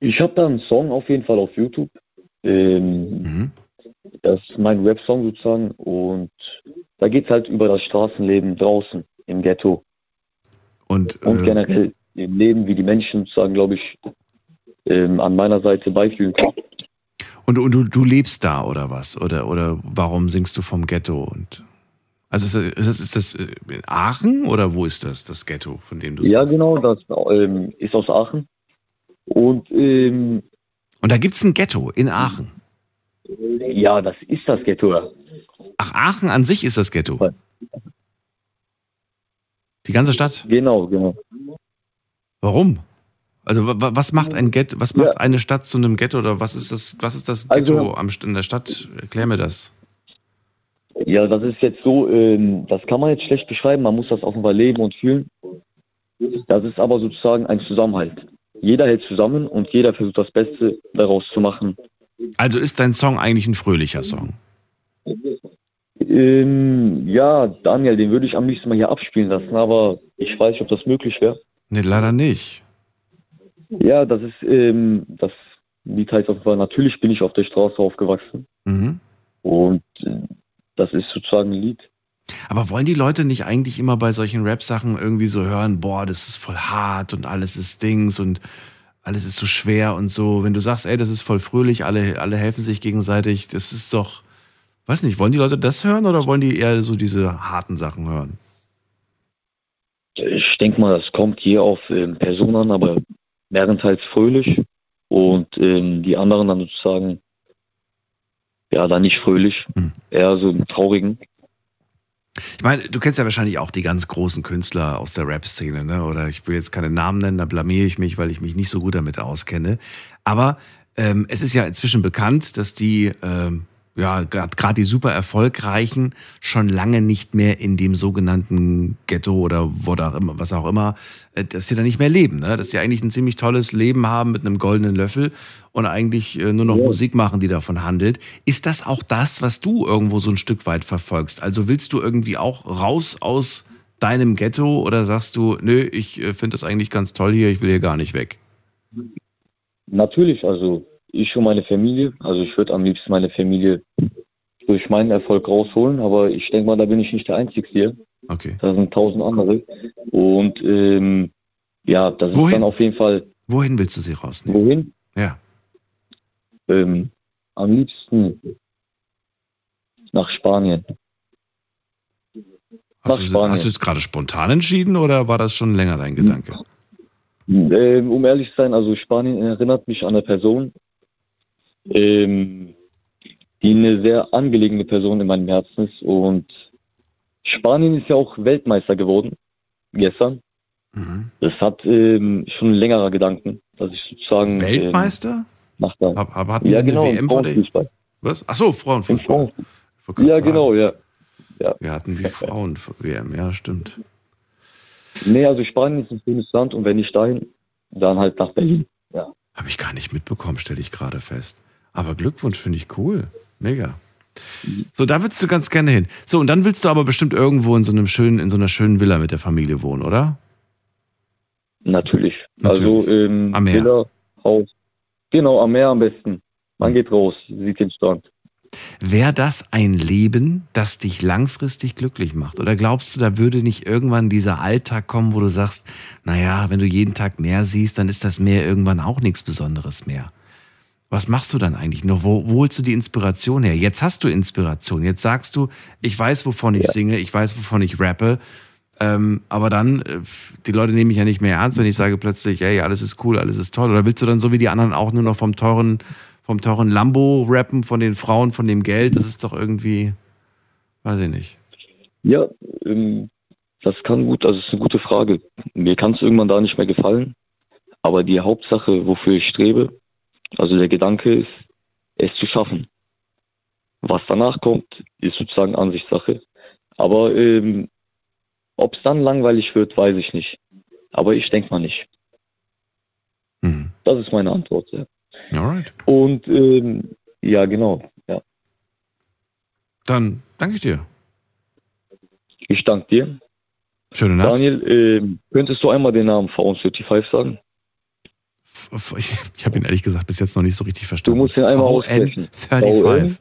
Ich habe da einen Song auf jeden Fall auf YouTube. Ähm, Mhm. Das ist mein Rap-Song sozusagen und da geht es halt über das Straßenleben draußen im Ghetto Und, und äh, generell im Leben, wie die Menschen sozusagen, glaube ich, ähm, an meiner Seite beifügen können. Und, und du, du lebst da oder was? Oder, oder warum singst du vom Ghetto? Und also ist das, ist das, äh, in Aachen oder wo ist das, das Ghetto, von dem du Ja, singst? genau, das ähm, ist aus Aachen. Und ähm, Und da gibt's ein Ghetto in Aachen. ja, das ist das Ghetto. ja. Ach, Aachen an sich ist das Ghetto. Die ganze Stadt? Genau, genau. Warum? Also wa- wa- was macht ein Ghetto, was macht eine Stadt zu einem Ghetto oder was ist das, was ist das Ghetto Also- am, St- in der Stadt? Erklär mir das. Ja, das ist jetzt so, ähm, das kann man jetzt schlecht beschreiben, man muss das offenbar leben und fühlen. Das ist aber sozusagen ein Zusammenhalt. Jeder hält zusammen und jeder versucht das Beste daraus zu machen. Also ist dein Song eigentlich ein fröhlicher Song? Ähm, ja, Daniel, den würde ich am liebsten mal hier abspielen lassen, aber ich weiß nicht, ob das möglich wäre. Nee, leider nicht. Ja, das ist, ähm, das Lied heißt auf jeden Fall, natürlich bin ich auf der Straße aufgewachsen. Mhm. Und äh, das ist sozusagen ein Lied. Aber wollen die Leute nicht eigentlich immer bei solchen Rap-Sachen irgendwie so hören, boah, das ist voll hart und alles ist Dings und alles ist so schwer und so. Wenn du sagst, ey, das ist voll fröhlich, alle, alle helfen sich gegenseitig, das ist doch, weiß nicht, wollen die Leute das hören oder wollen die eher so diese harten Sachen hören? Ich denke mal, das kommt hier auf ähm, Personen an, aber mehrenteils fröhlich und ähm, die anderen dann sozusagen, ja, dann nicht fröhlich, eher so im traurigen. Ich meine, du kennst ja wahrscheinlich auch die ganz großen Künstler aus der Rap-Szene, ne? Oder ich will jetzt keine Namen nennen, da blamier ich mich, weil ich mich nicht so gut damit auskenne. Aber ähm, es ist ja inzwischen bekannt, dass die, ähm, ja, gerade die super erfolgreichen schon lange nicht mehr in dem sogenannten Ghetto oder wo da immer, was auch immer, äh, dass sie da nicht mehr leben, ne? Dass sie eigentlich ein ziemlich tolles Leben haben mit einem goldenen Löffel und eigentlich äh, nur noch Musik machen, die davon handelt. Ist das auch das, was du irgendwo so ein Stück weit verfolgst? Also willst du irgendwie auch raus aus deinem Ghetto oder sagst du, nö, ich äh, finde das eigentlich ganz toll hier, ich will hier gar nicht weg? Natürlich, also ich und meine Familie, also ich würde am liebsten meine Familie durch meinen Erfolg rausholen, aber ich denke mal, da bin ich nicht der Einzige hier. Okay. Da sind tausend andere. Und ähm, ja, das ist Wohin? dann auf jeden Fall. Wohin willst du sie rausnehmen? Wohin? Ja. Ähm, am liebsten nach Spanien. Hast du, Spanien. hast du es gerade spontan entschieden oder war das schon länger dein Gedanke? Ähm, um ehrlich zu sein, also Spanien erinnert mich an eine Person, ähm, die eine sehr angelegene Person in meinem Herzen ist. Und Spanien ist ja auch Weltmeister geworden gestern. Das hat ähm, schon längerer Gedanken, dass ich sozusagen Weltmeister? Ähm, da. Hab, hab, hatten ja, die eine genau, WM vor der- Frauenfußball. Was? Achso, Frauenfußball. Frauen- Ja, sagen, genau, ja. ja. Wir hatten wie Frauen-WM, ja, stimmt. Nee, also Spanien ist ein schönes Land und wenn nicht dahin, dann halt nach Berlin. Ja. Habe ich gar nicht mitbekommen, stelle ich gerade fest. Aber Glückwunsch, finde ich cool. Mega. So, da würdest du ganz gerne hin. So, und dann willst du aber bestimmt irgendwo in so einem schönen, in so einer schönen Villa mit der Familie wohnen, oder? Natürlich. Natürlich. Also ähm, Am Meer. Villa, Haus. Genau, am Meer am besten. Man geht raus, sieht den Strand. Wäre das ein Leben, das dich langfristig glücklich macht? Oder glaubst du, da würde nicht irgendwann dieser Alltag kommen, wo du sagst, naja, wenn du jeden Tag Meer siehst, dann ist das Meer irgendwann auch nichts Besonderes mehr? Was machst du dann eigentlich noch? Wo, wo holst du die Inspiration her? Jetzt hast du Inspiration. Jetzt sagst du, ich weiß, wovon ich singe, ich weiß, wovon ich rappe. Ähm, aber dann, äh, die Leute nehmen mich ja nicht mehr ernst, wenn ich sage plötzlich, ey, alles ist cool, alles ist toll. Oder willst du dann so wie die anderen auch nur noch vom teuren, vom teuren Lambo rappen, von den Frauen, von dem Geld? Das ist doch irgendwie, weiß ich nicht. Ja, ähm, das kann gut, also es ist eine gute Frage. Mir kann es irgendwann da nicht mehr gefallen. Aber die Hauptsache, wofür ich strebe, also der Gedanke ist, es zu schaffen. Was danach kommt, ist sozusagen Ansichtssache. Aber ähm, ob es dann langweilig wird, weiß ich nicht. Aber ich denke mal nicht. Das ist meine Antwort. Ja. Alright. Und ähm, ja, genau. Ja. Dann danke ich dir. Ich danke dir. Schöne Nacht. Daniel, ähm, könntest du einmal den Namen V35 sagen? Ich, habe ihn ehrlich gesagt bis jetzt noch nicht so richtig verstanden. Du musst ihn einmal aussprechen. VN35.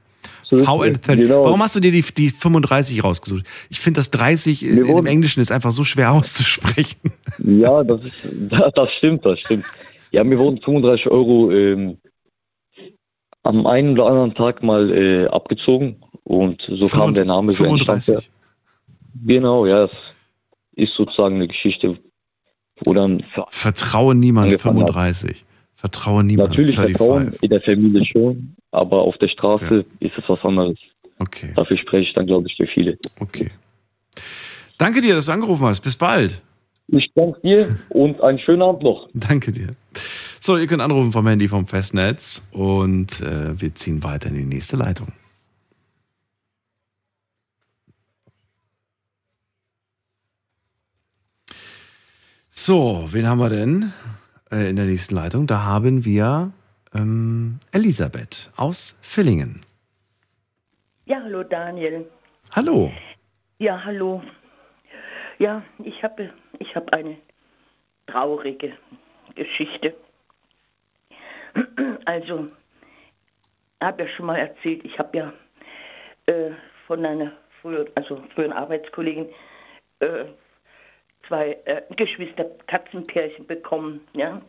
VN30. Genau. Warum hast du dir die, die 35 rausgesucht? Ich finde das 30 in, im Englischen ist einfach so schwer auszusprechen. Ja, das, ist, das stimmt, das stimmt. Ja, mir wurden 35 Euro ähm, am einen oder anderen Tag mal äh, abgezogen und so kam der Name so entstand 35. der. Genau, ja, es ist sozusagen eine Geschichte, dann Vertraue niemand Angefangen hat. 35. Vertraue niemand natürlich 35. Vertrauen in der Familie schon, aber auf der Straße ist es was anderes. Okay. Dafür spreche ich dann, glaube ich, für viele. Okay. Danke dir, dass du angerufen hast. Bis bald. Ich danke dir und einen schönen Abend noch. Danke dir. So, ihr könnt anrufen vom Handy vom Festnetz und äh, wir ziehen weiter in die nächste Leitung. So, wen haben wir denn äh, in der nächsten Leitung? Da haben wir ähm, Elisabeth aus Villingen. Ja, hallo Daniel. Hallo. Ja, hallo. Ja, ich habe ich hab eine traurige Geschichte. Also, habe ja schon mal erzählt, ich habe ja äh, von einer früher, also früheren Arbeitskollegen, äh, zwei äh, Geschwister Katzenpärchen bekommen, ja.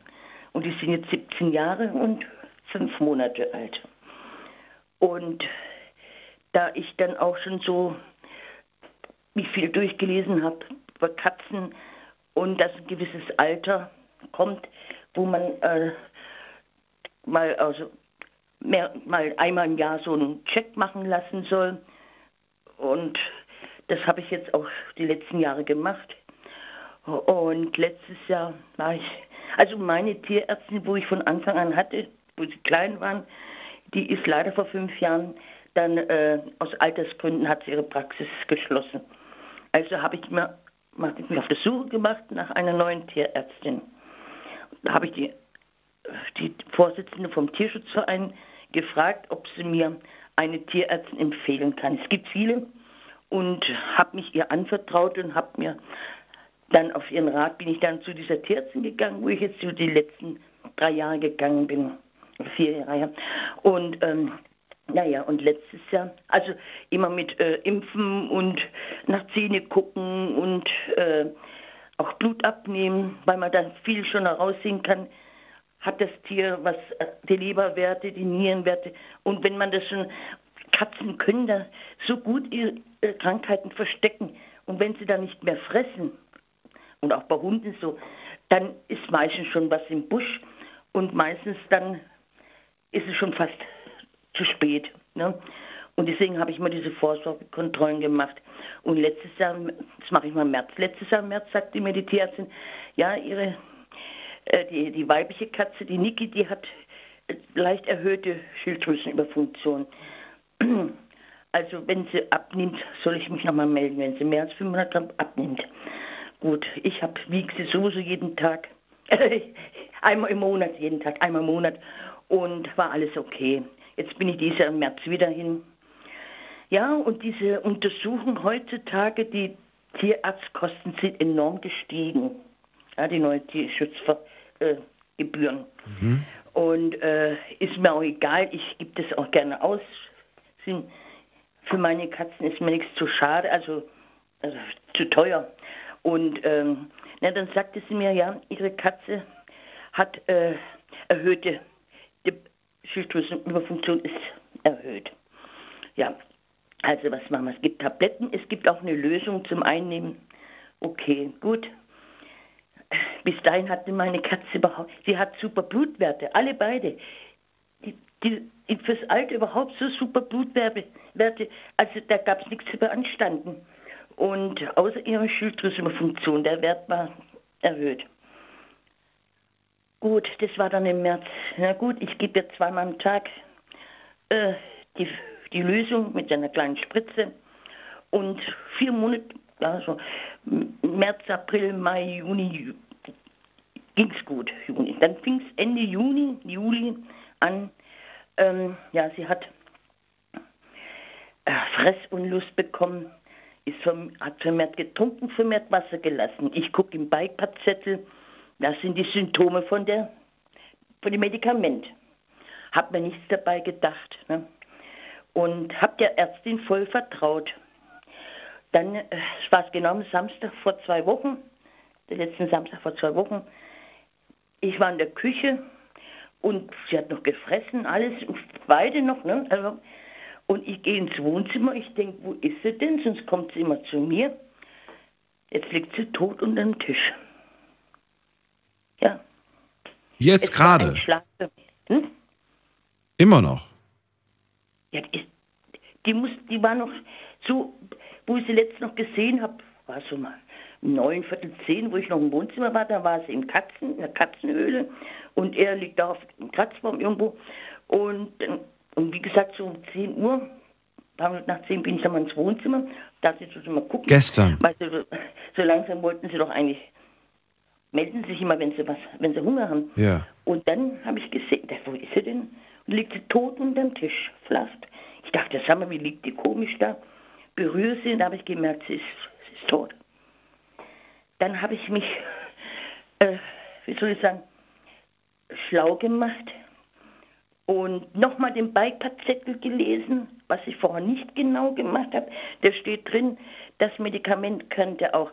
Und die sind jetzt 17 Jahre und fünf Monate alt. Und da ich dann auch schon so mich viel durchgelesen habe über Katzen und dass ein gewisses Alter kommt, wo man äh, mal also mehr, mal einmal im Jahr so einen Check machen lassen soll. Und das habe ich jetzt auch die letzten Jahre gemacht. Und letztes Jahr war ich, also meine Tierärztin, wo ich von Anfang an hatte, wo sie klein waren, die ist leider vor fünf Jahren dann äh, aus Altersgründen hat sie ihre Praxis geschlossen. Also habe ich mir habe ich mich auf die Suche gemacht nach einer neuen Tierärztin. Da habe ich die, die Vorsitzende vom Tierschutzverein gefragt, ob sie mir eine Tierärztin empfehlen kann. Es gibt viele und habe mich ihr anvertraut und habe mir dann auf ihren Rat bin ich dann zu dieser Tierärztin gegangen, wo ich jetzt so die letzten drei Jahre gegangen bin, vier Jahre. Ja. Und ähm, naja, und letztes Jahr, also immer mit äh, Impfen und nach Zähne gucken und äh, auch Blut abnehmen, weil man dann viel schon heraussehen kann, hat das Tier was, äh, die Leberwerte, die Nierenwerte. Und wenn man das schon, Katzen können da so gut ihre Krankheiten verstecken. Und wenn sie dann nicht mehr fressen, und auch bei Hunden so, dann ist meistens schon was im Busch und meistens dann ist es schon fast zu spät. Ne? Und deswegen habe ich mal diese Vorsorgekontrollen gemacht. Und letztes Jahr, das mache ich mal im März, letztes Jahr im März sagte mir die Tierärztin, ja, ihre, äh, die, die weibliche Katze, die Niki, die hat leicht erhöhte Schilddrüsenüberfunktion. Also wenn sie abnimmt, soll ich mich nochmal melden, wenn sie mehr als 500 Gramm abnimmt. Gut, ich habe wiege sie sowieso jeden Tag, einmal im Monat, jeden Tag, einmal im Monat und war alles okay. Jetzt bin ich dieses Jahr im März wieder hin. Ja, und diese Untersuchung heutzutage, die Tierarztkosten sind enorm gestiegen. Ja, die neuen Tierschutzgebühren. Äh, mhm. Und äh, ist mir auch egal, ich gebe das auch gerne aus. Sind, für meine Katzen ist mir nichts zu schade, also, also zu teuer. Und ähm, na, dann sagte sie mir, ja, ihre Katze hat äh, erhöhte Schilddrüsenüberfunktion ist erhöht. Ja, also was machen wir? Es gibt Tabletten, es gibt auch eine Lösung zum Einnehmen. Okay, gut. Bis dahin hatte meine Katze überhaupt, sie hat super Blutwerte, alle beide. Die, die, fürs Alter überhaupt so super Blutwerte, also da gab es nichts zu beanstanden. Und außer ihrer Schilddrüsenüberfunktion, der Wert war erhöht. Gut, das war dann im März. Na gut, ich gebe jetzt zweimal am Tag äh, die, die Lösung mit einer kleinen Spritze. Und vier Monate, also März, April, Mai, Juni, ging es gut. Juni. Dann fing es Ende Juni, Juli an. Ähm, ja, sie hat äh, Fressunlust bekommen, ist hat vermehrt getrunken, vermehrt Wasser gelassen. Ich gucke im Beipackzettel, das sind die Symptome von, der, von dem Medikament. Hab mir nichts dabei gedacht. Ne? Und habe der Ärztin voll vertraut. Dann äh, war es genau am Samstag vor zwei Wochen, der letzten Samstag vor zwei Wochen. Ich war in der Küche und sie hat noch gefressen, alles, beide noch. Ne? Also, und ich gehe ins Wohnzimmer, ich denke, wo ist sie denn? Sonst kommt sie immer zu mir. Jetzt liegt sie tot unter dem Tisch. Ja. Jetzt gerade? Hm? Immer noch? Ja, die, die, muss, die war noch so, wo ich sie letztens noch gesehen habe, war so mal neun, Viertel zehn, wo ich noch im Wohnzimmer war, da war sie im Katzen, in der Katzenhöhle und er liegt da auf dem Kratzbaum irgendwo und, und wie gesagt, so um 10 Uhr, nach 10 bin ich dann mal ins Wohnzimmer, da sie so mal gucken. Gestern? Weil sie, so langsam wollten sie doch eigentlich melden sich immer, wenn sie was, wenn sie Hunger haben. Ja. Und dann habe ich gesehen, wo ist sie denn? Und liegt sie tot unter dem Tisch, flacht. Ich dachte, sag mal, wie liegt die komisch da? Berühre sie und da habe ich gemerkt, sie ist, sie ist tot. Dann habe ich mich, äh, wie soll ich sagen, schlau gemacht und nochmal den Beipackzettel gelesen, was ich vorher nicht genau gemacht habe. Da steht drin, das Medikament könnte auch,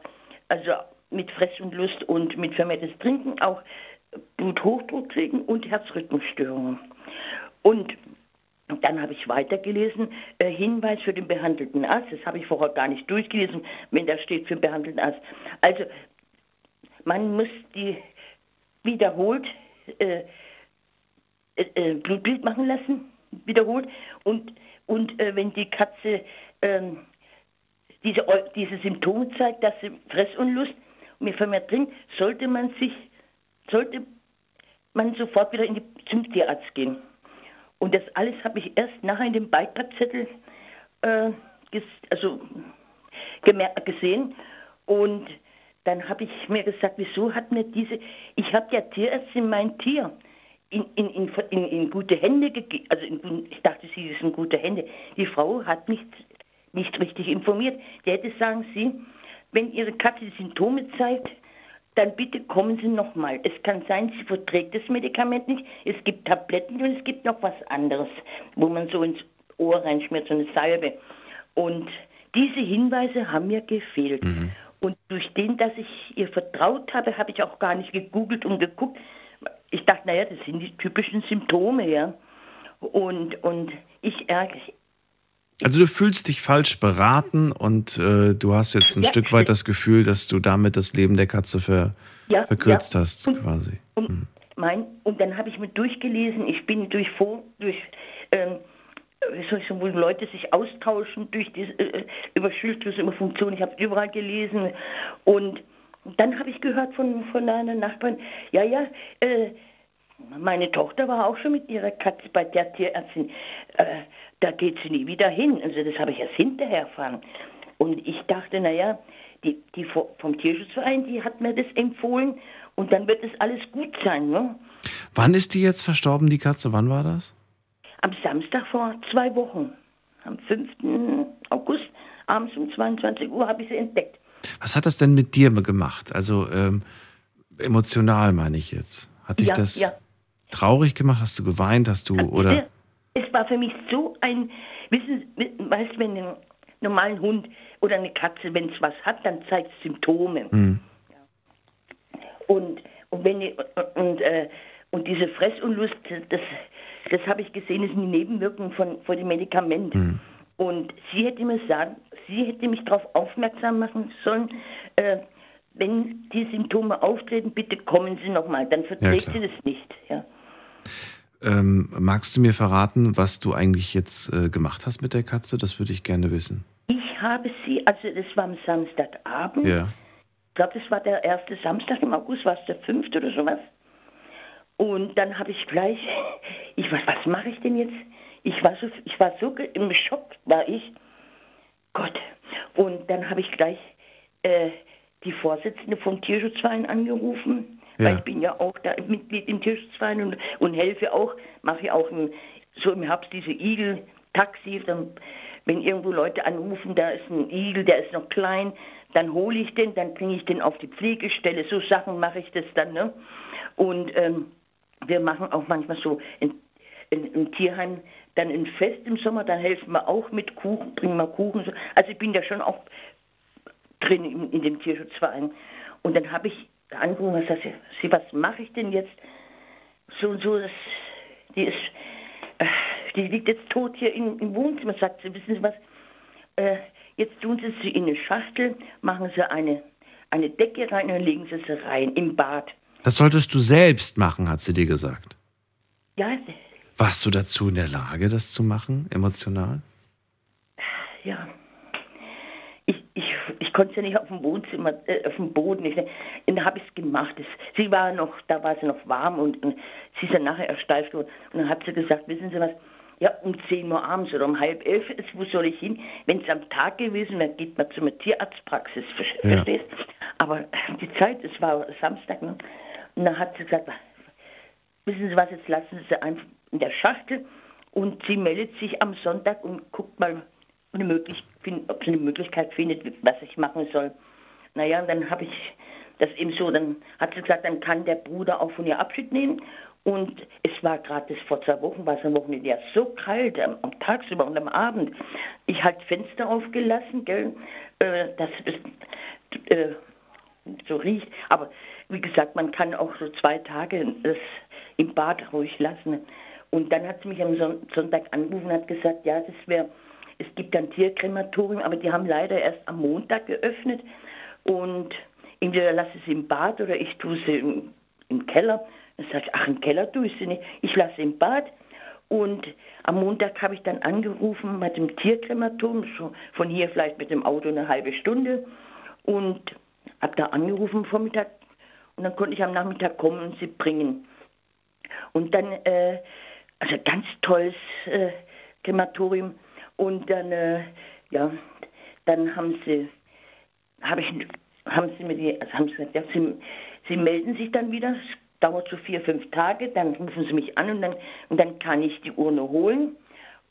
also mit Fress und Lust und mit vermehrtes Trinken auch Bluthochdruck kriegen und Herzrhythmusstörungen. Und dann habe ich weitergelesen, äh, Hinweis für den behandelten Arzt, das habe ich vorher gar nicht durchgelesen, wenn da steht für den behandelten Arzt. Also man muss die wiederholt äh, äh, äh Blutbild machen lassen, wiederholt. Und, und äh, wenn die Katze ähm, diese, diese Symptome zeigt, dass sie Fressunlust mir vermehrt trinkt, sollte man sich, sollte man sofort wieder die, zum Tierarzt gehen. Und das alles habe ich erst nachher in dem Beipackzettel äh, also gesehen. Und dann habe ich mir gesagt, wieso hat mir diese, ich habe der Tierärztin mein Tier in, in, in, in, gute Hände gegeben, also in, ich dachte, sie ist in gute Hände. Die Frau hat mich nicht richtig informiert. Die hätte sagen sie, wenn Ihre Katze Symptome zeigt, dann bitte kommen Sie nochmal. Es kann sein, sie verträgt das Medikament nicht. Es gibt Tabletten und es gibt noch was anderes, wo man so ins Ohr reinschmiert, so eine Salbe. Und diese Hinweise haben mir gefehlt. Mhm. Und durch den, dass ich ihr vertraut habe, habe ich auch gar nicht gegoogelt und geguckt. Ich dachte, naja, das sind die typischen Symptome, ja. Und, und ich ärgere, also du fühlst dich falsch beraten und äh, du hast jetzt ein ja, Stück weit das Gefühl, dass du damit das Leben der Katze ver ja, verkürzt ja. hast, und, quasi. Und, hm. mein, und dann habe ich mir durchgelesen, ich bin durch, vor, durch ähm, wie soll ich sagen, wo Leute sich austauschen durch diese, äh, über Schilddrüse, über Funktionen. Ich habe überall gelesen. Und dann habe ich gehört von, von einer Nachbarin, ja, ja, äh, meine Tochter war auch schon mit ihrer Katze bei der Tierärztin. Äh, da geht sie nie wieder hin. Also das habe ich erst hinterher erfahren. Und ich dachte, naja, die, die vom Tierschutzverein, die hat mir das empfohlen und dann wird es alles gut sein. Ne? Wann ist die jetzt verstorben, die Katze? Wann war das? Am Samstag vor zwei Wochen. Am 5. August, abends um 22 Uhr, habe ich sie entdeckt. Was hat das denn mit dir gemacht? Also ähm, emotional meine ich jetzt. Hat dich ja, das ja. traurig gemacht? Hast du geweint? Hast du oder? es war für mich so ein, wissen, weißt du, wenn ein normalen Hund oder eine Katze, wenn es was hat, dann zeigt es Symptome. Mhm. Und, und, wenn ich, und, äh, und diese Fressunlust, das, das habe ich gesehen, ist eine Nebenwirkung von, von dem Medikament. Mhm. Und sie hätte mir sagen, sie hätte mich darauf aufmerksam machen sollen, äh, wenn die Symptome auftreten, bitte kommen Sie nochmal, dann verträgt ja, sie das nicht. Ja. Ähm, magst du mir verraten, was du eigentlich jetzt äh, gemacht hast mit der Katze? Das würde ich gerne wissen. Ich habe sie, also das war am Samstagabend. Ja. Ich glaube, das war der erste Samstag im August, war es der fünfte oder sowas. Und dann habe ich gleich, ich was, was mache ich denn jetzt? Ich war so, ich war so im Schock, war ich. Gott. Und dann habe ich gleich äh, die Vorsitzende vom Tierschutzverein angerufen ja. Weil ich bin ja auch da Mitglied im Tierschutzverein und, und helfe auch, mache ich auch im, so im Herbst diese Igel-Taxi. wenn irgendwo Leute anrufen, da ist ein Igel, der ist noch klein, dann hole ich den, dann bringe ich den auf die Pflegestelle. So Sachen mache ich das dann. Ne? Und ähm, wir machen auch manchmal so in, in, im Tierheim dann ein Fest im Sommer, dann helfen wir auch mit Kuchen, bringen wir Kuchen. Also ich bin da schon auch drin in, in dem Tierschutzverein. Und dann habe ich angerufen und gesagt, sie, was mache ich denn jetzt? So und so, das, die ist, äh, die liegt jetzt tot hier im, im Wohnzimmer, sagt sie, wissen Sie was? Äh, jetzt tun Sie sie in eine Schachtel, machen Sie eine, eine Decke rein und legen Sie sie rein im Bad. Das solltest du selbst machen, hat sie dir gesagt. Ja. Warst du dazu in der Lage, das zu machen, emotional? Ja ich konnte ja nicht auf dem Wohnzimmer, äh, auf dem Boden. Ich, dann habe ich es gemacht. Das, sie war noch, da war sie noch warm und, und sie ist dann nachher ersteift worden. Und dann hat sie gesagt, wissen Sie was, ja, um 10 Uhr abends oder um halb elf, ist, wo soll ich hin? Wenn es am Tag gewesen wäre, geht man zu einer Tierarztpraxis, ja. verstehst? Aber die Zeit, es war Samstag, ne? Und dann hat sie gesagt, wissen Sie was, jetzt lassen Sie sie einfach in der Schachtel und sie meldet sich am Sonntag und guckt mal, eine ob sie eine Möglichkeit findet, was ich machen soll. Naja, und dann habe ich das eben so, dann hat sie gesagt, dann kann der Bruder auch von ihr Abschied nehmen Und es war gerade vor zwei Wochen, war es am Wochenende ja so kalt, am, am tagsüber und am Abend. Ich halt Fenster aufgelassen, gell, äh, dass es äh, so riecht. Aber wie gesagt, man kann auch so zwei Tage das im Bad ruhig lassen. Und dann hat sie mich am Son Sonntag angerufen und hat gesagt, ja, das wäre, es gibt ein Tierkrematorium, aber die haben leider erst am Montag geöffnet. Und entweder lasse ich sie im Bad oder ich tue sie im, im Keller. Dann sage ich, ach, im Keller tue ich sie nicht. Ich lasse sie im Bad. Und am Montag habe ich dann angerufen mit dem Tierkrematorium, so von hier vielleicht mit dem Auto eine halbe Stunde. Und habe da angerufen Vormittag und dann konnte ich am Nachmittag kommen und sie bringen. Und dann, äh, also ganz tolles äh, Krematorium. Und dann, äh, ja, dann haben sie, habe ich, haben sie mir die, also haben sie gesagt, ja, sie, sie melden sich dann wieder. Es dauert so vier, fünf Tage. Dann rufen sie mich an und dann, und dann kann ich die Urne holen.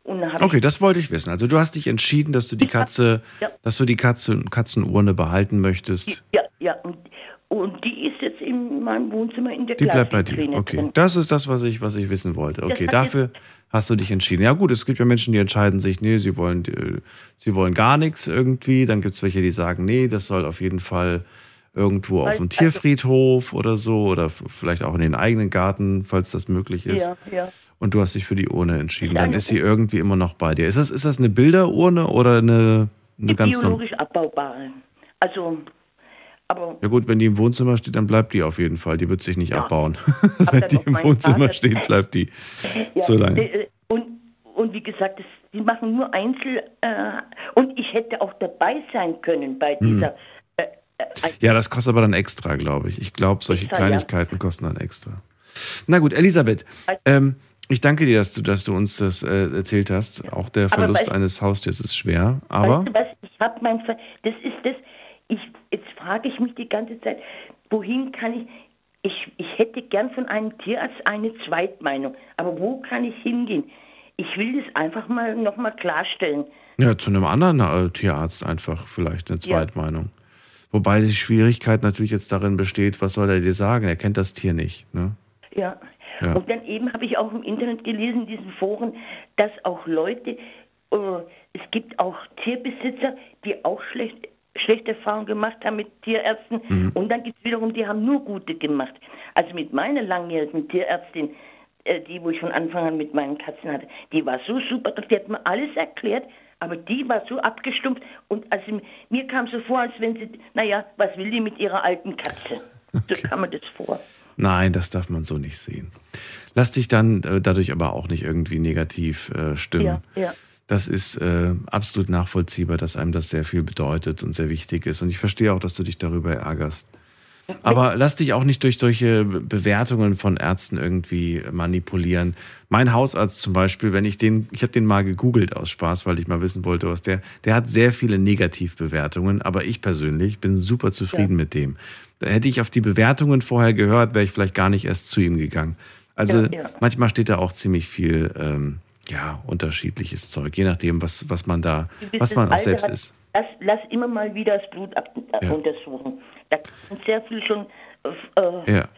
Okay, das wollte ich wissen. Also du hast dich entschieden, dass du die Katze, ja. dass du die Katze, Katzenurne behalten möchtest. Ja, ja. Und, und die ist jetzt in meinem Wohnzimmer in der Die bleibt bei dir. Okay, drin. das ist das, was ich, was ich wissen wollte. Okay, dafür hast du dich entschieden. Ja gut, es gibt ja Menschen, die entscheiden sich, nee, sie wollen, äh, sie wollen gar nichts irgendwie. Dann gibt es welche, die sagen, nee, das soll auf jeden Fall irgendwo auf dem also Tierfriedhof oder so oder vielleicht auch in den eigenen Garten, falls das möglich ist. Ja, ja. Und du hast dich für die Urne entschieden. Dann ist sie irgendwie immer noch bei dir. Ist das, ist das eine Bilderurne oder eine, eine ganz biologisch abbaubare? Also, aber. Ja gut, wenn die im Wohnzimmer steht, dann bleibt die auf jeden Fall. Die wird sich nicht ja. abbauen. wenn die im Wohnzimmer Vater steht, bleibt die ja. so lange. Äh, und, und wie gesagt, das, die machen nur Einzel. Äh, und ich hätte auch dabei sein können bei hm. dieser. Hm ja, das kostet aber dann extra, glaube ich. Ich glaube, solche extra, Kleinigkeiten ja. kosten dann extra. Na gut, Elisabeth, ähm, ich danke dir, dass du, dass du uns das äh, erzählt hast. Auch der Verlust weißt, eines Haustiers ist schwer, aber. Weißt du was? Ich habe mein, Ver das ist das. Ich, jetzt frage ich mich die ganze Zeit, wohin kann ich? Ich, ich hätte gern von einem Tierarzt eine Zweitmeinung, aber wo kann ich hingehen? Ich will das einfach mal nochmal klarstellen. Ja, zu einem anderen äh, Tierarzt einfach vielleicht eine Zweitmeinung. Ja. Wobei die Schwierigkeit natürlich jetzt darin besteht, was soll er dir sagen? Er kennt das Tier nicht. Ne? Ja. ja. Und dann eben habe ich auch im Internet gelesen, in diesen Foren, dass auch Leute, äh, es gibt auch Tierbesitzer, die auch schlecht, schlechte Erfahrungen gemacht haben mit Tierärzten. Mhm. Und dann gibt es wiederum, die haben nur gute gemacht. Also mit meiner langjährigen Tierärztin, äh, die, wo ich von Anfang an mit meinen Katzen hatte, die war so super, die hat mir alles erklärt, aber die war so abgestumpft und also mir kam so vor, als wenn sie, naja, was will die mit ihrer alten Katze? Okay. So kam mir das vor. Nein, das darf man so nicht sehen. Lass dich dann äh, dadurch aber auch nicht irgendwie negativ äh, stimmen. Ja, ja. Das ist äh, absolut nachvollziehbar, dass einem das sehr viel bedeutet und sehr wichtig ist. Und ich verstehe auch, dass du dich darüber ärgerst. Aber lass dich auch nicht durch solche Bewertungen von Ärzten irgendwie manipulieren. Mein Hausarzt zum Beispiel, wenn ich den, ich habe den mal gegoogelt aus Spaß, weil ich mal wissen wollte, was der, der hat sehr viele Negativbewertungen, aber ich persönlich bin super zufrieden ja. mit dem. Da hätte ich auf die Bewertungen vorher gehört, wäre ich vielleicht gar nicht erst zu ihm gegangen. Also ja, ja. manchmal steht da auch ziemlich viel, ähm, ja, unterschiedliches Zeug, je nachdem, was, was man da, was man auch selbst ist. Lass, lass immer mal wieder das Blut ab, äh, untersuchen. Da kann sehr viel schon äh, ja.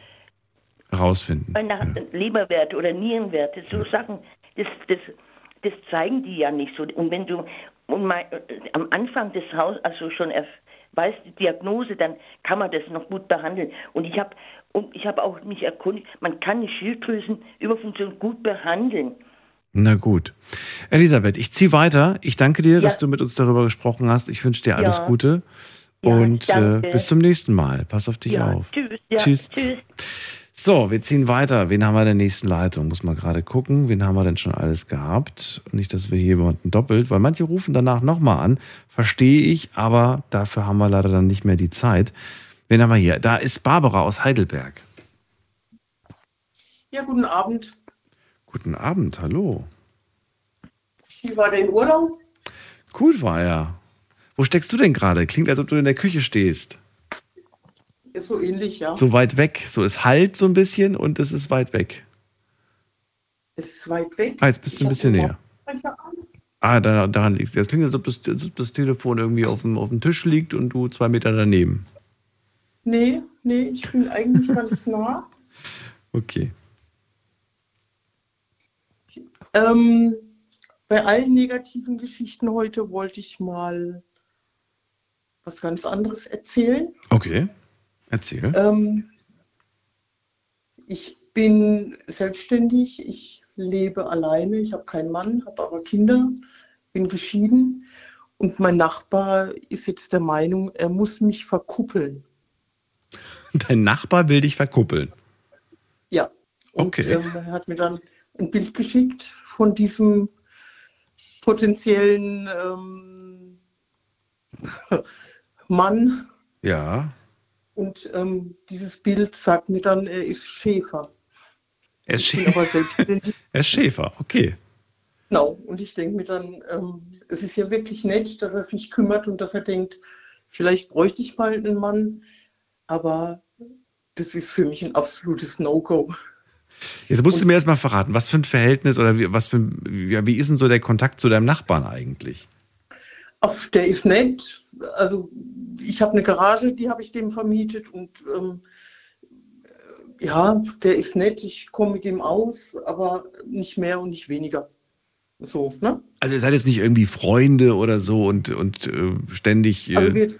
rausfinden. Nach ja. Leberwerte oder Nierenwerte, so ja. Sachen, das, das, das zeigen die ja nicht so. Und wenn du und mein, äh, am Anfang des Hauses, also schon weißt die Diagnose, dann kann man das noch gut behandeln. Und ich habe und ich habe auch mich erkundigt, man kann die Schilddrüsenüberfunktion gut behandeln. Na gut. Elisabeth, ich ziehe weiter. Ich danke dir, ja. dass du mit uns darüber gesprochen hast. Ich wünsche dir alles ja. Gute. Ja, und äh, bis zum nächsten Mal. Pass auf dich auf. Tschüss. tschüss. tschüss. So, wir ziehen weiter. Wen haben wir in der nächsten Leitung? Muss mal gerade gucken. Wen haben wir denn schon alles gehabt? Nicht, dass wir hier jemanden doppelt, weil manche rufen danach nochmal an. Verstehe ich, aber dafür haben wir leider dann nicht mehr die Zeit. Wen haben wir hier? Da ist Barbara aus Heidelberg. Ja, guten Abend. Guten Abend, hallo. Wie war dein Urlaub? Gut war er. Wo steckst du denn gerade? Klingt, als ob du in der Küche stehst. Ist so ähnlich, ja. So weit weg. So, es halt so ein bisschen und es ist weit weg. Es ist weit weg. Ah, jetzt bist du ein bisschen näher. Ah, daran, daran liegt es. Es klingt, als ob das, das, Telefon irgendwie auf dem, auf dem Tisch liegt und du zwei Meter daneben. Nee, nee, ich bin eigentlich ganz nah. Okay. Ähm, bei allen negativen Geschichten heute wollte ich mal was ganz anderes erzählen. Okay, erzähl. Ähm, ich bin selbstständig, ich lebe alleine, ich habe keinen Mann, habe aber Kinder, bin geschieden und mein Nachbar ist jetzt der Meinung, er muss mich verkuppeln. Dein Nachbar will dich verkuppeln. Ja. Und, Okay. ähm, er hat mir dann ein Bild geschickt von diesem potenziellen ähm, Mann. Ja. Und ähm, dieses Bild sagt mir dann, er ist Schäfer. Er ist, Ich bin aber Schä selbstständig. er ist Schäfer, okay. Genau. Und ich denke mir dann, ähm, es ist ja wirklich nett, dass er sich kümmert und dass er denkt, vielleicht bräuchte ich mal einen Mann. Aber das ist für mich ein absolutes No-Go. Jetzt musst du mir erstmal verraten, was für ein Verhältnis oder wie, was für, ja, wie ist denn so der Kontakt zu deinem Nachbarn eigentlich? Ach, der ist nett. Also ich habe eine Garage, die habe ich dem vermietet und ähm, ja, der ist nett. Ich komme mit ihm aus, aber nicht mehr und nicht weniger. So, ne? Also ihr seid jetzt nicht irgendwie Freunde oder so und, und äh, ständig. Äh, Also wir,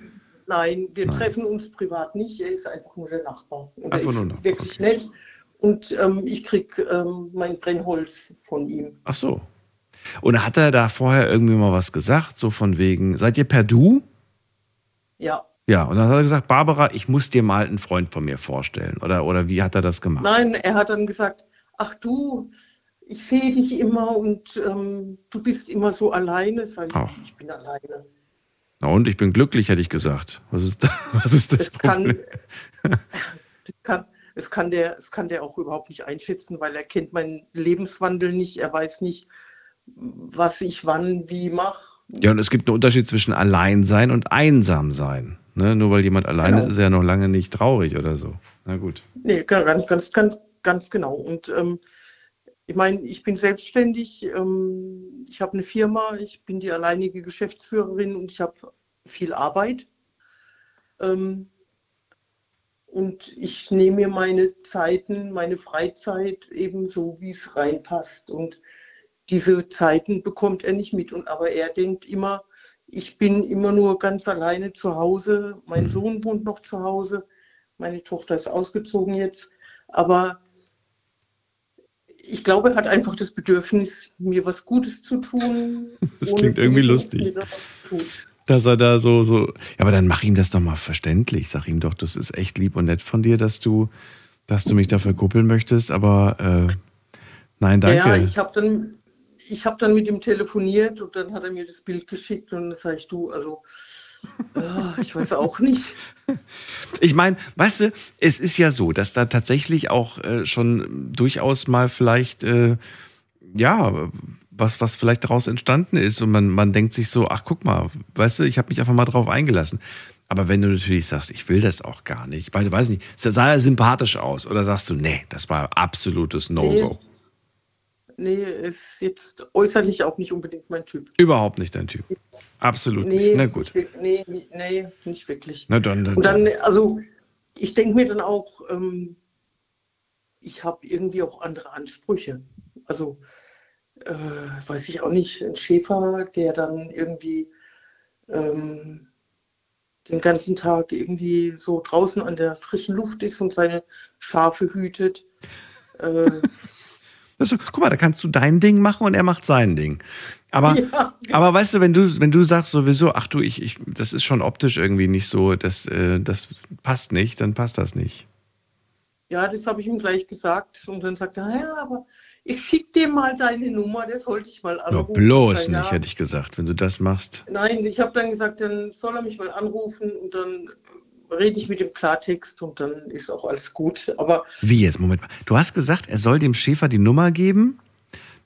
nein, wir treffen uns privat nicht. Er ist einfach nur der Nachbar. Und er Einfach ist nur Nachbar, wirklich nett. Und ähm, ich kriege ähm, mein Brennholz von ihm. ach so. Und hat er da vorher irgendwie mal was gesagt, so von wegen, seid ihr per Du? Ja. Ja, und dann hat er gesagt, Barbara, ich muss dir mal einen Freund von mir vorstellen. Oder, oder wie hat er das gemacht? Nein, er hat dann gesagt, ach du, ich sehe dich immer und ähm, du bist immer so alleine. Sag ich, Ach. ich bin alleine. Na und ich bin glücklich, hätte ich gesagt. Was ist, was ist das kann, Problem? das kann, es, kann der, es kann der auch überhaupt nicht einschätzen, weil er kennt meinen Lebenswandel nicht. Er weiß nicht, was ich wann wie mache. Ja, und es gibt einen Unterschied zwischen allein sein und einsam sein. Ne? Nur weil jemand allein Genau. ist, ist er ja noch lange nicht traurig oder so. Na gut. Nee, ganz, ganz, ganz, ganz genau. Und ähm, ich meine, ich bin selbstständig, ähm, ich habe eine Firma, ich bin die alleinige Geschäftsführerin und ich habe viel Arbeit. Ähm, und ich nehme mir meine Zeiten, meine Freizeit eben so, wie es reinpasst. Und diese Zeiten bekommt er nicht mit. Und, aber er denkt immer, ich bin immer nur ganz alleine zu Hause. Mein Sohn wohnt noch zu Hause. Meine Tochter ist ausgezogen jetzt. Aber ich glaube, er hat einfach das Bedürfnis, mir was Gutes zu tun. Das klingt irgendwie lustig. Dass er da so, so. Ja, aber dann mach ihm das doch mal verständlich. Sag ihm doch, das ist echt lieb und nett von dir, dass du, dass du mich dafür kuppeln möchtest, aber äh, nein, danke. Ja, ich habe dann, ich hab dann mit ihm telefoniert und dann hat er mir das Bild geschickt und dann sage ich, du, also, äh, ich weiß auch nicht. Ich meine, weißt du, es ist ja so, dass da tatsächlich auch äh, schon durchaus mal vielleicht, äh, ja, was, was vielleicht daraus entstanden ist und man, man denkt sich so, ach guck mal, weißt du, ich habe mich einfach mal drauf eingelassen. Aber wenn du natürlich sagst, ich will das auch gar nicht, weil du weißt nicht, sah er sympathisch aus oder sagst du, nee, das war absolutes No-Go. Nee, ist jetzt äußerlich auch nicht unbedingt mein Typ. Überhaupt nicht dein Typ. Absolut Nee, nicht. Na gut. Nee, nee, nee, nicht wirklich. Na dann, dann, Und dann, also, ich denke mir dann auch, ähm, ich habe irgendwie auch andere Ansprüche. Also, äh, weiß ich auch nicht, ein Schäfer, der dann irgendwie ähm, den ganzen Tag irgendwie so draußen an der frischen Luft ist und seine Schafe hütet. Äh, so, guck mal, da kannst du dein Ding machen und er macht sein Ding. Aber, Ja. aber weißt du, wenn du, wenn du sagst sowieso, ach du, ich, ich, das ist schon optisch irgendwie nicht so, das, äh, das passt nicht, dann passt das nicht. Ja, das habe ich ihm gleich gesagt. Und dann sagt er, ja, aber ich schicke dir mal deine Nummer, der sollte ich mal anrufen. bloß Ich sag, nicht, ja. hätte ich gesagt, wenn du das machst. Nein, ich habe dann gesagt, dann soll er mich mal anrufen und dann rede ich mit dem Klartext und dann ist auch alles gut. Aber Wie jetzt? Moment mal. Du hast gesagt, er soll dem Schäfer die Nummer geben,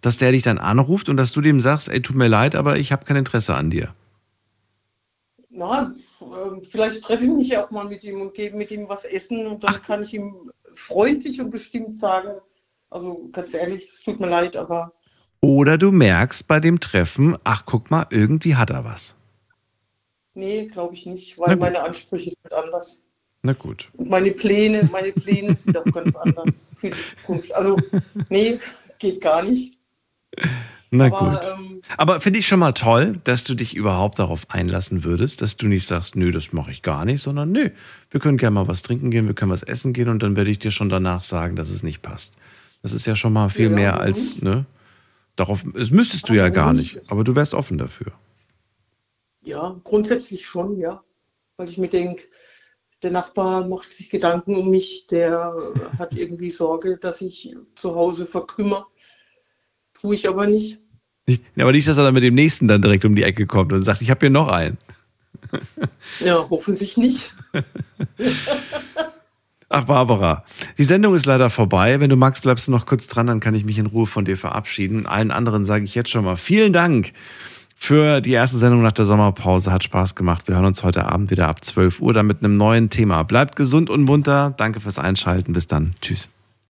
dass der dich dann anruft und dass du dem sagst, ey, tut mir leid, aber ich habe kein Interesse an dir. na, äh, vielleicht treffe ich mich ja auch mal mit ihm und gebe mit ihm was essen und dann kann ich ihm freundlich und bestimmt sagen, also ganz ehrlich, es tut mir leid, aber Oder du merkst bei dem Treffen, ach guck mal, irgendwie hat er was. nee, glaube ich nicht, weil meine Ansprüche sind anders. Na gut. Und meine Pläne, meine Pläne sind auch ganz anders für die Zukunft. Also, nee, geht gar nicht. Na Aber, gut. ähm, Aber finde ich schon mal toll, dass du dich überhaupt darauf einlassen würdest, dass du nicht sagst, nö, das mache ich gar nicht, sondern nö, wir können gerne mal was trinken gehen, wir können was essen gehen und dann werde ich dir schon danach sagen, dass es nicht passt. Das ist ja schon mal viel Ja, mehr als, ne? Darauf, das müsstest du ja gar nicht? nicht, aber du wärst offen dafür. Ja, grundsätzlich schon, ja. Weil ich mir denke, der Nachbar macht sich Gedanken um mich, der hat irgendwie Sorge, dass ich zu Hause verkümmer. Tue ich aber nicht. Nicht, aber nicht, dass er dann mit dem nächsten dann direkt um die Ecke kommt und sagt, ich habe hier noch einen. Ja, hoffentlich nicht. Ach, Barbara, die Sendung ist leider vorbei. Wenn du magst, bleibst du noch kurz dran, dann kann ich mich in Ruhe von dir verabschieden. Allen anderen sage ich jetzt schon mal vielen Dank für die erste Sendung nach der Sommerpause. Hat Spaß gemacht. Wir hören uns heute Abend wieder ab 12 Uhr dann mit einem neuen Thema. Bleibt gesund und munter. Danke fürs Einschalten. Bis dann. Tschüss.